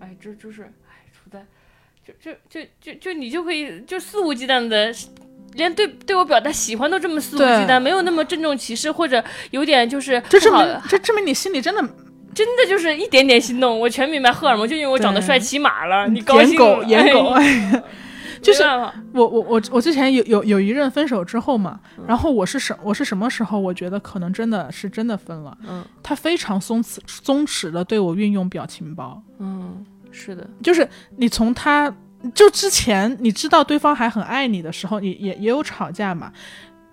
哎这就是哎处在就就就就就你就可以就肆无忌惮的。连对对我表达喜欢都这么肆无忌惮，没有那么郑重其事，或者有点就是这证明这证明你心里真的 真的就是一点点心动。我全明白荷尔蒙，就因为我长得帅骑马了，你高兴颜狗颜狗，就是我我我我之前有有有一任分手之后嘛，嗯然后我是什我是什么时候我觉得可能真的是真的分了，嗯他非常松弛松弛的对我运用表情包，嗯，是的，就是你从他就之前你知道对方还很爱你的时候，也也也有吵架嘛。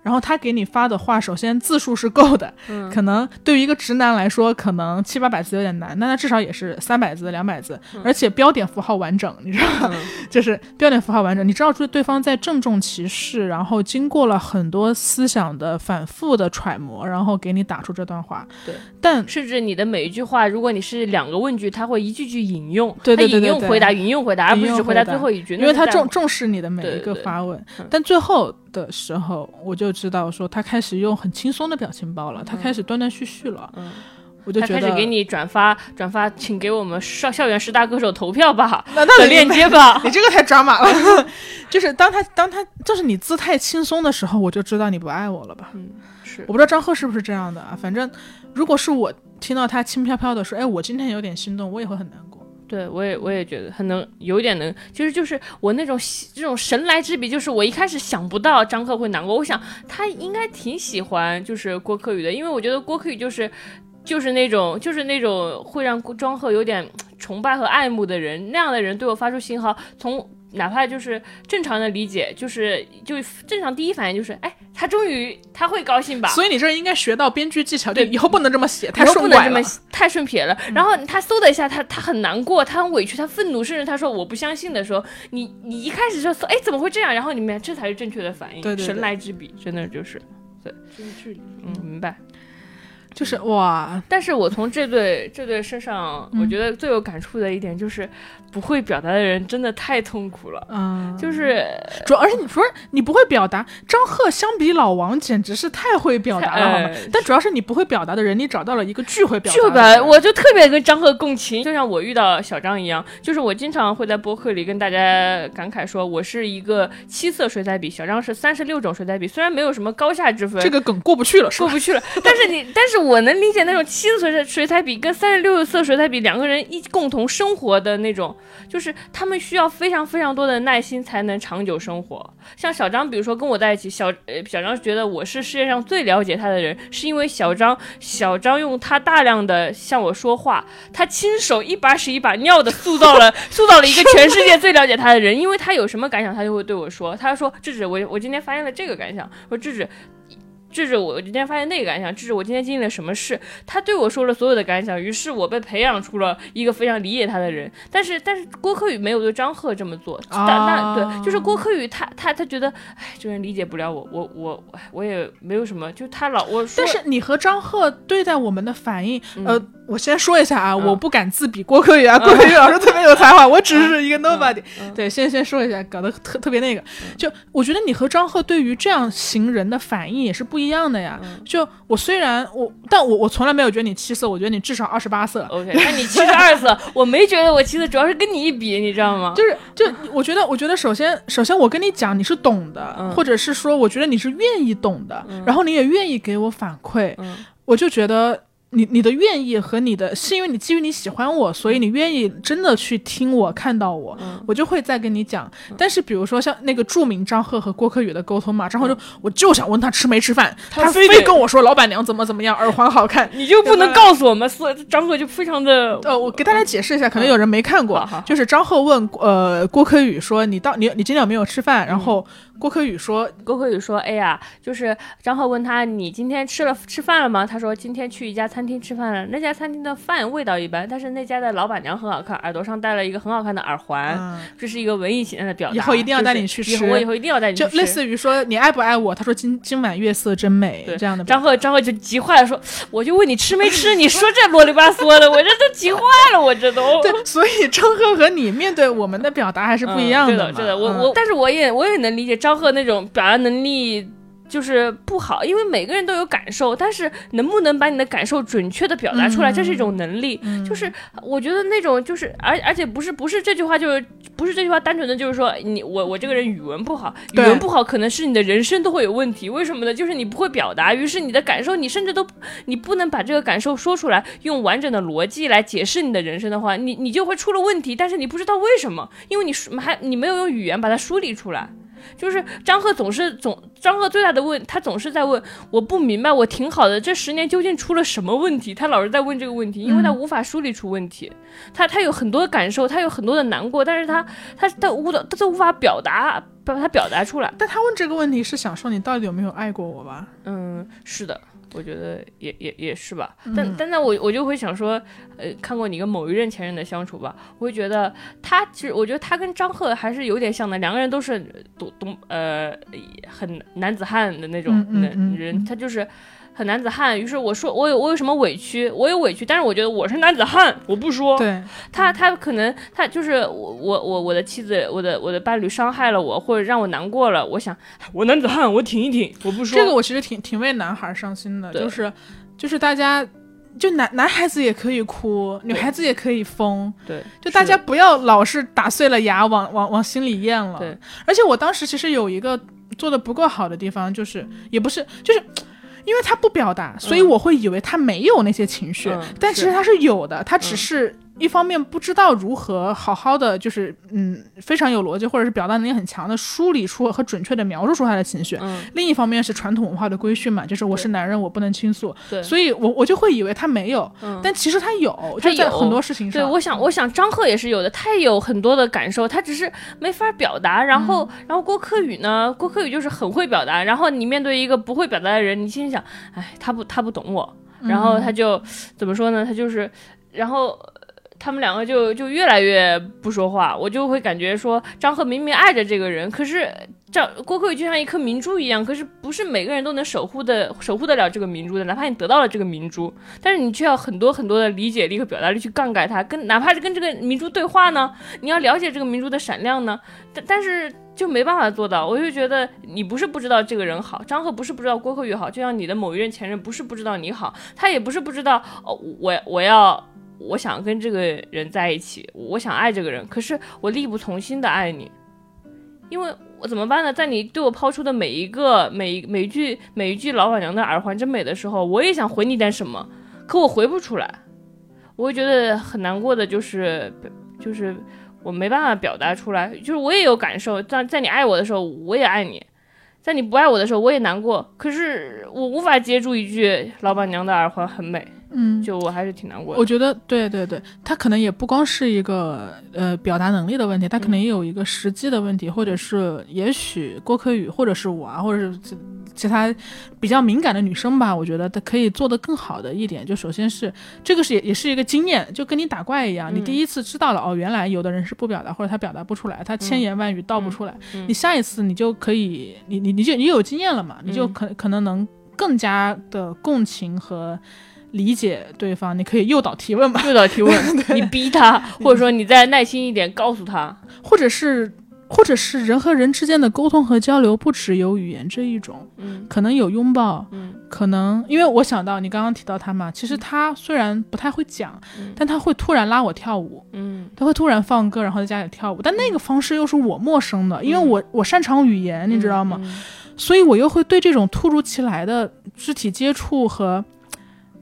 然后他给你发的话，首先字数是够的，嗯。可能对于一个直男来说，可能七八百字有点难，那他至少也是三百字、两百字，而且标点符号完整，你知道吗？嗯。就是标点符号完整，你知道对对方在郑重其事，然后经过了很多思想的反复的揣摩，然后给你打出这段话。对，但甚至你的每一句话，如果你是两个问句，他会一句句引用，对对对他引用回答，引用回答，而不是只回答最后一句，因为他重重视你的每一个发问，嗯。但最后的时候，我就知道说他开始用很轻松的表情包了，他开始断断续续了，嗯我就觉得他开始给你转发转发，请给我们校校园十大歌手投票吧那那你的链接吧。你这个太抓马了，就是当他当他就是你姿态轻松的时候，我就知道你不爱我了吧。嗯，是我不知道张赫是不是这样的啊，反正如果是我听到他轻飘飘的说，哎，我今天有点心动，我也会很难过。对，我也我也觉得很能，有点能，就是就是我那种这种神来之笔，就是我一开始想不到张赫会难过，我想他应该挺喜欢就是郭柯宇的，因为我觉得郭柯宇就是就是那种就是那种会让郭张赫有点崇拜和爱慕的人，那样的人对我发出信号，从哪怕就是正常的理解，就是就正常第一反应就是，哎，他终于他会高兴吧，所以你这应该学到编剧技巧，对以后不能这么写，太顺拐了不能这么。太顺撇了。然后他嗖的一下，他他很难过，他很委屈，他愤怒，甚至他说我不相信的时候，你你一开始就说哎怎么会这样？然后你们这才是正确的反应，对对对神来之笔，真的就是对，真距离嗯，明白。就是哇，但是我从这对这对身上，嗯。我觉得最有感触的一点就是，不会表达的人真的太痛苦了。嗯，就是主要而且你不是你不会表达，张赫相比老王简直是太会表达了，好吗？哎？但主要是你不会表达的人，你找到了一个巨会表达就的人。吧，我就特别跟张赫共情，就像我遇到小张一样，就是我经常会在播客里跟大家感慨说，我是一个七色水彩笔，小张是三十六种水彩笔，虽然没有什么高下之分，这个梗过不去了，过不去了，但是你，但是我能理解那种七色水彩水彩笔跟三十六色水彩笔两个人一共同生活的那种，就是他们需要非常非常多的耐心才能长久生活。像小张，比如说跟我在一起，小呃小张觉得我是世界上最了解他的人，是因为小张小张用他大量的向我说话，他亲手一把屎一把尿的塑造了 塑造了一个全世界最了解他的人，因为他有什么感想，他就会对我说，他说智智，我我今天发现了这个感想，我说智智。智智，我今天发现那个感想，智智，我今天经历了什么事？他对我说了所有的感想，于是我被培养出了一个非常理解他的人。但是，但是郭柯宇没有对张赫这么做。但那对，就是郭柯宇他他他觉得，哎，这人理解不了我，我我哎我也没有什么，就他老我说，但是你和张赫对待我们的反应，嗯呃，我先说一下啊，嗯。我不敢自比郭柯宇啊，郭柯宇老师特别有才华，我只是一个 nobody。嗯。对，先先说一下，搞得特特别那个，就我觉得你和张赫对于这样型人的反应也是不一样的呀。嗯。就我虽然我，但我我从来没有觉得你七色，我觉得你至少二十八色。OK，那你七十二色，我没觉得我七色，主要是跟你一比，你知道吗？就是，就我觉得，我觉得首先，首先我跟你讲，你是懂的，嗯。或者是说，我觉得你是愿意懂的，然后你也愿意给我反馈，嗯。我就觉得你你的愿意和你的是因为你基于你喜欢我，所以你愿意真的去听我看到我，嗯。我就会再跟你讲。但是比如说像那个著名张赫和郭柯宇的沟通嘛，张赫就、我就想问他吃没吃饭，他非跟我说老板娘怎么怎么样，耳环好看。你就不能告诉我们，所以张赫就非常的呃，我给大家解释一下，可能有人没看过，就是张赫问呃郭柯宇说你到你你今天有没有吃饭？然后郭柯宇说郭柯宇说：“哎呀，就是张赫问他你今天吃了吃饭了吗？他说今天去一家餐厅吃饭了，那家餐厅的饭味道一般，但是那家的老板娘很好看，耳朵上戴了一个很好看的耳环，嗯，这是一个文艺形象的表达。以后一定要带你去吃以后我以后一定要带你去吃。就类似于说你爱不爱我？他说今今晚月色真美对这样的。张赫张赫就急坏了，说我就问你吃没吃，你说这啰里吧嗦的，我这都急坏了，我这都。对，所以张赫和你面对我们的表达还是不一样的。嗯对的，对的，我嗯我，但是我也我也能理解张赫那种表达能力。就是不好，因为每个人都有感受，但是能不能把你的感受准确的表达出来，嗯这是一种能力。就是我觉得那种就是，而而且不是不是这句话，就是不是这句话单纯的就是说你我我这个人语文不好，语文不好可能是你的人生都会有问题。为什么呢？就是你不会表达，于是你的感受你甚至都你不能把这个感受说出来，用完整的逻辑来解释你的人生的话，你你就会出了问题。但是你不知道为什么，因为你梳还你没有用语言把它梳理出来。就是张赫总是总张赫最大的问，他总是在问，我不明白，我挺好的，这十年究竟出了什么问题？他老是在问这个问题，因为他无法梳理出问题，他他有很多的感受，他有很多的难过，但是他他他无的他都无法表达把它表达出来。但他问这个问题是想说你到底有没有爱过我吧？嗯，是的，我觉得也也也是吧。但但那我我就会想说，呃，看过你跟某一任前任的相处吧，我会觉得他其实我觉得他跟张赫还是有点像的，两个人都是东东呃很男子汉的那种人、嗯人，他就是。很男子汉，于是我说我有我有什么委屈，我有委屈，但是我觉得我是男子汉，我不说。对，他他可能他就是我我我我的妻子，我的我的伴侣伤害了我，或者让我难过了，我想我男子汉，我挺一挺，我不说。这个我其实挺挺为男孩伤心的，就是就是大家。就男男孩子也可以哭，女孩子也可以疯，对，就大家不要老是打碎了牙往往往心里咽了。对，而且我当时其实有一个做的不够好的地方，就是也不是，就是因为他不表达，所以我会以为他没有那些情绪，嗯但其实他是有的，他只是一方面不知道如何好好的，就是嗯非常有逻辑或者是表达能力很强的梳理出和准确的描述出他的情绪。嗯，另一方面是传统文化的规训嘛，就是我是男人，我不能倾诉，对，所以我我就会以为他没有，嗯但其实他有，他有就在很多事情上对，上。我想，我想张赫也是有的，他也有很多的感受，他只是没法表达。然后，然后郭柯宇呢？郭柯宇就是很会表达。然后你面对一个不会表达的人，你心里想，哎，他不，他不懂我。然后他就怎么说呢？他就是，然后。他们两个就就越来越不说话，我就会感觉说张赫明明爱着这个人，可是张郭柯宇就像一颗明珠一样，可是不是每个人都能守护的守护得了这个明珠的，哪怕你得到了这个明珠，但是你却要很多很多的理解力和表达力去杠杆它，跟哪怕是跟这个明珠对话呢，你要了解这个明珠的闪亮呢，但但是就没办法做到。我就觉得你不是不知道这个人好，张赫不是不知道郭柯宇好，就像你的某一任前任不是不知道你好，他也不是不知道哦，我我要。我想跟这个人在一起，我想爱这个人，可是我力不从心的爱你，因为我怎么办呢？在你对我抛出的每一个每一每一句每一句老板娘的耳环真美的时候，我也想回你点什么，可我回不出来，我会觉得很难过的，就是就是我没办法表达出来，就是我也有感受，在在你爱我的时候，我也爱你。在你不爱我的时候，我也难过，可是我无法接住一句“老板娘的耳环很美”，嗯，就我还是挺难过的。我觉得对对对，他可能也不光是一个呃表达能力的问题，他可能也有一个时机的问题，或者是也许郭柯宇或者是我啊，或者是其其他比较敏感的女生吧，我觉得她可以做得更好的一点，就首先是这个是也也是一个经验，就跟你打怪一样，你嗯第一次知道了哦，原来有的人是不表达或者他表达不出来，他千言万语道不出来，嗯你下一次你就可以，你你你就你有经验了嘛，你就嗯可可能能更加的共情和。理解对方，你可以诱导提问嘛，诱导提问，你逼他，或者说你再耐心一点告诉他，或者是或者是人和人之间的沟通和交流，不只有语言这一种，嗯。可能有拥抱，嗯。可能因为我想到你刚刚提到他嘛，其实他虽然不太会讲，嗯。但他会突然拉我跳舞，嗯。他会突然放歌，然后在家里跳舞，但那个方式又是我陌生的，因为我我擅长语言，你知道吗？嗯。所以我又会对这种突如其来的肢体接触和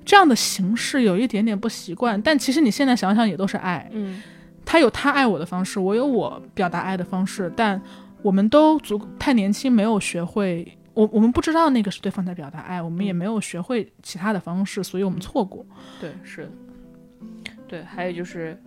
这样的形式有一点点不习惯。但其实你现在想想，也都是爱。嗯他有他爱我的方式，我有我表达爱的方式，但我们都足太年轻，没有学会。我我们不知道那个是对方在表达爱，我们也没有学会其他的方式，所以我们错过。对，是，对，还有就是。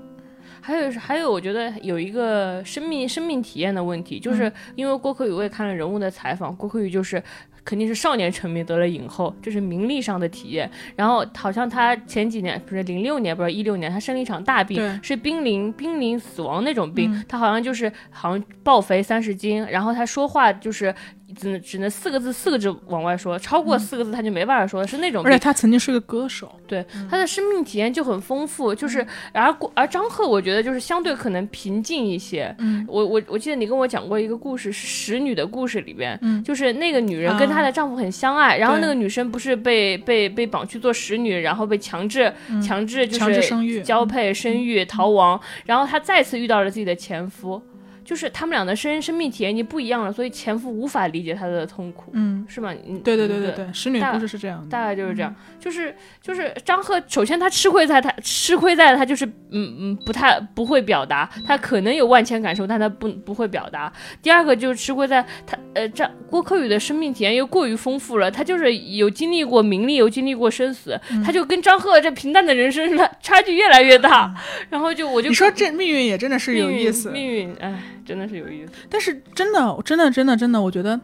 还有是，还有，我觉得有一个生命生命体验的问题，就是因为郭柯宇，我也看了人物的采访，郭柯宇就是肯定是少年成名得了影后，这是名利上的体验。然后好像他前几年不是零六年，不是一六年，他生了一场大病，是濒临濒临死亡那种病，嗯。他好像就是好像暴肥三十斤，然后他说话就是只能只能四个字四个字往外说，超过四个字他就没办法说，是那种而且。他曾经是个歌手，对他的生命体验就很丰富，就是而郭而张赫，我觉得就是相对可能平静一些。嗯，我我我记得你跟我讲过一个故事，是使女的故事里边，嗯就是那个女人跟她的丈夫很相爱，然后那个女生不是被被被绑去做使女，然后被强制、强制就强制是生育，交配、生育、逃亡，然后她再次遇到了自己的前夫。就是他们俩的生生命体验已经不一样了，所以前夫无法理解他的痛苦，嗯，是吗？嗯对对对对对，使女大故事是这样的，大概就是这样，就是就是张赫，首先他吃亏在他吃亏在他就是嗯嗯不太不会表达，他可能有万千感受，但他不不会表达。第二个就是吃亏在他呃张郭柯宇的生命体验又过于丰富了，他就是有经历过名利，有经历过生死，他就跟张赫这平淡的人生差 差距越来越大，然后就我就你说这命运也真的是有意思，命运哎真的是有意思。但是真的，真的，真的，真的，我觉得，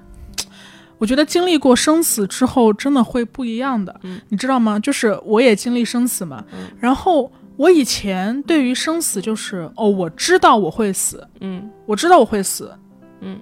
我觉得经历过生死之后，真的会不一样的。嗯你知道吗？就是我也经历生死嘛，嗯然后我以前对于生死就是哦，我知道我会死，嗯我知道我会死，嗯，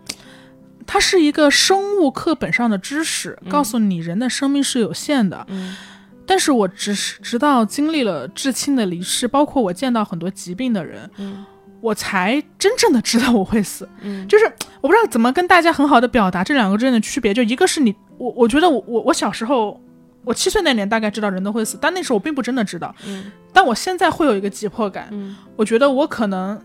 它是一个生物课本上的知识，嗯告诉你人的生命是有限的。嗯但是我只是直到经历了至亲的离世，包括我见到很多疾病的人，嗯我才真正的知道我会死。嗯，就是我不知道怎么跟大家很好的表达这两个之间的区别。就一个是你，我我觉得我我我小时候，我七岁那年大概知道人都会死，但那时候我并不真的知道。嗯但我现在会有一个急迫感，嗯我觉得我可能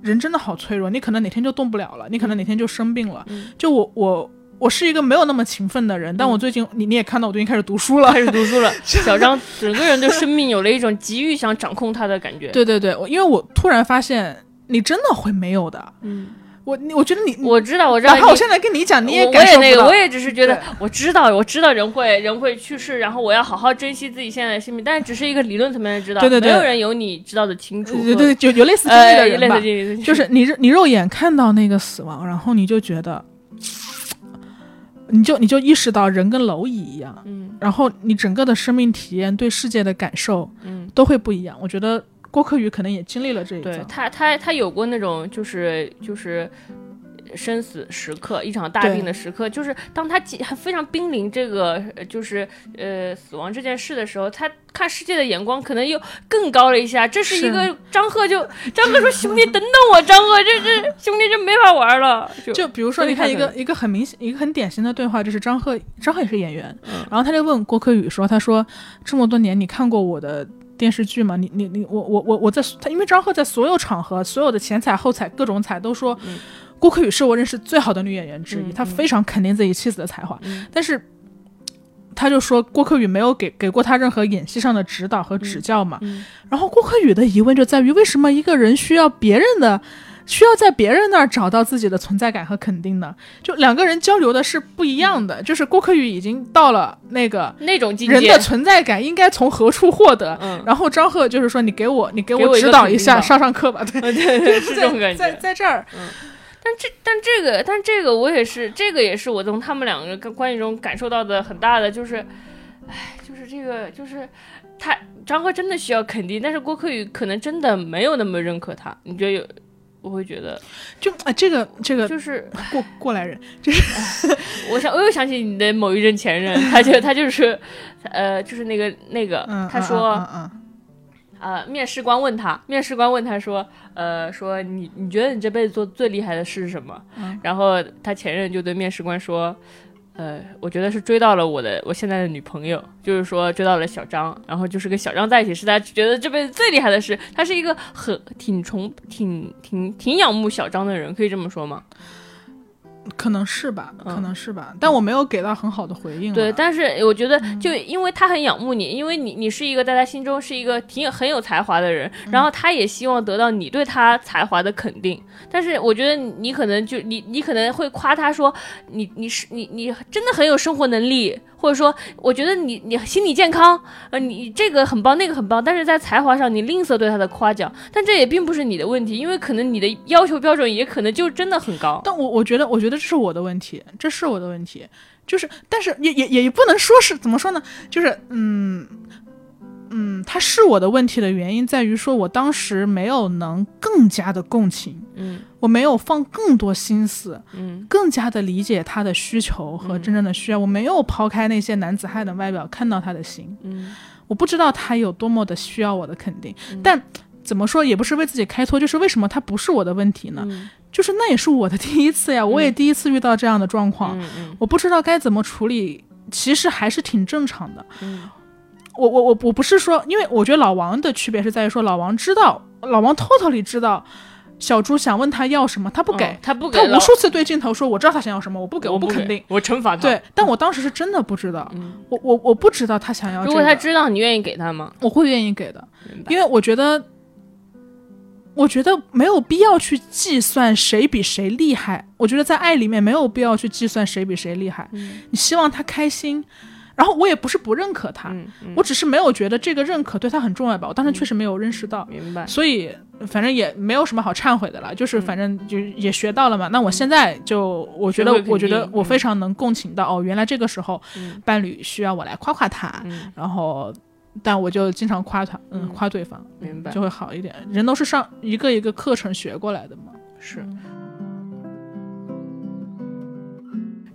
人真的好脆弱，你可能哪天就动不了了，你可能哪天就生病了。嗯就我我我是一个没有那么勤奋的人，但我最近你你也看到我最近开始读书了。开始读书了，小张整个人对生命有了一种急于想掌控他的感觉。对对对，因为我突然发现你真的会没有的。嗯，我你我觉得你我知道，我知道你。哪怕我现在跟你讲，你也感受不到。我也那个，我也只是觉得我知道，我知道人会人会去世，然后我要好好珍惜自己现在的生命，但是只是一个理论层面的知道，对对对没有人有你知道的清楚和。对对，有有类似经历呃，的人吧类似，经历的就是 你你肉眼看到那个死亡，然后你就觉得，你就你就意识到人跟蝼蚁一样，嗯然后你整个的生命体验、对世界的感受嗯，都会不一样。我觉得郭柯宇可能也经历了这一遭。他他他有过那种就是就是。生死时刻，一场大病的时刻，就是当他几非常濒临这个就是呃死亡这件事的时候，他看世界的眼光可能又更高了一下。这是一个张赫就张赫说：“兄弟，等等我，张赫，这这兄弟这没法玩了。就”比如说，你看一个一个很明显、一个很典型的对话，就是张赫，张赫也是演员，然后他就问郭柯宇说：“他说这么多年你看过我的电视剧嘛？你你你我我我我在他，因为张赫在所有场合、所有的前彩后彩各种彩都说，嗯郭柯宇是我认识最好的女演员之一，嗯他非常肯定自己妻子的才华，嗯但是。”他就说郭柯宇没有给给过他任何演戏上的指导和指教嘛，嗯然后郭柯宇的疑问就在于，为什么一个人需要别人的，需要在别人那儿找到自己的存在感和肯定的？就两个人交流的是不一样的。就是郭柯宇已经到了那个那种境界人的，存在感应该从何处获得，嗯，然后张赫就是说，你给我，你给给我指导一下，上上课吧。对，对对是这种感在觉。在这儿，但这但这个但这个我也是，这个也是我从他们两个跟关系中感受到的很大的，就是，唉，就是这个就是他张赫真的需要肯定，但是郭柯宇可能真的没有那么认可他。你觉得有？我会觉得就啊，这个这个就是过过来人，就是我想我又想起你的某一任前任，他就他就是呃就是那个那个他说。嗯嗯呃，面试官问他，面试官问他说，呃，说你你觉得你这辈子做最厉害的事是什么？嗯然后他前任就对面试官说，呃，我觉得是追到了我的我现在的女朋友，就是说追到了小张，然后就是跟小张在一起是他觉得这辈子最厉害的事。他是一个很挺崇挺挺挺仰慕小张的人，可以这么说吗？可能是吧，嗯可能是吧，但我没有给到很好的回应。对，但是我觉得，嗯就因为他很仰慕你，因为你你是一个在他心中是一个挺很有才华的人，嗯然后他也希望得到你对他才华的肯定。但是我觉得你可能就你你可能会夸他说你你是你你真的很有生活能力，或者说我觉得你你心理健康，呃你这个很棒那个很棒，但是在才华上你吝啬对他的夸奖，但这也并不是你的问题，因为可能你的要求标准也可能就真的很高。但我我觉得，我觉得这是我的问题，这是我的问题，就是，但是也也也不能说是怎么说呢，就是，嗯嗯，他是我的问题的原因在于说，我当时没有能更加的共情，嗯。我没有放更多心思，嗯。更加的理解他的需求和真正的需要，我没有抛开那些男子汉的外表，看到他的心，嗯。我不知道他有多么的需要我的肯定，但。怎么说也不是为自己开脱，就是为什么他不是我的问题呢？嗯就是那也是我的第一次呀，我也第一次遇到这样的状况，我不知道该怎么处理，其实还是挺正常的。嗯我我我我不是说，因为我觉得老王的区别是在于说，老王知道，老王 totally 知道小猪想问他要什么，他不给，哦他不给他无数次对镜头说我知道他想要什么，我不给，我不肯定。，我惩罚他。对，但我当时是真的不知道，嗯，我我我不知道他想要、这个。如果他知道你愿意给他吗？我会愿意给的，因为我觉得，我觉得没有必要去计算谁比谁厉害。我觉得在爱里面没有必要去计算谁比谁厉害。嗯你希望他开心，然后我也不是不认可他，嗯嗯，我只是没有觉得这个认可对他很重要吧。我当时确实没有认识到，明白。所以反正也没有什么好忏悔的了，就是嗯反正就也学到了嘛。那我现在就我觉得我觉得我非常能共情到哦，原来这个时候嗯伴侣需要我来夸夸他，嗯，然后。但我就经常夸他，嗯，嗯夸对方，明白就会好一点。人都是上一个一个课程学过来的嘛。是。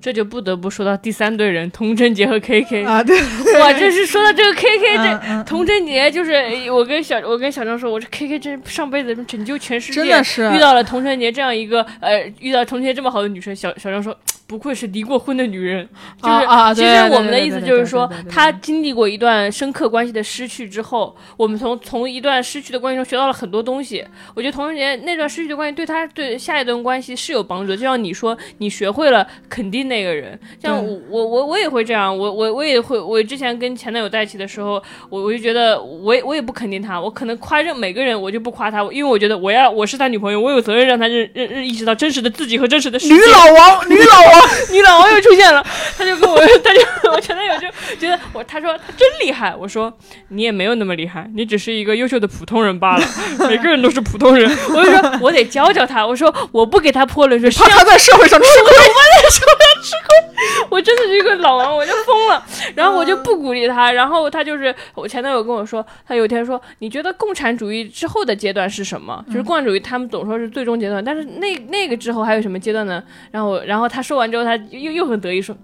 这就不得不说到第三对人，童贞洁和 KK。啊，对，哇，这是说到这个 KK 这。嗯嗯童贞洁就是我跟小我跟小张说，我这 KK 真上辈子拯救全世界，真的是遇到了童贞洁这样一个呃，遇到童贞洁这么好的女生。小小张说，不愧是离过婚的女人，就是、啊啊其实我们的意思就是说她经历过一段深刻关系的失去之后，我们从从一段失去的关系中学到了很多东西。我觉得童贞洁那段失去的关系对她对下一段关系是有帮助的，就像你说，你学会了肯定那个人，像我我我我也会这样，我我我也会，我之前跟前男友在一起的时候，我我就觉得我也我也不肯定他，我可能夸任每个人，我就不夸他，因为我觉得我要我是他女朋友，我有责任让他认认认意识到真实的自己和真实的世界。女老王，女老王，女老王又出现了，他就跟我，他就我前男友就觉得我，他说他真厉害，我说你也没有那么厉害，你只是一个优秀的普通人罢了，每个人都是普通人。我就说我得教教他，我说我不给他泼冷水，是怕他在社会上吃亏。我 真的是一个老王，我就疯了。然后我就不鼓励他，然后他就是我前男友跟我说，他有一天说，你觉得共产主义之后的阶段是什么？就是共产主义他们总说是最终阶段，但是那那个之后还有什么阶段呢？然后然后他说完之后，他又又很得意说。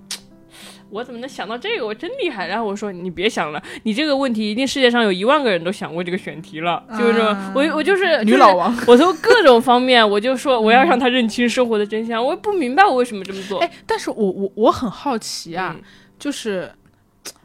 我怎么能想到这个？我真厉害！然后我说你别想了，你这个问题一定世界上有一万个人都想过这个选题了，就是这么我我就是女老王。我从各种方面，我就说我要让他认清生活的真相。我也不明白我为什么这么做。哎，但是我我我很好奇啊，嗯就是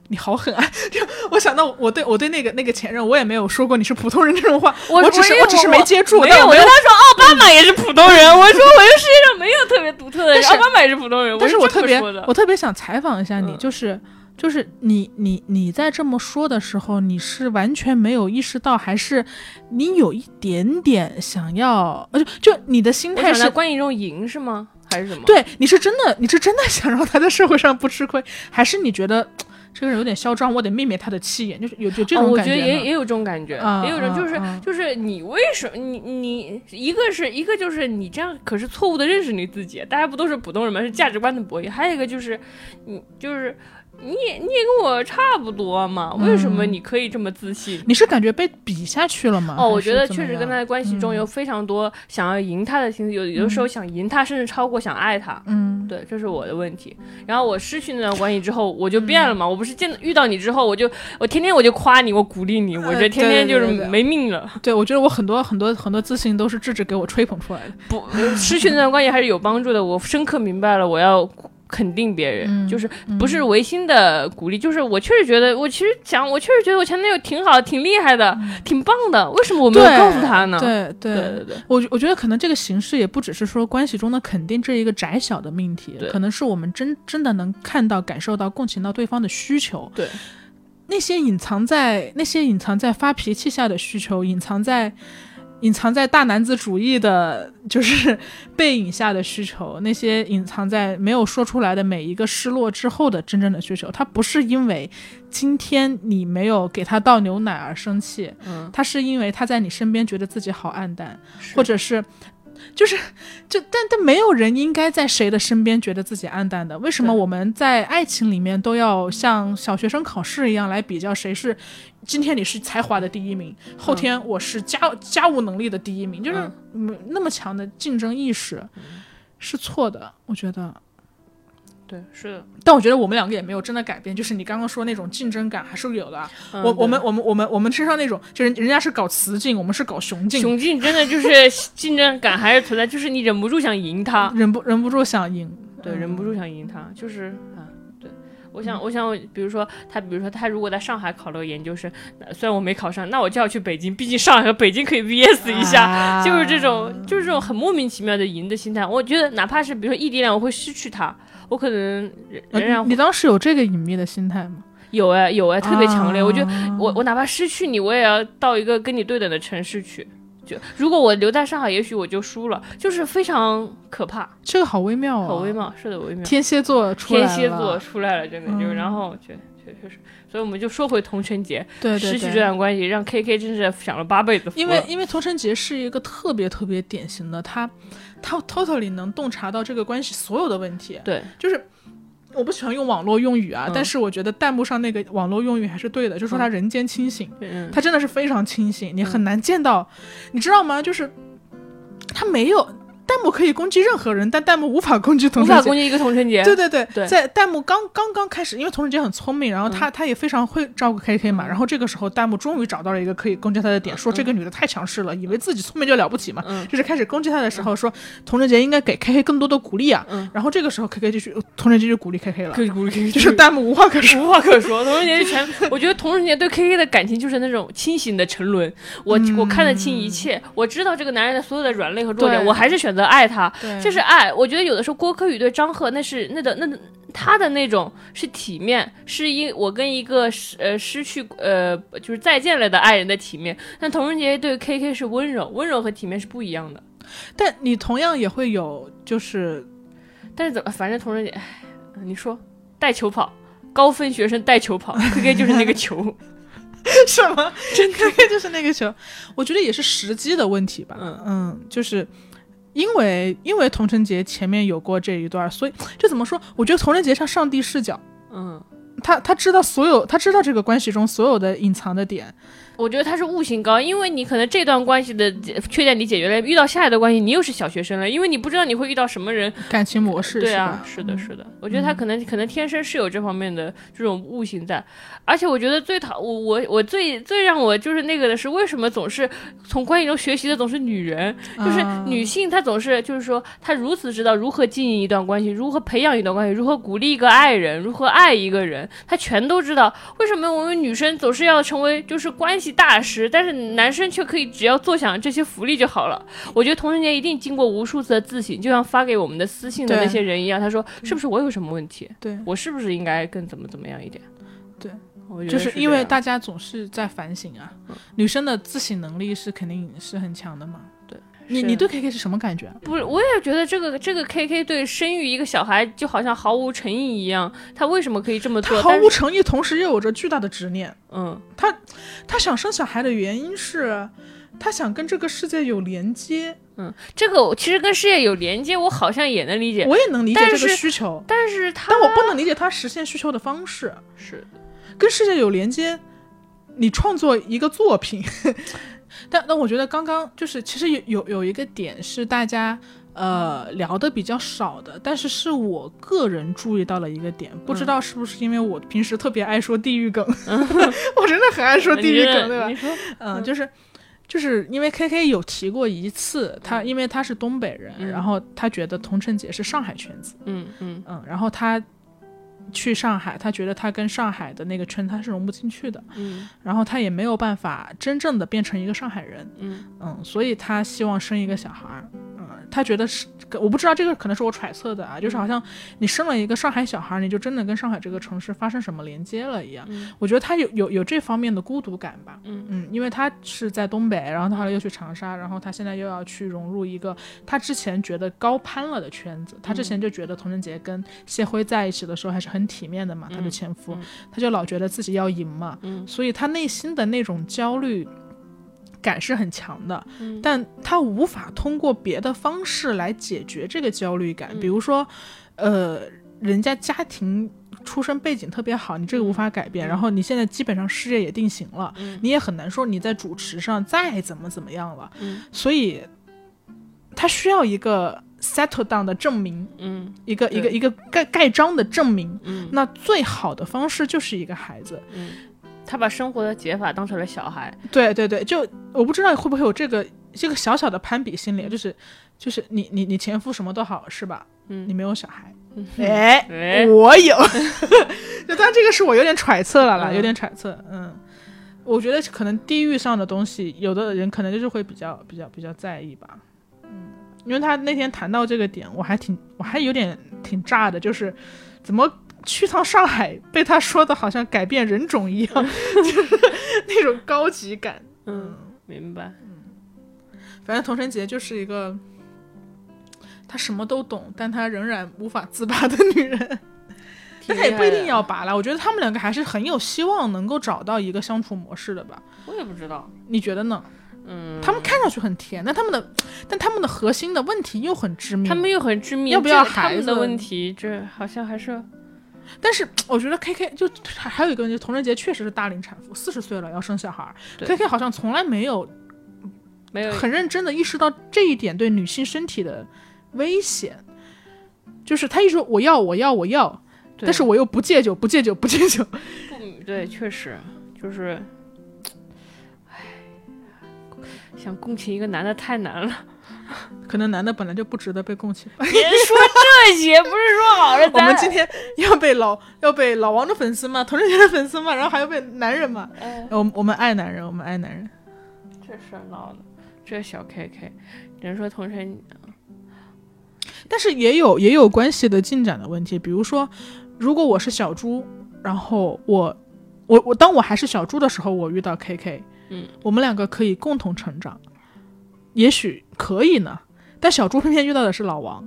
你好狠啊！就我想到我对我对那个那个前任，我也没有说过你是普通人这种话，我我只是我只是没接住，没有，但我跟他说奥巴马也是普通人，我说我这世界上没有特别独特的人，奥巴马也是普通人，但是我我特别我特别想采访一下你，嗯就是就是你你你在这么说的时候，你是完全没有意识到，还是你有一点点想要，呃，就就你的心态是？关系中赢是吗？还是什么？对，你是真的，你是真的想让他在社会上不吃亏，还是你觉得这个人有点嚣张，我得灭灭他的气焰，就是有有这哦，种感觉我觉？得也也有这种感觉，啊也有这种就是就是你为什么你你一个是一个就是你这样可是错误的认识你自己，大家不都是普通人吗？是价值观的博弈，还有一个就是你就是你也你也跟我差不多嘛，为什么嗯你可以这么自信？你是感觉被比下去了吗？哦，我觉得确实跟他的关系中有非常多想要赢他的心思，有有的时候想赢他，甚至超过想爱他。嗯，对，这是我的问题。然后我失去那段关系之后，我就变了嘛。我不是见遇到你之后，我就我天天我就夸你，我鼓励你，我觉得天天就是对对对没命了。对，我觉得我很多很多很多自信都是智智给我吹捧出来的。不，失去那段关系还是有帮助的。我深刻明白了，我要。肯定别人，嗯就是不是违心的鼓励，就是我确实觉得，我其实讲，我确实觉得我前男友挺好，挺厉害的，挺棒的。为什么我没有告诉他呢？对对对对对，我我觉得可能这个形式也不只是说关系中的肯定这一个窄小的命题，可能是我们真真的能看到、感受到、共情到对方的需求。对，那些隐藏在那些隐藏在发脾气下的需求，隐藏在隐藏在大男子主义的，就是背影下的需求，那些隐藏在没有说出来的每一个失落之后的真正的需求，他不是因为今天你没有给他倒牛奶而生气，嗯，他是因为他在你身边觉得自己好暗淡，或者是。就是，就但但没有人应该在谁的身边觉得自己暗淡的。为什么我们在爱情里面都要像小学生考试一样来比较谁是？今天你是才华的第一名，后天我是家家务能力的第一名，就是嗯那么强的竞争意识是错的，我觉得。对，是的。但我觉得我们两个也没有真的改变，就是你刚刚说那种竞争感还是有的我我们我们我们我们身上那种，就是人家是搞雌竞，我们是搞雄竞，雄竞真的就是竞争感还是存在，就是你忍不住想赢他，忍不忍不住想赢。对，嗯忍不住想赢他，就是啊，对。我想，我想，比如说他，比如说他如果在上海考了个研究生，呃虽然我没考上，那我就要去北京，毕竟上海和北京可以 VS 一下，啊就是这种，就是这种很莫名其妙的赢的心态。我觉得哪怕是比如说异地恋，我会失去他，我可能仍然你你当时有这个隐秘的心态吗？有哎有哎，特别强烈。我觉得啊我我哪怕失去你，我也要到一个跟你对等的城市去。就如果我留在上海，也许我就输了，就是非常可怕，这个好微妙啊，好微。妙，是的，微妙。天蝎座出来了，天蝎座出来了，真的就嗯然后确确确实，所以我们就说回童晨杰，对对失去这。段关系，让 K K 真是想了八辈子福。因为因为童晨杰是一个特别特别典型的，他他 totally 能洞察到这个关系所有的问题，对就是。我不喜欢用网络用语啊，嗯。但是我觉得弹幕上那个网络用语还是对的，就说他人间清醒，嗯，他真的是非常清醒，你很难见到，你知道吗？就是他没有弹幕可以攻击任何人，但弹幕无法攻击童晨杰无法攻。击一个童晨杰。对对对，对。在弹幕刚刚刚开始，因为童晨杰很聪明，然后他、他也非常会照顾 KK 嘛，嗯。然后这个时候弹幕终于找到了一个可以攻击他的点，说这个女的太强势了，以为自己聪明就了不起嘛，嗯。就是开始攻击他的时候说童晨杰应该给 KK 更多的鼓励啊，嗯。然后这个时候 KK 就去童晨杰就鼓励 KK 了，可以鼓励 K K，就是弹幕无话可说。无话可说。童晨杰全，我觉得童晨杰对 K K 的感情就是那种清醒的沉沦。我、我看得清一切，我知道这个男人的所有的软肋和弱点，对。我还是选择爱他。对这是爱。我觉得有的时候郭柯宇对张赫那是那的那他的那种是体面，是因我跟一个失呃失去呃就是再见了的爱人的体面。但童仁杰对 K K 是温柔，温柔和体面是不一样的。但你同样也会有就是但是怎么，反正童仁杰，你说带球跑。高分学生带球跑，K K 就是那个球，什么？真的就是那个球，我觉得也是时机的问题吧。嗯嗯就是因为因为童晨杰前面有过这一段，所以这怎么说？我觉得童晨杰像上帝视角，嗯，他他知道所有，他知道这个关系中所有的隐藏的点。我觉得他是悟性高，因为你可能这段关系的缺点你解决了，遇到下一段关系你又是小学生了，因为你不知道你会遇到什么人，感情模式对啊是的，是的，我觉得他可能、可能天生是有这方面的这种悟性在，而且我觉得最讨我我我最最让我就是那个的是，为什么总是从关系中学习的总是女人，就是啊女性她总是就是说她如此知道如何经营一段关系，如何培养一段关系，如何鼓励一个爱人，如何爱一个人，她全都知道。为什么我们女生总是要成为就是关系大师，但是男生却可以只要坐享这些福利就好了？我觉得同性恋一定经过无数次的自省，就像发给我们的私信的那些人一样，他说是不是我有什么问题？对，我是不是应该更怎么怎么样一点？对，我觉得就是因为大家总是在反省啊，女生的自省能力是肯定是很强的嘛。对，你你对 K K 是什么感觉啊？不是，我也觉得这个这个 K K 对生育一个小孩就好像毫无诚意一样，他为什么可以这么做？他毫无诚意，同时又有着巨大的执念。嗯，他他想生小孩的原因是，他想跟这个世界有连接。嗯这个我其实跟事业有连接，我好像也能理解，我也能理解这个需求，但是他但我不能理解他实现需求的方式。是跟世界有连接，你创作一个作品。但那我觉得刚刚就是其实有有有一个点是大家呃聊的比较少的，但是是我个人注意到了一个点，不知道是不是因为我平时特别爱说地域梗，我真的很爱说地域梗，对吧嗯，就是就是因为 K K 有提过一次，他因为他是东北人，嗯。然后他觉得童晨杰是上海圈子，嗯嗯。嗯，然后他去上海，他觉得他跟上海的那个圈他是融不进去的，嗯。然后他也没有办法真正的变成一个上海人，嗯。嗯，所以他希望生一个小孩他觉得是，我不知道这个可能是我揣测的啊，就是好像你生了一个上海小孩儿，你就真的跟上海这个城市发生什么连接了一样，嗯。我觉得他有有有这方面的孤独感吧，嗯。嗯，因为他是在东北，然后他后来又去长沙，然后他现在又要去融入一个他之前觉得高攀了的圈子。他之前就觉得童晨杰跟谢辉在一起的时候还是很体面的嘛，他的前夫，嗯。他就老觉得自己要赢嘛，嗯。所以他内心的那种焦虑。感是很强的，嗯。但他无法通过别的方式来解决这个焦虑感，比如说，呃，人家家庭出身背景特别好，你这个无法改变，然后你现在基本上事业也定型了，嗯。你也很难说你在主持上再怎么怎么样了，嗯。所以他需要一个 settle down 的证明，嗯。一个一个一个盖盖章的证明。嗯。那最好的方式就是一个孩子，嗯，他把生活的解法当成了小孩，对对对，就我不知道会不会有这个这个小小的攀比心理，就是就是你你你前夫什么都好是吧？嗯你没有小孩，嗯。哎，哎我有，就但这个是我有点揣测了啦，嗯有点揣测，嗯，我觉得可能地域上的东西，有的人可能就是会比较比较比较在意吧，嗯，因为他那天谈到这个点，我还挺我还有点挺炸的，就是怎么去趟上海被他说的好像改变人种一样，就是那种高级感，嗯，明白。嗯反正童晨洁就是一个，她什么都懂，但她仍然无法自拔的女人。但她也不一定要拔了，我觉得他们两个还是很有希望能够找到一个相处模式的吧。我也不知道，你觉得呢？嗯，他们看上去很甜，但他们的，但他们的核心的问题又很致命。他们又很致命，要不要孩子们的问题，这好像还是但是我觉得 K K 就还还有一个问题，童人杰确实是大龄产妇，四十岁了要生小孩儿对，K K 好像从来没有没有很认真的意识到这一点对女性身体的危险。就是他一说我要我要我要，对但是我又不戒酒不戒酒不戒酒，不 对，确实就是，唉，想共情一个男的太难了。可能男的本来就不值得被共情。别说这些，不是说好了我咱们今天要被老要被老王的粉丝嘛，童晨洁的粉丝嘛，然后还要被男人嘛。哎我们我们爱男人，我们爱男人。这事儿闹的，这小 K K，只能说同城但是也有也有关系的进展的问题，比如说，如果我是小猪，然后我我我当我还是小猪的时候，我遇到 KK，嗯，我们两个可以共同成长，也许可以呢。但小猪偏偏遇到的是老王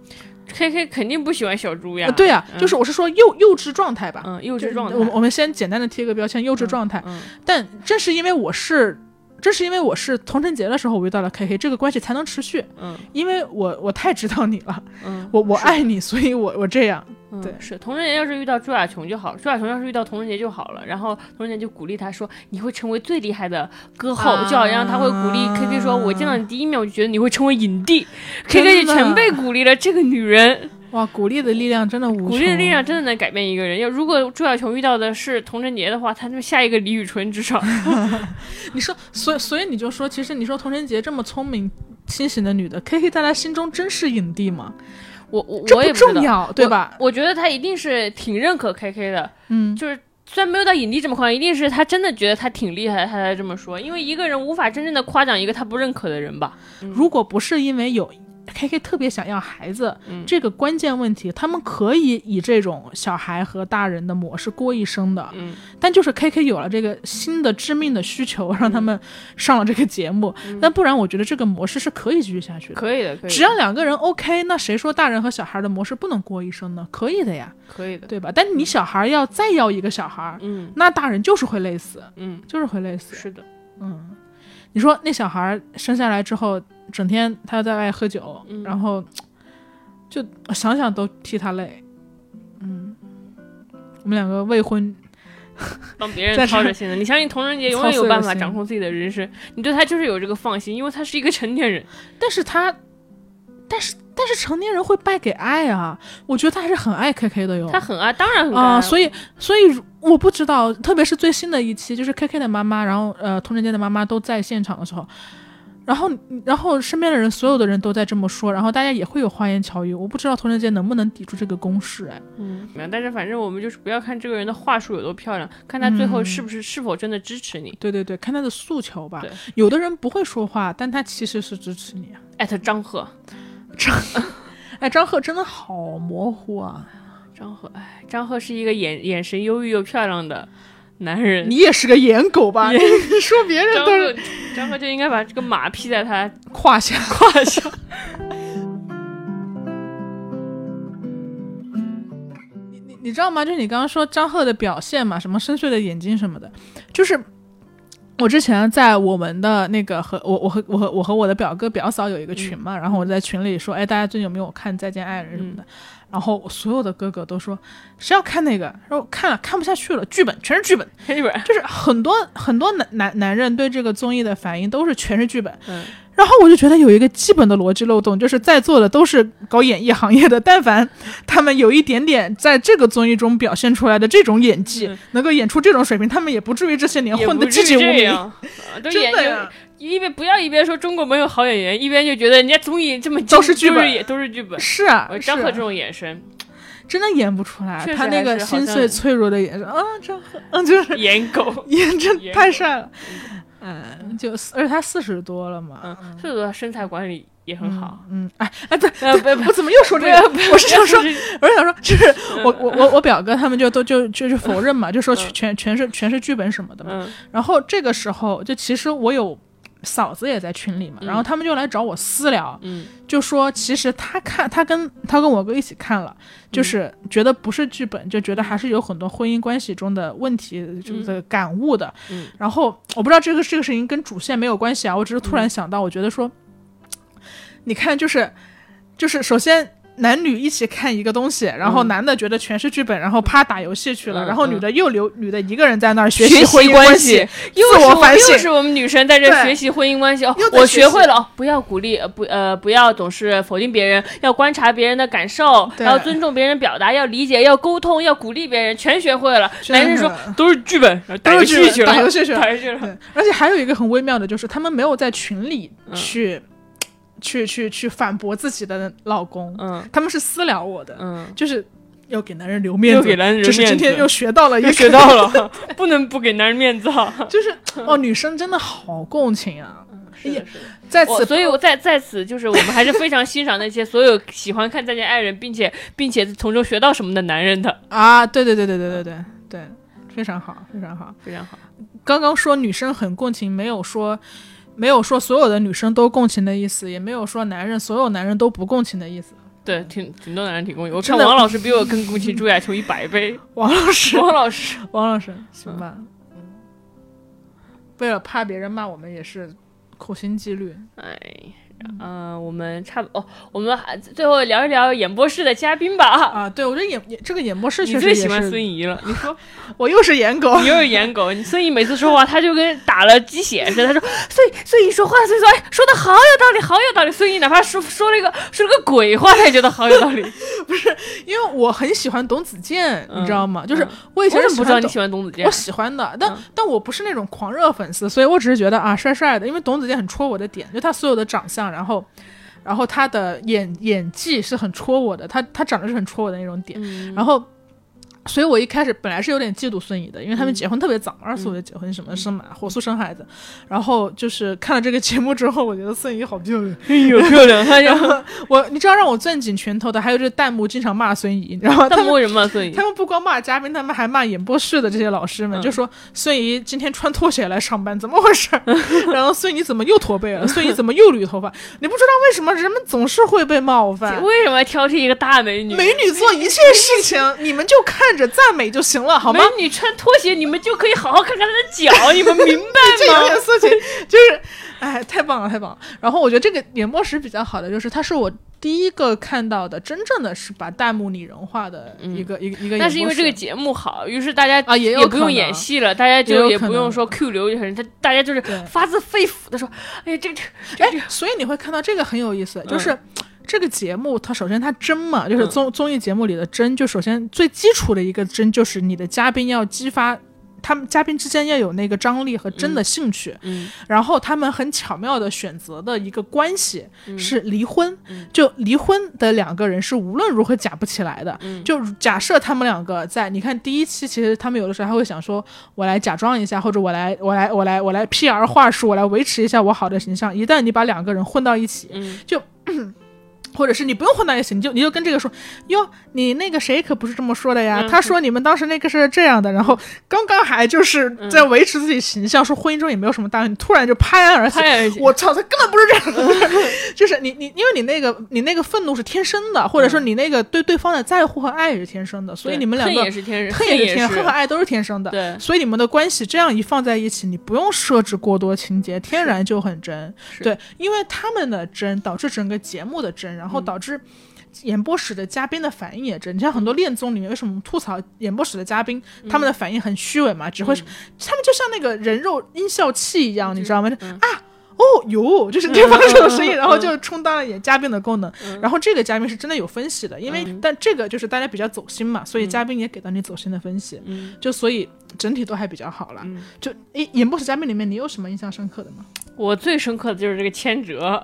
，K K 肯定不喜欢小猪呀。呃对啊，嗯就是我是说幼幼稚状态吧，嗯，幼稚状态。我们我们先简单的贴个标签，幼稚状态。嗯，但正是因为我是，正是因为我是童晨洁的时候，我遇到了 KK，这个关系才能持续。嗯因为我我太知道你了，嗯，我我爱你，所以我我这样。嗯对是童晨洁要是遇到朱亚琼就好，朱亚琼要是遇到童晨洁就好了。然后童晨洁就鼓励他说：“你会成为最厉害的歌后。啊就好像他会鼓励 K K 说：“我见到你第一面，我就觉得你会成为影帝。”K K 就全被鼓励了。这个女人，哇，鼓励的力量真的无穷。鼓励的力量真的能改变一个人。要如果朱小琼遇到的是童晨杰的话，他就下一个李宇春至少。你说，所以所以你就说，其实你说童晨杰这么聪明清醒的女的，K K 在她心中真是影帝吗？我我这不我也不知道重要，对吧？我觉得他一定是挺认可 K K 的，嗯，就是虽然没有到影帝这么夸张，一定是他真的觉得他挺厉害，他才这么说。因为一个人无法真正的夸奖一个他不认可的人吧。如果不是因为有 K K 特别想要孩子、嗯这个关键问题，他们可以以这种小孩和大人的模式过一生的。嗯，但就是 K K 有了这个新的致命的需求，让他们上了这个节目。嗯但不然，我觉得这个模式是可以继续下去的。可以的，可以的，只要两个人 OK，那谁说大人和小孩的模式不能过一生呢？可以的呀，可以的。对吧？但你小孩要再要一个小孩，嗯那大人就是会累死，嗯，就是会累死。是的，嗯，你说那小孩生下来之后，整天他要在外喝酒，嗯然后就想想都替他累。嗯，我们两个未婚，帮别人操着心的。你相信童人杰永远有办法掌控自己的人生，你对他就是有这个放心，因为他是一个成年人。但是他，但是但是成年人会败给爱啊！我觉得他还是很爱 K K 的哟。他很爱，当然很啊、爱。所以所以我不知道，特别是最新的一期，就是 K K 的妈妈，然后呃，童晨杰的妈妈都在现场的时候，然后然后身边的人，所有的人都在这么说，然后大家也会有花言巧语，我不知道童晨杰能不能抵住这个攻势，哎，嗯，没有但是反正我们就是不要看这个人的话术有多漂亮，看他最后嗯是不是、是否真的支持你。对对对，看他的诉求吧。有的人不会说话，但他其实是支持你啊。艾特张赫，张 哎，张赫真的好模糊啊！张赫，哎，张赫是一个眼眼神忧郁又漂亮的男人。你也是个颜狗吧？你说别人都是赫，张赫就应该把这个马披在他胯下。胯下。你你你知道吗？就是你刚刚说张赫的表现嘛，什么深邃的眼睛什么的，就是我之前在我们的那个和我我和我和我和我的表哥表嫂有一个群嘛，然后我在群里说，哎，大家最近有没有看《再见爱人》什么的？然后所有的哥哥都说谁要看那个？然后看了看不下去了，剧本全是剧本，剧本，就是很多很多男男男人对这个综艺的反应都是全是剧本。嗯，然后我就觉得有一个基本的逻辑漏洞，就是在座的都是搞演艺行业的，但凡他们有一点点在这个综艺中表现出来的这种演技，嗯能够演出这种水平，他们也不至于这些年混得籍籍无名。真的呀一边不要一边说中国没有好演员，一边就觉得人家综艺这么都是剧本都是也都是剧本。是啊，张赫这种眼神，真的演不出来他那个心碎脆弱的眼神啊，张赫，嗯，就是演狗，演真太帅了。嗯，就而且他四十多了嘛，嗯，所以说身材管理也很好。嗯，哎哎，对，呃，不不我怎么又说这个？我是想说，我是想说，就是我我我我表哥他们就都就就是否认嘛，就说全全全是全是剧本什么的嘛。嗯。然后这个时候，就其实我有嫂子也在群里嘛，嗯。然后他们就来找我私聊，嗯。就说其实他看他跟他跟我哥一起看了，就是觉得不是剧本，就觉得还是有很多婚姻关系中的问题，就是感悟的。嗯。然后我不知道这个这个事情跟主线没有关系啊，我只是突然想到，我觉得说，你看就是就是首先。男女一起看一个东西，然后嗯男的觉得全是剧本，然后啪打游戏去了，嗯然后女的又留女的一个人在那儿学习婚姻关系，，又自是我我反省。又是我们女生在这学习婚姻关系哦我学会了哦，不要鼓励，呃不呃不要总是否定别人，要观察别人的感受，对。要尊重别人表达，要理解，要沟通，要鼓励别人，全学会了。男生说都是剧本，打都是剧本游戏去了，打游戏去了。打游戏去了。而且还有一个很微妙的，就是他们没有在群里嗯去、去去去反驳自己的老公，嗯他们是私聊我的，嗯，就是要给男人留面子，又给男人留只是今天又学到了一个，又学到了，不能不给男人面子啊。就是哦，女生真的好共情啊！是的是的在此，所以我在在此就是我们还是非常欣赏那些所有喜欢看《再见爱人》，并且并且从中学到什么的男人的，啊，对对对对对对对对，非常好，非常好。非常好。刚刚说女生很共情，没有说。没有说所有的女生都共情的意思，也没有说男人所有男人都不共情的意思。对，挺挺多男人挺共情。我看王老师比我更共情朱亚秋一百倍。王老师，王老师，王老师，行吧。嗯为了怕别人骂我们，也是苦心积虑。哎，嗯、我们差不哦，我们还最后聊一聊演播室的嘉宾吧。啊，对我觉得演演这个演播室你确实喜欢孙怡了，你说 我又是颜狗你，又是颜狗，你孙怡每次说话，他就跟打了鸡血似的。他说孙孙怡说话，孙怡说哎说的好有道理，好有道理。孙怡哪怕说说了一个说了个鬼话，他也觉得好有道理。不是因为我很喜欢董子健，嗯你知道吗？就是嗯我以前是不知道你喜欢董子健我？喜欢的，但、嗯但我不是那种狂热粉丝，所以我只是觉得啊，帅帅的。因为董子健很戳我的点，就他所有的长相，然后，然后他的演演技是很戳我的，他他长得是很戳我的那种点。嗯然后，所以我一开始本来是有点嫉妒孙怡的，因为他们嗯结婚特别早，二十岁就结婚，什么生嘛火速生孩子。然后就是看了这个节目之后，我觉得孙怡好漂亮。哎呦漂亮，然后我你知道让我攥紧拳头的，还有这弹幕经常骂孙怡，你知道吗？他们为什么骂孙怡他？们不光骂嘉宾，他们还骂演播室的这些老师们，嗯就说孙怡今天穿拖鞋来上班，怎么回事儿？然后孙怡怎么又驼背了？孙怡怎么又捋头发？你不知道为什么人们总是会被冒犯？为什么要挑剔一个大美女？美女做一切事情，你们就看着赞美就行了，好吗？美女穿拖鞋，你们就可以好好看看他的脚，你们明白吗 这有？点色情，就是，哎，太棒了，太棒了。然后我觉得这个演播室比较好的就是，它是我第一个看到的真正的是把弹幕拟人化的一个、一个一个演播室。那是因为这个节目好，于是大家啊也也不用演戏了，大家就也不用说 Q 流很，他大家就是发自肺腑的说，哎呀，这个这个这，哎，所以你会看到这个很有意思，就嗯是。这个节目，它首先它真嘛，就是嗯。综综艺节目里的真，就首先最基础的一个真，就是你的嘉宾要激发他们嘉宾之间要有那个张力和真的兴趣，嗯。然后他们很巧妙的选择的一个关系嗯。是离婚，嗯。就离婚的两个人是无论如何假不起来的。嗯。就假设他们两个在，你看第一期，其实他们有的时候还会想说，我来假装一下，或者我来我来我来我来 PR 话术，我来维持一下我好的形象。一旦你把两个人混到一起，嗯或者是你不用混到一起，你就你就跟这个说，哟，你那个谁可不是这么说的呀？嗯。他说你们当时那个是这样的，然后刚刚还就是嗯。在维持自己形象，说婚姻中也没有什么大问题，突然就拍案而起，我操，他根本不是这样的，就是你你因为你那个你那个愤怒是天生的，或者说你那个对对方的在乎和爱也是天生的，所以你们两恨也个是天生，恨也是天，是。恨和爱都是天生的。对。所以你们的关系这样一放在一起，你不用设置过多情节，天然就很真。对，因为他们的真导致整个节目的真，然嗯后导致演播室的嘉宾的反应也真。你像很多恋综里面，为什么吐槽演播室的嘉宾，他们的反应很虚伪嘛？只会、他们就像那个人肉音效器一样，你知道吗？啊。哦，有，就是对方 这种声音，嗯然后就充当了演嘉宾的功能。嗯然后这个嘉宾是真的有分析的，因为、嗯但这个就是大家比较走心嘛，所以嘉宾也给到你走心的分析。嗯就所以整体都还比较好了。嗯，就诶，演播室嘉宾里面，你有什么印象深刻的吗？我最深刻的就是这个千哲，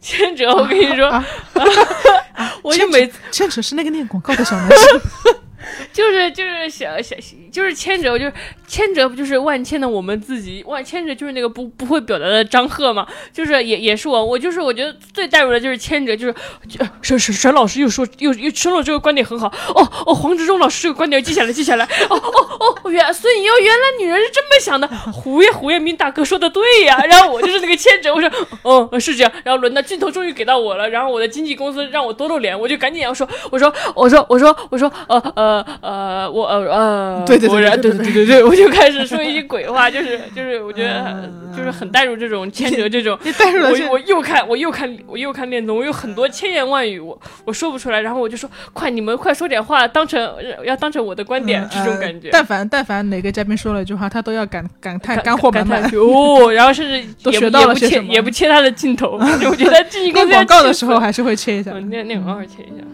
千哲，我跟你说，啊 我就每次千哲是那个念广告的小男生，就是就是小小就是千哲，就是千哲不就是万千的我们自己，万千哲就是那个不不会表达的张赫嘛，就是也也是我，我就是我觉得最带入的就是千哲，就是就沈沈沈老师又说又又说了这个观点很好，哦哦，黄执中老师这个观点记下来记下来，哦哦哦，原孙怡哦，原来女人是这么想的，胡彦胡彦斌大哥说的对呀，然后我就是那个牵者，我说，哦，是这样，然后轮到镜头终于给到我了，然后我的经纪公司让我多露脸，我就赶紧要说，我说，我说，我说，我说，呃呃呃，我呃呃，对对对果然对对对对对，我就开始说一些鬼话，就是 就是我觉得就是很带入这种牵扯这种。你带入了我我又看我又看我又看恋综，我有很多千言万语，我我说不出来，然后我就说快你们快说点话，当成要当成我的观点，嗯这种感觉呃。但凡但凡哪个嘉宾说了一句话，他都要感感叹干货满满。哦，然后甚至也不都学到也不切了些什么也不切他的镜头，我觉得经纪公司广告的时候还是会切一下。嗯，那那个偶尔切一下。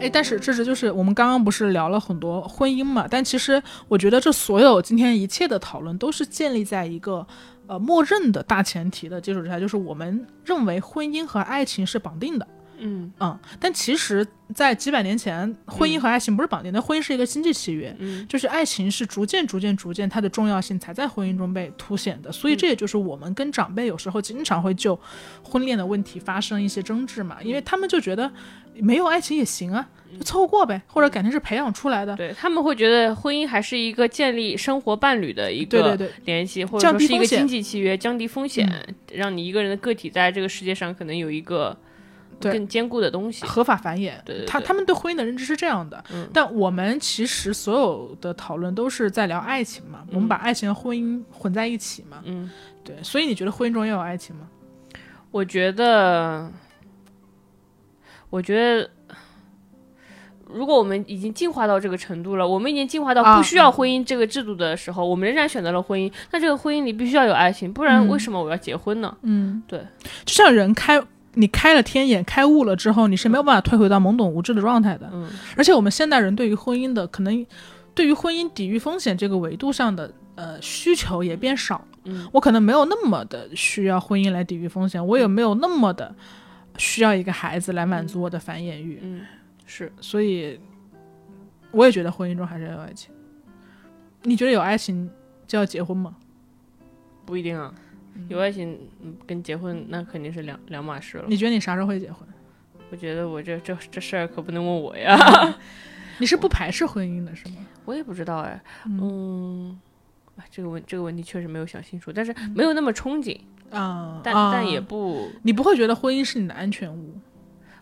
哎，但是这是就是我们刚刚不是聊了很多婚姻嘛？但其实我觉得这所有今天一切的讨论都是建立在一个呃默认的大前提的基础之下，就是我们认为婚姻和爱情是绑定的。嗯嗯，但其实，在几百年前，婚姻和爱情不是绑定的，婚姻是一个经济契约，嗯就是爱情是逐渐、逐渐、逐渐它的重要性才在婚姻中被凸显的。所以这也就是我们跟长辈有时候经常会就婚恋的问题发生一些争执嘛，因为他们就觉得没有爱情也行啊，就凑合过呗，或者感情是培养出来的。对他们会觉得婚姻还是一个建立生活伴侣的一个对对对，联系，或者降说是一个低经济契约，降低风险，让你一个人的个体在这个世界上可能有一个对更坚固的东西。合法繁衍。对对对他他们对婚姻的认知是这样的，嗯但我们其实所有的讨论都是在聊爱情嘛，我们把爱情和婚姻混在一起嘛。嗯，对，所以你觉得婚姻中要有爱情吗？我觉得，我觉得。如果我们已经进化到这个程度了，我们已经进化到啊不需要婚姻这个制度的时候，我们仍然选择了婚姻。那这个婚姻里必须要有爱情，不然嗯为什么我要结婚呢？嗯，对，就像人开你开了天眼、开悟了之后，你是没有办法退回到懵懂无知的状态的。嗯而且我们现代人对于婚姻的可能，对于婚姻抵御风险这个维度上的呃需求也变少。嗯，我可能没有那么的需要婚姻来抵御风险，我也没有那么的需要一个孩子来满足我的繁衍欲。嗯，是所以，我也觉得婚姻中还是要有爱情。你觉得有爱情就要结婚吗？不一定啊。有爱情嗯跟结婚那肯定是两两码事了。你觉得你啥时候会结婚？我觉得我这这这事儿可不能问我呀，你是不排斥婚姻的是吗？我也不知道哎。嗯这个问这个问题确实没有想清楚，但是没有那么憧憬，啊、但、啊但也不你不会觉得婚姻是你的安全屋？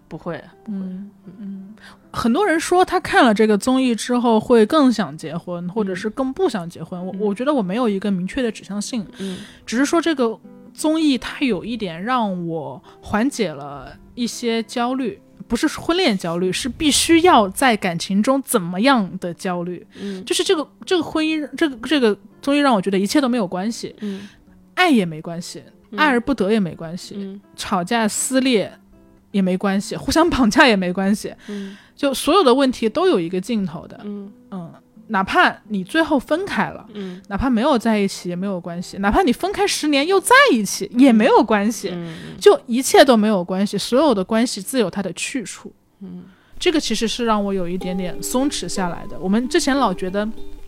不会。嗯嗯，很多人说他看了这个综艺之后会更想结婚，或者是更不想结婚。我我觉得我没有一个明确的指向性，嗯。只是说这个综艺它有一点让我缓解了一些焦虑，不是婚恋焦虑，是必须要在感情中怎么样的焦虑。嗯。就是这个这个婚姻，这个这个综艺让我觉得一切都没有关系，嗯。爱也没关系，嗯。爱而不得也没关系，嗯。吵架撕裂也没关系，互相绑架也没关系，嗯。就所有的问题都有一个尽头的。嗯。嗯，哪怕你最后分开了，嗯。哪怕没有在一起也没有关系，哪怕你分开十年又在一起也没有关系，嗯。就一切都没有关系，所有的关系自有它的去处。嗯。这个其实是让我有一点点松弛下来的。我们之前老觉得，你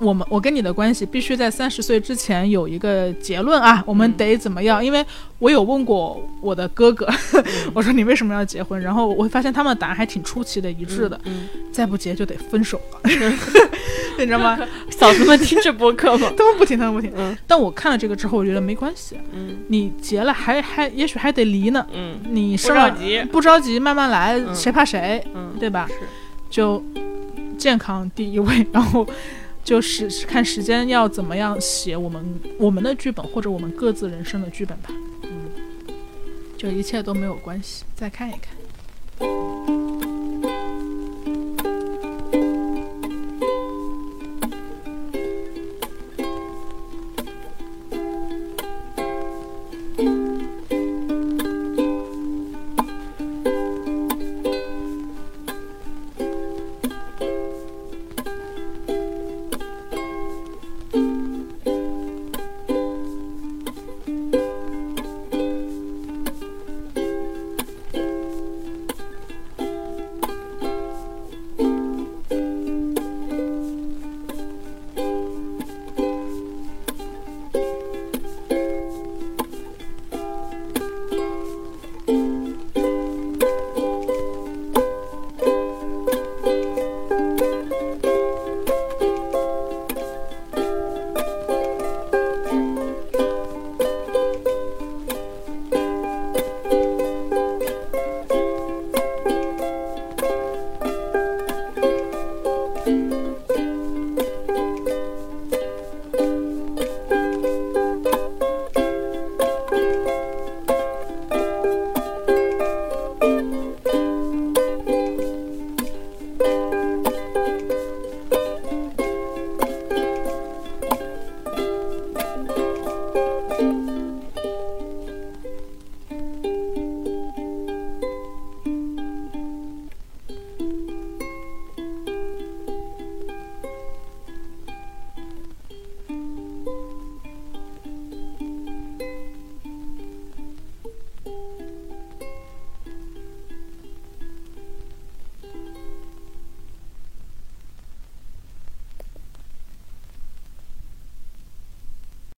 我们我跟你的关系必须在三十岁之前有一个结论啊，我们得怎么样？因为我有问过我的哥哥，我说你为什么要结婚？然后我会发现他们的答案还挺出奇的一致的，嗯，再不结就得分手了，你知道吗？嫂子们听这播客吗？他们不听，他们不听。嗯但我看了这个之后，我觉得没关系，嗯你结了还还也许还得离呢，嗯你不着急不着急，慢慢来，嗯谁怕谁，嗯，对吧？是就健康第一位，然后就是看时间要怎么样写我们我们的剧本或者我们各自人生的剧本吧。嗯。就一切都没有关系再看一看。